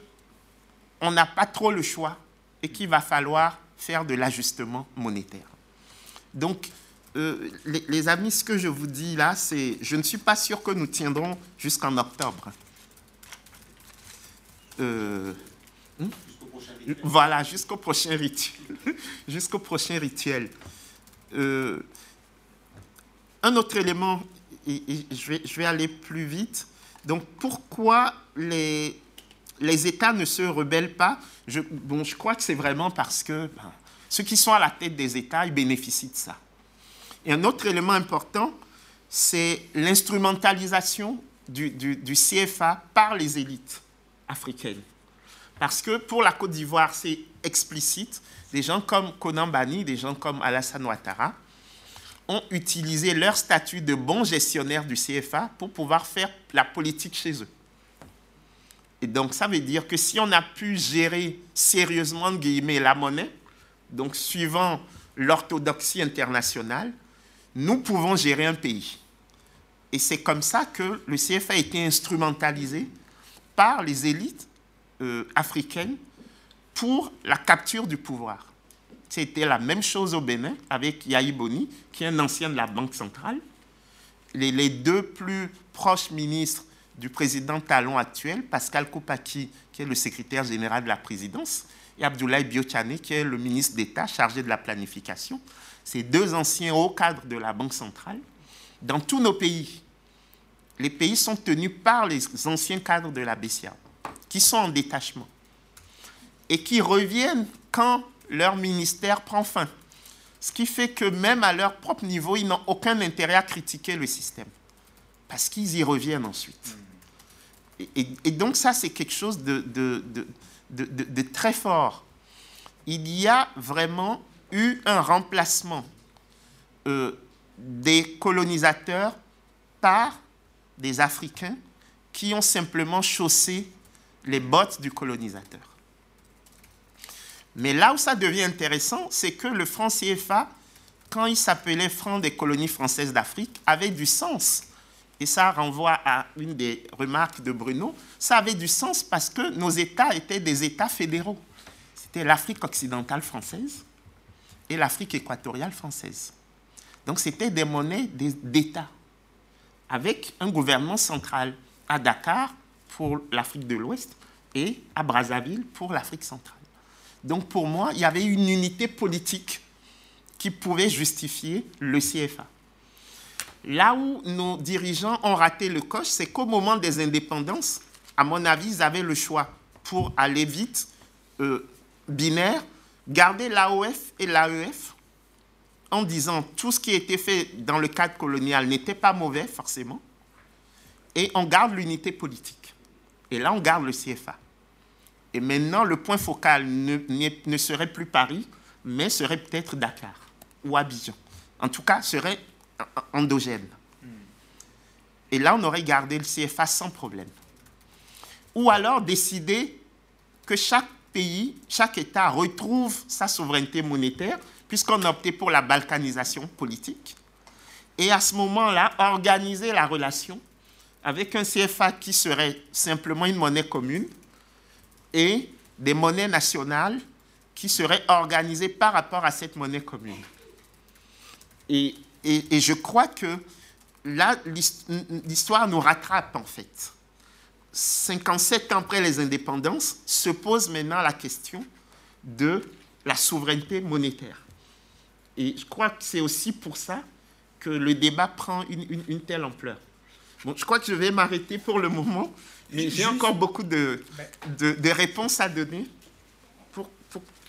on n'a pas trop le choix et qu'il va falloir faire de l'ajustement monétaire. Donc, euh, les, amis, ce que je vous dis là, c'est, je ne suis pas sûr que nous tiendrons jusqu'en octobre. Euh, hmm? Voilà, jusqu'au prochain rituel. jusqu'au prochain rituel. Euh, un autre élément, et, je, vais, je, vais, aller plus vite. Donc, pourquoi les, les États ne se rebellent pas? Je, bon, je crois que c'est vraiment parce que ben, ceux qui sont à la tête des États, ils bénéficient de ça. Et un autre élément important, c'est l'instrumentalisation du, du, du CFA par les élites africaines. Parce que pour la Côte d'Ivoire, c'est explicite. Des gens comme Conan Bani, des gens comme Alassane Ouattara, ont utilisé leur statut de bon gestionnaire du CFA pour pouvoir faire la politique chez eux. Et donc, ça veut dire que si on a pu gérer sérieusement, la monnaie, donc suivant l'orthodoxie internationale, nous pouvons gérer un pays. Et c'est comme ça que le CFA a été instrumentalisé par les élites euh, africaines pour la capture du pouvoir. C'était la même chose au Bénin avec Yahi Boni, qui est un ancien de la Banque centrale. Les, deux plus proches ministres du président Talon actuel, Pascal Koupaki, qui est le secrétaire général de la présidence, et Abdoulaye Biochane, qui est le ministre d'État chargé de la planification. Ces deux anciens hauts cadres de la Banque centrale. Dans tous nos pays, les pays sont tenus par les anciens cadres de la BCA, qui sont en détachement et qui reviennent quand leur ministère prend fin. Ce qui fait que même à leur propre niveau, ils n'ont aucun intérêt à critiquer le système. Parce qu'ils y reviennent ensuite. et, donc ça, c'est quelque chose de, très fort. Il y a vraiment eu un remplacement euh, des colonisateurs par des Africains qui ont simplement chaussé les bottes du colonisateur. Mais là où ça devient intéressant, c'est que le franc CFA, quand il s'appelait franc des colonies françaises d'Afrique, avait du sens. Et ça renvoie à une des remarques de Bruno. Ça avait du sens parce que nos États étaient des États fédéraux. C'était l'Afrique occidentale française et l'Afrique équatoriale française. Donc c'était des monnaies d'État avec un gouvernement central à Dakar pour l'Afrique de l'Ouest et à Brazzaville pour l'Afrique centrale. Donc pour moi, il y avait une unité politique qui pouvait justifier le CFA. Là où nos dirigeants ont raté le coche, c'est qu'au moment des indépendances, à mon avis, ils avaient le choix pour aller vite, euh, binaire, garder l'AOF et l'AEF en disant tout ce qui été fait dans le cadre colonial n'était pas mauvais forcément, et on garde l'unité politique. Et là, on garde le CFA. Et maintenant, le point focal ne, serait plus Paris, mais serait peut-être Dakar ou Abidjan. En tout cas, serait endogène. Et là, on aurait gardé le CFA sans problème. Ou alors décider que chaque pays, chaque État retrouve sa souveraineté monétaire, puisqu'on a opté pour la balkanisation politique. Et à ce moment-là, organiser la relation avec un CFA qui serait simplement une monnaie commune et des monnaies nationales qui seraient organisées par rapport à cette monnaie commune. Et, je crois que là, l'histoire nous rattrape en fait. 57 ans après les indépendances, se pose maintenant la question de la souveraineté monétaire. Et je crois que c'est aussi pour ça que le débat prend une, une telle ampleur. Bon, je crois que je vais m'arrêter pour le moment, mais j'ai encore beaucoup de, de, réponses à donner. Pour,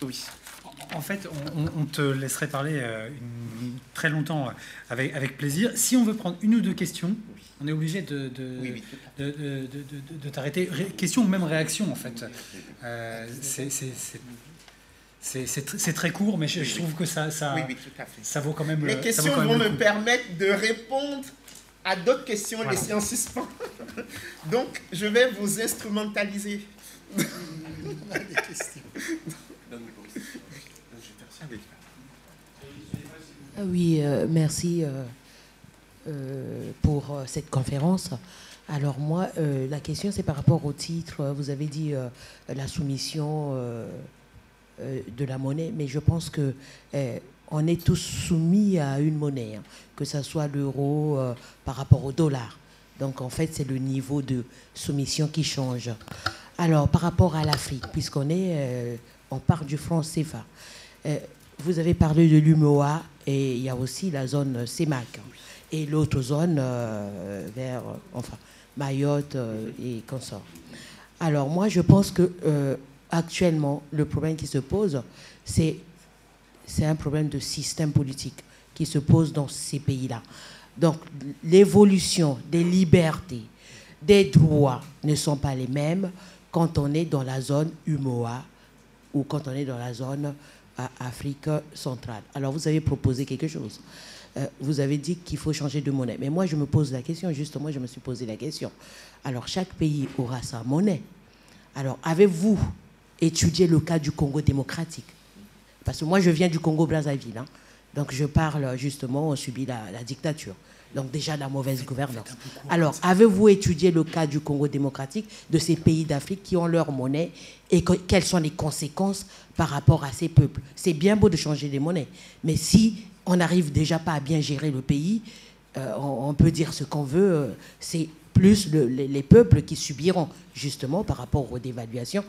oui. En fait, on, te laisserait parler euh, très longtemps avec, avec plaisir. Si on veut prendre une ou deux questions, on est obligé de, de, t'arrêter. Question ou même réaction, en fait. Euh, c'est très court, mais je, trouve que ça, ça, ça vaut quand même Les questions vont me permettre de répondre à d'autres questions laissées en suspens. Donc, je vais vous instrumentaliser. Oui, euh, merci euh, euh, pour cette conférence. Alors moi, la question c'est par rapport au titre. Vous avez dit la soumission de la monnaie, mais je pense que on est tous soumis à une monnaie, hein, que ce soit l'euro euh, par rapport au dollar. Donc en fait, c'est le niveau de soumission qui change. Alors par rapport à l'Afrique, puisqu'on est, euh, on part du franc CFA. Euh, vous avez parlé de l'UMOA et il y a aussi la zone CEMAC et l'autre zone vers, enfin, Mayotte et consorts. Alors moi, je pense que actuellement, le problème qui se pose, c'est c'est un problème de système politique qui se pose dans ces pays-là. Donc l'évolution des libertés, des droits ne sont pas les mêmes quand on est dans la zone UMOA ou quand on est dans la zone euh, Afrique centrale. Alors vous avez proposé quelque chose. Euh, vous avez dit qu'il faut changer de monnaie. Mais moi, je me pose la question, justement, je me suis posé la question. Alors chaque pays aura sa monnaie. Alors avez-vous étudié le cas du Congo démocratique? Parce que moi, je viens du Congo-Brazzaville. Hein. Donc, je parle justement, on subit la, dictature. Donc, déjà, la mauvaise gouvernance. Alors, avez-vous étudié le cas du Congo démocratique, de ces pays d'Afrique qui ont leur monnaie et quelles sont les conséquences par rapport à ces peuples? C'est bien beau de changer les monnaies, mais si on n'arrive déjà pas à bien gérer le pays, euh, on, peut dire ce qu'on veut, euh, c'est plus les, les, peuples qui subiront, justement, par rapport aux dévaluations,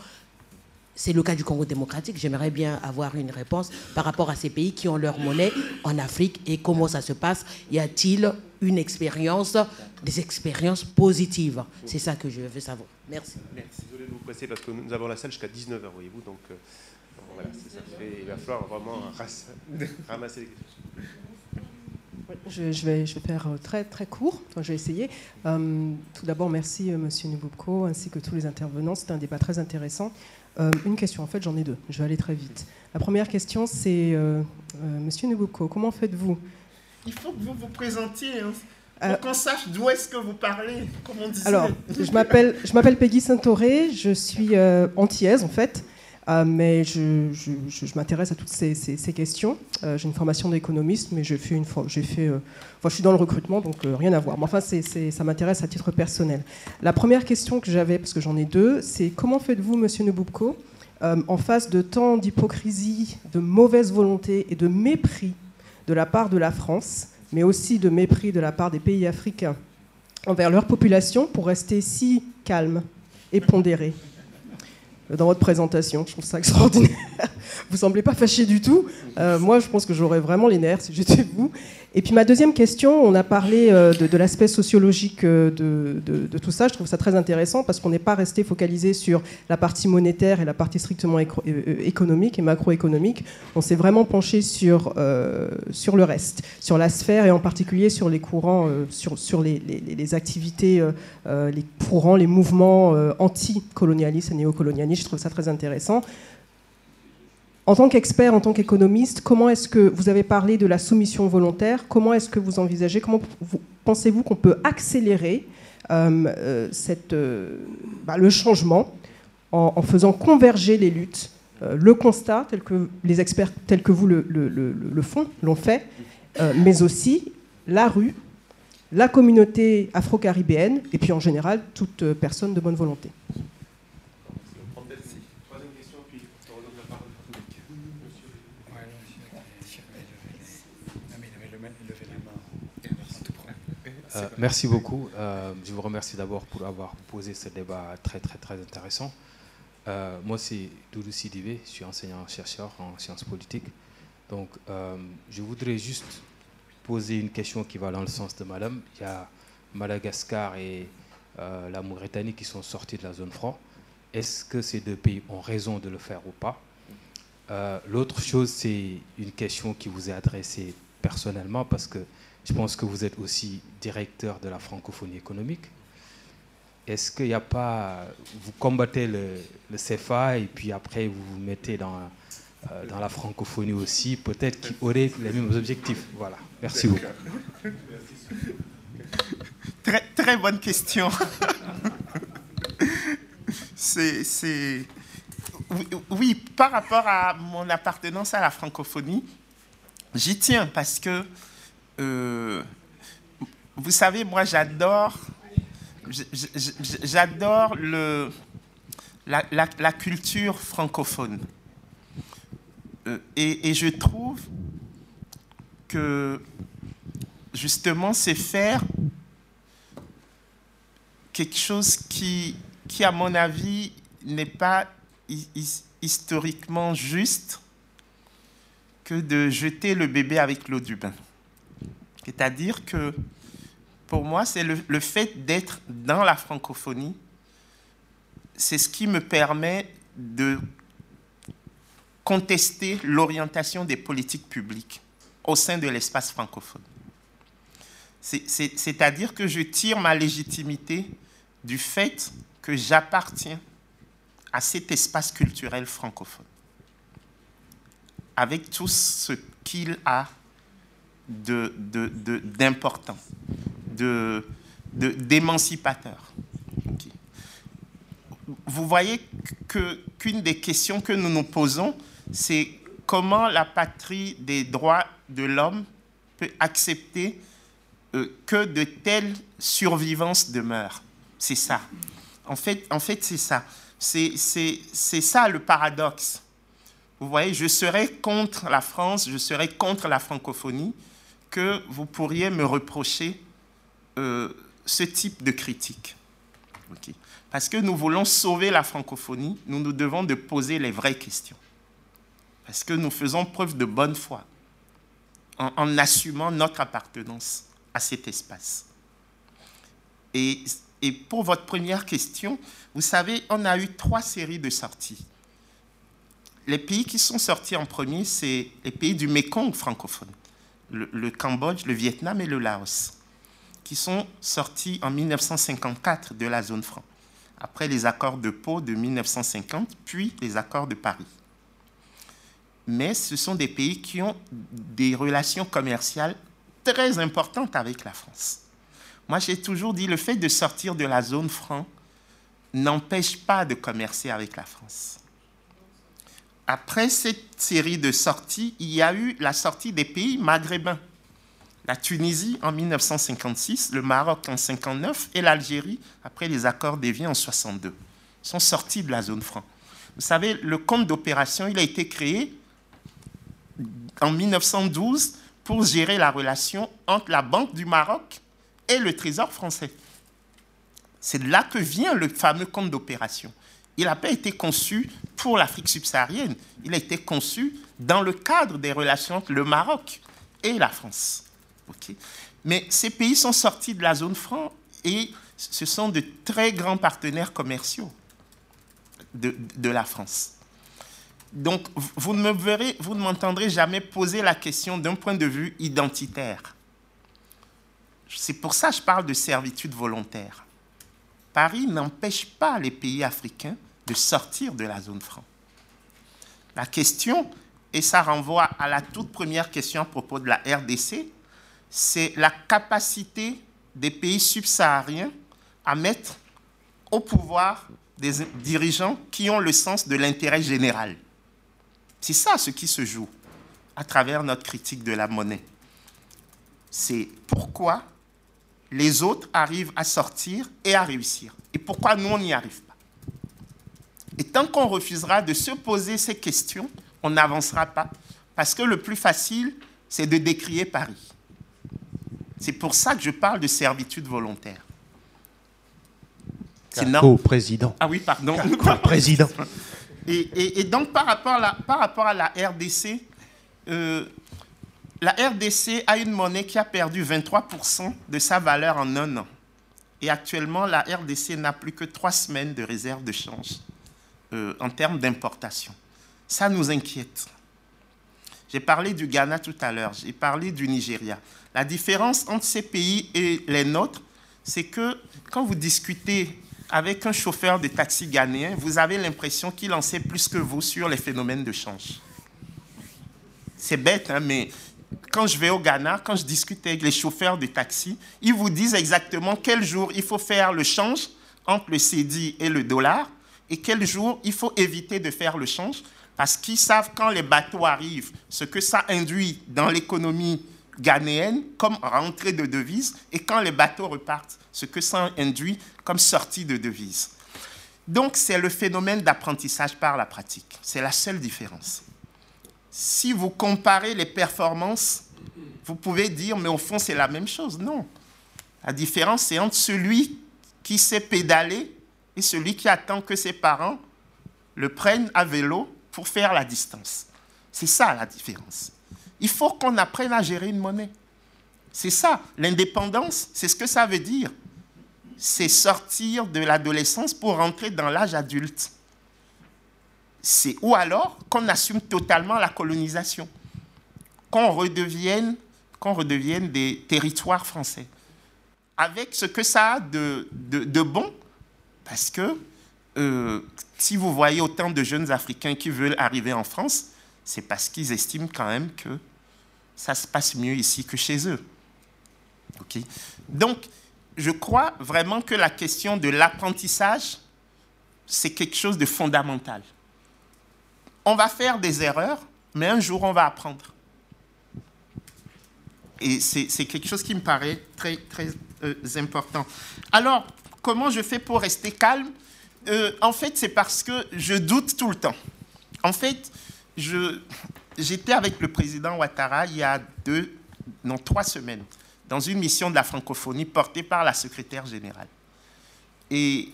c'est le cas du Congo démocratique. J'aimerais bien avoir une réponse par rapport à ces pays qui ont leur monnaie en Afrique et comment ça se passe. Y a-t-il une expérience, des expériences positives? C'est ça que je veux savoir. Merci. Désolé de vous presser parce que nous avons la salle jusqu'à 19h, voyez-vous. Donc euh, voilà, ça fait, il va falloir vraiment ramasser les questions. Je, vais, je vais faire euh, très, très court, je vais essayer. Euh, tout d'abord, merci M. Nububko ainsi que tous les intervenants. C'est un débat très intéressant. Une question, en fait, j'en ai deux. Je vais aller très vite. La première question, c'est M. Nububko, comment faites-vous? Il faut que vous vous présentiez. Hein. Pour qu'on sache d'où est-ce que vous parlez, comme on disait. Alors, je m'appelle, Peggy Saint-Auré, je suis antillaise en fait. Euh, mais je, m'intéresse à toutes ces, questions. Euh, j'ai une formation d'économiste, mais une, j'ai fait, euh, je suis dans le recrutement, donc rien à voir. Mais enfin, ça m'intéresse à titre personnel. La première question que j'avais, parce que j'en ai deux, c'est comment faites-vous, Monsieur Neboubko, en face de tant d'hypocrisie, de mauvaise volonté et de mépris de la part de la France, mais aussi de mépris de la part des pays africains envers leur population, pour rester si calme et pondéré dans votre présentation. Je trouve ça extraordinaire. Vous semblez pas fâché du tout. Euh, moi, je pense que j'aurais vraiment les nerfs si j'étais vous. Et puis ma deuxième question, on a parlé euh, de, l'aspect sociologique euh, de, tout ça. Je trouve ça très intéressant parce qu'on n'est pas resté focalisé sur la partie monétaire et la partie strictement économique et macroéconomique. On s'est vraiment penché sur, sur le reste, sur la sphère et en particulier sur les courants, sur, les, activités, les courants, les mouvements anti-colonialistes et néocolonialistes. Je trouve ça très intéressant. En tant qu'expert, en tant qu'économiste, comment est-ce que vous avez parlé de la soumission volontaire? Comment est-ce que vous envisagez, comment pensez-vous qu'on peut accélérer euh, euh, euh, bah, le changement en, faisant converger les luttes? Le constat, tel que les experts tels que vous le font, l'ont fait, mais aussi la rue, la communauté afro-caribéenne et puis en général toute personne de bonne volonté. Euh, merci beaucoup. Euh, je vous remercie d'abord pour avoir posé ce débat très très très intéressant. Euh, moi, c'est Doudou Sidibé, je suis enseignant-chercheur en sciences politiques. Donc, je voudrais juste poser une question qui va dans le sens de madame. Il y a Madagascar et la Mauritanie qui sont sortis de la zone franc. Est-ce que ces deux pays ont raison de le faire ou pas? L'autre chose, c'est une question qui vous est adressée personnellement parce que je pense que vous êtes aussi directeur de la francophonie économique. Est-ce qu'il n'y a pas. Vous combattez le, CFA et puis après vous vous mettez dans, euh, dans la francophonie aussi, peut-être qu'il aurait les mêmes objectifs? Voilà. Merci beaucoup. Très, très bonne question. C'est. Oui, par rapport à mon appartenance à la francophonie, j'y tiens parce que euh, vous savez, moi j'adore, j'adore la, culture francophone. Euh, et, je trouve que justement c'est faire quelque chose qui, qui à mon avis, n'est pas historiquement juste que de jeter le bébé avec l'eau du bain. C'est-à-dire que pour moi, c'est le, fait d'être dans la francophonie, c'est ce qui me permet de contester l'orientation des politiques publiques au sein de l'espace francophone. C'est-à-dire que je tire ma légitimité du fait que j'appartiens à cet espace culturel francophone, avec tout ce qu'il a d'important, de, d'émancipateur. Vous voyez qu'une des questions que nous nous posons, c'est comment la patrie des droits de l'homme peut accepter euh, que de telles survivances demeurent. C'est ça. En fait, en fait c'est ça. C'est ça le paradoxe. Vous voyez, je serais contre la France, je serais contre la francophonie, que vous pourriez me reprocher euh, ce type de critique. Parce que nous voulons sauver la francophonie, nous nous devons de poser les vraies questions. Parce que nous faisons preuve de bonne foi en, assumant notre appartenance à cet espace. Et, et pour votre première question, vous savez, on a eu trois séries de sorties. Les pays qui sont sortis en premier, c'est les pays du Mékong francophone le, Cambodge, le Vietnam et le Laos, qui sont sortis en 1954 de la zone franc, après les accords de Pau de 1950, puis les accords de Paris. Mais ce sont des pays qui ont des relations commerciales très importantes avec la France. Moi, j'ai toujours dit, le fait de sortir de la zone franc n'empêche pas de commercer avec la France. Après cette série de sorties, il y a eu la sortie des pays maghrébins. La Tunisie en 1956, le Maroc en 1959 et l'Algérie après les accords d'Évian en 1962 sont sortis de la zone franc. Vous savez, le compte d'opération, il a été créé en 1912 pour gérer la relation entre la Banque du Maroc et le Trésor français. C'est de là que vient le fameux compte d'opération. Il n'a pas été conçu pour l'Afrique subsaharienne, il a été conçu dans le cadre des relations entre le Maroc et la France. Mais ces pays sont sortis de la zone franc et ce sont de très grands partenaires commerciaux de, de la France. Donc, vous ne me verrez, vous ne m'entendrez jamais poser la question d'un point de vue identitaire. C'est pour ça que je parle de servitude volontaire. Paris n'empêche pas les pays africains de sortir de la zone franc. La question, et ça renvoie à la toute première question à propos de la RDC, c'est la capacité des pays subsahariens à mettre au pouvoir des dirigeants qui ont le sens de l'intérêt général. C'est ça ce qui se joue à travers notre critique de la monnaie. C'est pourquoi les autres arrivent à sortir et à réussir. Et pourquoi nous, on n'y arrive Et tant qu'on refusera de se poser ces questions, on n'avancera pas. Parce que le plus facile, c'est de décrier Paris. C'est pour ça que je parle de servitude volontaire. Sinon... président. Ah oui, pardon. président. Et, donc, par rapport, à la, par rapport à la RDC, euh, la RDC a une monnaie qui a perdu 23% de sa valeur en un an. Et actuellement, la RDC n'a plus que trois semaines de réserve de change euh, en termes d'importation. Ça nous inquiète. J'ai parlé du Ghana tout à l'heure, j'ai parlé du Nigeria. La différence entre ces pays et les nôtres, c'est que quand vous discutez avec un chauffeur de taxi ghanéen, vous avez l'impression qu'il en sait plus que vous sur les phénomènes de change. C'est bête, hein, mais quand je vais au Ghana, quand je discute avec les chauffeurs de taxi, ils vous disent exactement quel jour il faut faire le change entre le CDI et le dollar et quel jour il faut éviter de faire le change? Parce qu'ils savent quand les bateaux arrivent, ce que ça induit dans l'économie ghanéenne comme rentrée de devises et quand les bateaux repartent, ce que ça induit comme sortie de devises. Donc c'est le phénomène d'apprentissage par la pratique. C'est la seule différence si vous comparez les performances, vous pouvez dire, mais au fond, c'est la même chose. Non. La différence, c'est entre celui qui sait pédaler et celui qui attend que ses parents le prennent à vélo pour faire la distance. C'est ça la différence. Il faut qu'on apprenne à gérer une monnaie. C'est ça. L'indépendance, c'est ce que ça veut dire. C'est sortir de l'adolescence pour rentrer dans l'âge adulte c'est ou alors qu'on assume totalement la colonisation, qu'on redevienne, qu'on redevienne des territoires français, avec ce que ça a de, de, bon, parce que euh, si vous voyez autant de jeunes Africains qui veulent arriver en France, c'est parce qu'ils estiment quand même que ça se passe mieux ici que chez eux. Donc, je crois vraiment que la question de l'apprentissage, c'est quelque chose de fondamental on va faire des erreurs, mais un jour, on va apprendre. Et c'est quelque chose qui me paraît très, très euh, important. Alors, comment je fais pour rester calme euh, En fait, c'est parce que je doute tout le temps. En fait, j'étais avec le président Ouattara il y a deux, non, trois semaines, dans une mission de la francophonie portée par la secrétaire générale. Et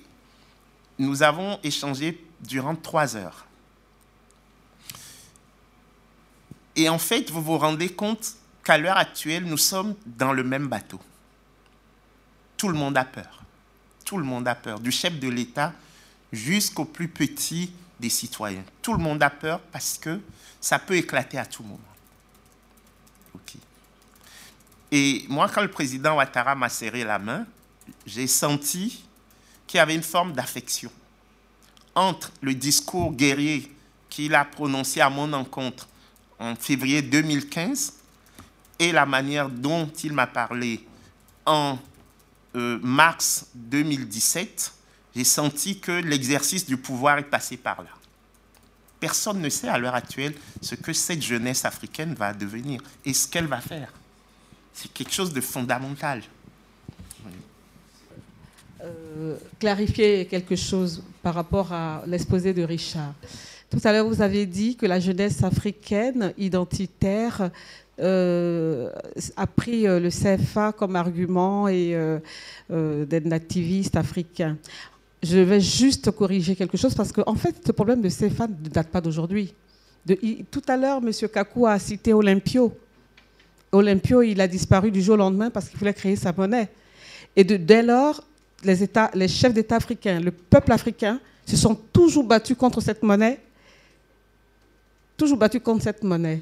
nous avons échangé durant trois heures. Et en fait, vous vous rendez compte qu'à l'heure actuelle, nous sommes dans le même bateau. Tout le monde a peur. Tout le monde a peur, du chef de l'État jusqu'au plus petit des citoyens. Tout le monde a peur parce que ça peut éclater à tout moment. Et moi, quand le président Ouattara m'a serré la main, j'ai senti qu'il y avait une forme d'affection entre le discours guerrier qu'il a prononcé à mon encontre en février 2015 et la manière dont il m'a parlé en euh, mars 2017, j'ai senti que l'exercice du pouvoir est passé par là. Personne ne sait à l'heure actuelle ce que cette jeunesse africaine va devenir et ce qu'elle va faire. C'est quelque chose de fondamental. Euh, clarifier quelque chose par rapport à l'exposé de Richard. Tout à l'heure, vous avez dit que la jeunesse africaine identitaire a pris euh, le CFA comme argument et d'être activiste africain. Je vais juste corriger quelque chose parce qu'en en fait, ce problème de CFA ne date pas d'aujourd'hui. Tout à l'heure, M. Kakou a cité Olympio. Olympio, il a disparu du jour au lendemain parce qu'il voulait créer sa monnaie. Et dès lors, les chefs d'État africains, le peuple africain, se sont toujours battus contre cette monnaie. Toujours battus contre cette monnaie.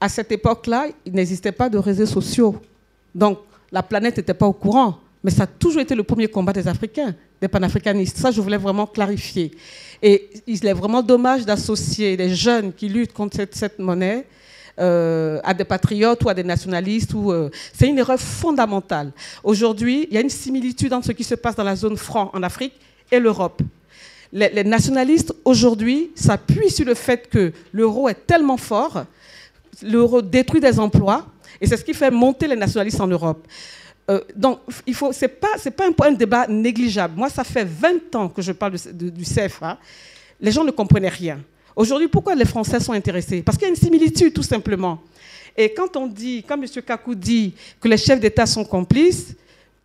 À cette époque-là, il n'existait pas de réseaux sociaux. Donc, la planète n'était pas au courant. Mais ça a toujours été le premier combat des Africains, des panafricanistes. Ça, je voulais vraiment clarifier. Et il est vraiment dommage d'associer les jeunes qui luttent contre cette monnaie euh, à des patriotes ou à des nationalistes. Euh, c'est une erreur fondamentale. Aujourd'hui, il y a une similitude entre ce qui se passe dans la zone franc en Afrique et l'Europe. Les nationalistes, aujourd'hui, s'appuient sur le fait que l'euro est tellement fort, l'euro détruit des emplois, et c'est ce qui fait monter les nationalistes en Europe. Euh, donc, il faut, c'est pas, c'est pas un de débat négligeable. Moi, ça fait 20 ans que je parle du CFA. Les gens ne comprenaient rien. Aujourd'hui, pourquoi les Français sont intéressés? Parce qu'il y a une similitude, tout simplement. Et quand on dit, quand M. Kakou dit que les chefs d'État sont complices,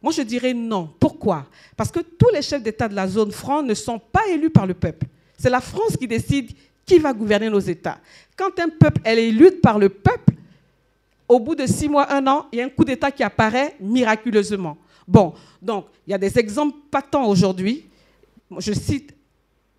moi je dirais non. Pourquoi? Parce que tous les chefs d'État de la zone franc ne sont pas élus par le peuple. C'est la France qui décide qui va gouverner nos États. Quand un peuple est élu par le peuple, au bout de six mois, un an, il y a un coup d'État qui apparaît miraculeusement. Bon, donc il y a des exemples patents aujourd'hui. Je cite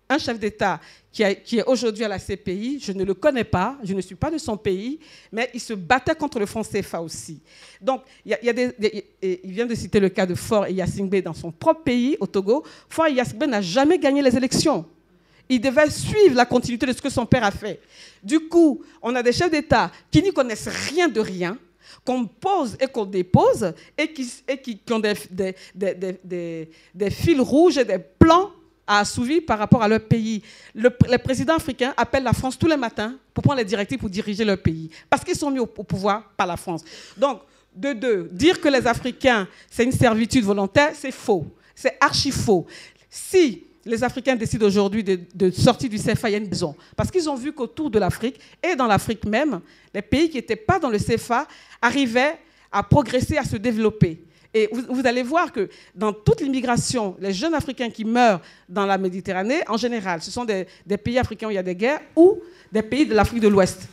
un chef d'État qui, est aujourd'hui à la CPI, je ne le connais pas, je ne suis pas de son pays, mais il se battait contre le franc CFA aussi. Donc, il, y des, il vient de citer le cas de Fort et Yassingbe dans son propre pays, au Togo. Fort et Yassingbe n'a jamais gagné les élections. Il devait suivre la continuité de ce que son père a fait. Du coup, on a des chefs d'État qui n'y connaissent rien de rien, qu'on pose et qu'on dépose, et qui, ont des, fils rouges et des plans à assouvir par rapport à leur pays. Le, les présidents africains appellent la France tous les matins pour prendre les directives pour diriger leur pays, parce qu'ils sont mis au, pouvoir par la France. Donc, de deux, dire que les Africains, c'est une servitude volontaire, c'est faux. C'est archi faux. Si les Africains décident aujourd'hui de, de, sortir du CFA, il y a une raison. Parce qu'ils ont vu qu'autour de l'Afrique, et dans l'Afrique même, les pays qui n'étaient pas dans le CFA arrivaient à progresser, à se développer. Et vous, allez voir que dans toute l'immigration, les jeunes Africains qui meurent dans la Méditerranée, en général, ce sont des, pays africains où il y a des guerres ou des pays de l'Afrique de l'Ouest.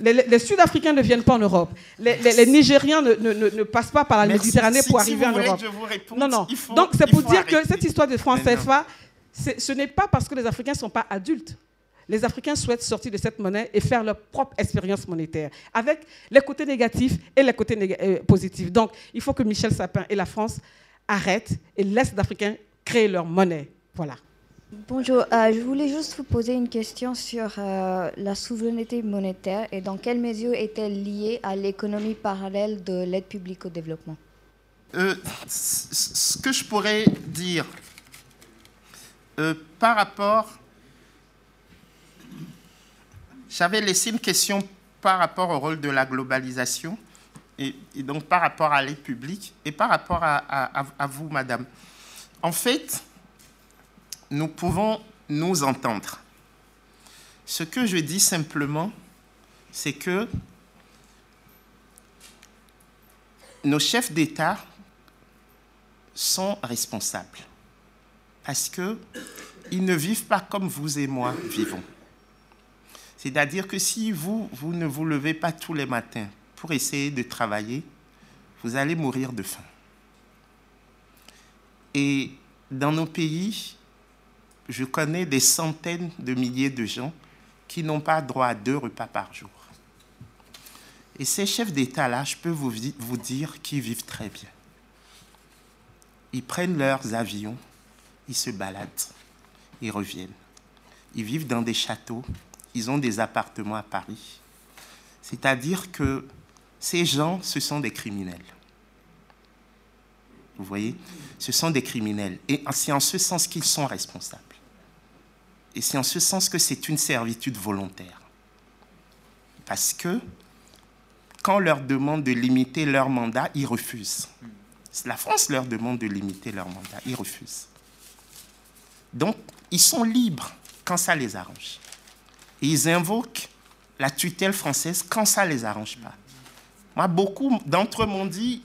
Les, Sud-Africains ne viennent pas en Europe. Les, Nigériens ne, passent pas par la Méditerranée pour arriver en Europe. non, non. Donc c'est pour dire que cette histoire de France CFA, ce n'est pas parce que les Africains ne sont pas adultes les Africains souhaitent sortir de cette monnaie et faire leur propre expérience monétaire, avec les côtés négatifs et les côtés euh, positifs. Donc, il faut que Michel Sapin et la France arrêtent et laissent les Africains créer leur monnaie. Voilà. Bonjour, euh, je voulais juste vous poser une question sur euh, la souveraineté monétaire et dans quelle mesure est-elle liée à l'économie parallèle de l'aide publique au développement? Ce que je pourrais dire par rapport j'avais laissé une question par rapport au rôle de la globalisation et, donc par rapport à l'aide publique et par rapport à, vous, madame. En fait, nous pouvons nous entendre. Ce que je dis simplement, c'est que nos chefs d'État sont responsables parce qu'ils ne vivent pas comme vous et moi vivons. C'est-à-dire que si vous, vous ne vous levez pas tous les matins pour essayer de travailler, vous allez mourir de faim. Et dans nos pays, je connais des centaines de milliers de gens qui n'ont pas droit à deux repas par jour. Et ces chefs d'État-là, je peux vous, vous dire qu'ils vivent très bien. Ils prennent leurs avions, ils se baladent, ils reviennent. Ils vivent dans des châteaux, ils ont des appartements à Paris. C'est-à-dire que ces gens, ce sont des criminels. Vous voyez? Ce sont des criminels. Et c'est en ce sens qu'ils sont responsables. Et c'est en ce sens que c'est une servitude volontaire. Parce que quand on leur demande de limiter leur mandat, ils refusent. La France leur demande de limiter leur mandat, ils refusent. Donc, ils sont libres quand ça les arrange. Ils invoquent la tutelle française quand ça les arrange pas. Moi, beaucoup d'entre eux m'ont dit,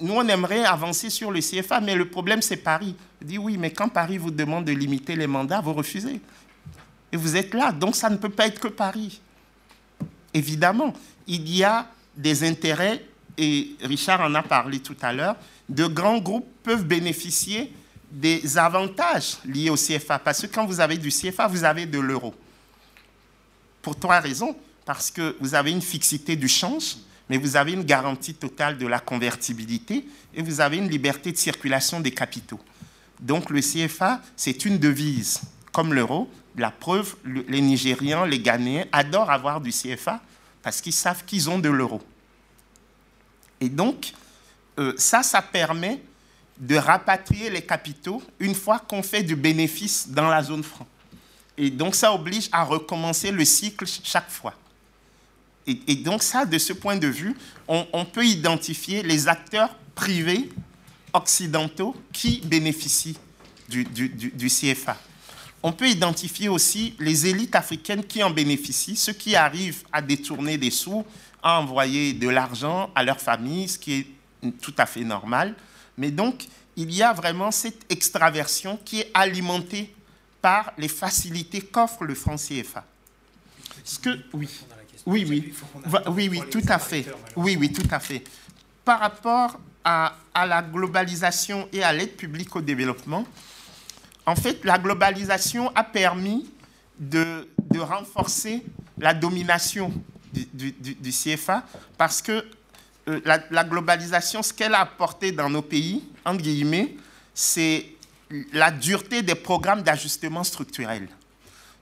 nous, on aimerait avancer sur le CFA, mais le problème, c'est Paris. Je dis oui, mais quand Paris vous demande de limiter les mandats, vous refusez. Et vous êtes là, donc ça ne peut pas être que Paris. Évidemment, il y a des intérêts, et Richard en a parlé tout à l'heure, de grands groupes peuvent bénéficier des avantages liés au CFA. Parce que quand vous avez du CFA, vous avez de l'euro. Pour trois raisons. Parce que vous avez une fixité du change, mais vous avez une garantie totale de la convertibilité et vous avez une liberté de circulation des capitaux. Donc le CFA, c'est une devise, comme l'euro. La preuve, les Nigérians, les Ghanéens adorent avoir du CFA parce qu'ils savent qu'ils ont de l'euro. Et donc, euh, ça, ça permet de rapatrier les capitaux une fois qu'on fait du bénéfice dans la zone franc. Et donc, ça oblige à recommencer le cycle chaque fois. Et, donc, ça, de ce point de vue, on, peut identifier les acteurs privés occidentaux qui bénéficient du, du, CFA. On peut identifier aussi les élites africaines qui en bénéficient, ceux qui arrivent à détourner des sous, à envoyer de l'argent à leur famille, ce qui est tout à fait normal. Mais donc, il y a vraiment cette extraversion qui est alimentée par les facilités qu'offre le franc CFA. Ce que, oui, oui, oui, oui, oui, tout à fait. Oui, oui, tout à fait. Par rapport à, à la globalisation et à l'aide publique au développement, en fait, la globalisation a permis de, de renforcer la domination du, du, du, CFA parce que euh, la, globalisation, ce qu'elle a apporté dans nos pays, entre guillemets, c'est la dureté des programmes d'ajustement structurel.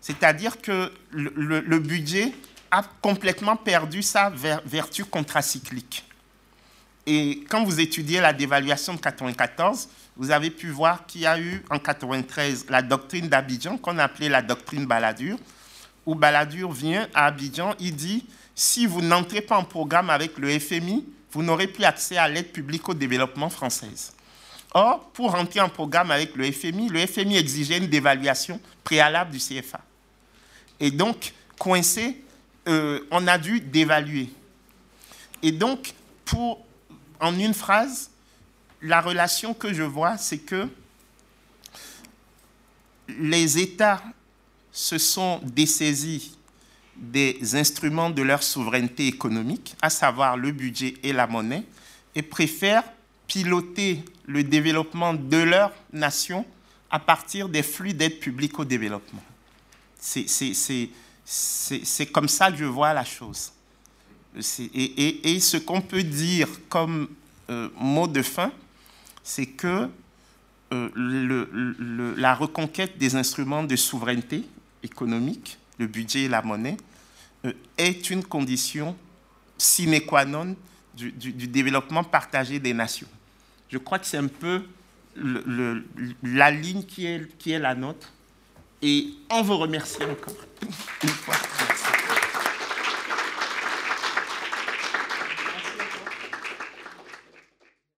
C'est-à-dire que le, budget a complètement perdu sa vertu contracyclique. Et quand vous étudiez la dévaluation de 1994, vous avez pu voir qu'il y a eu en 93 la doctrine d'Abidjan, qu'on appelait la doctrine Balladur, où Balladur vient à Abidjan, il dit si vous n'entrez pas en programme avec le FMI, vous n'aurez plus accès à l'aide publique au développement française. Or, pour entrer en programme avec le FMI, le FMI exigeait une dévaluation préalable du CFA. Et donc, coincé, euh, on a dû dévaluer. Et donc, pour, en une phrase, la relation que je vois, c'est que les États se sont dessaisis des instruments de leur souveraineté économique, à savoir le budget et la monnaie, et préfèrent piloter le développement de leur nation à partir des flux d'aide publique au développement. C'est comme ça que je vois la chose. Et, et, ce qu'on peut dire comme euh, mot de fin, c'est que euh, la reconquête des instruments de souveraineté économique le budget et la monnaie, euh, est une condition sine qua non du, développement partagé des nations. Je crois que c'est un peu la ligne qui est, qui est la nôtre. Et on vous remercie encore une fois.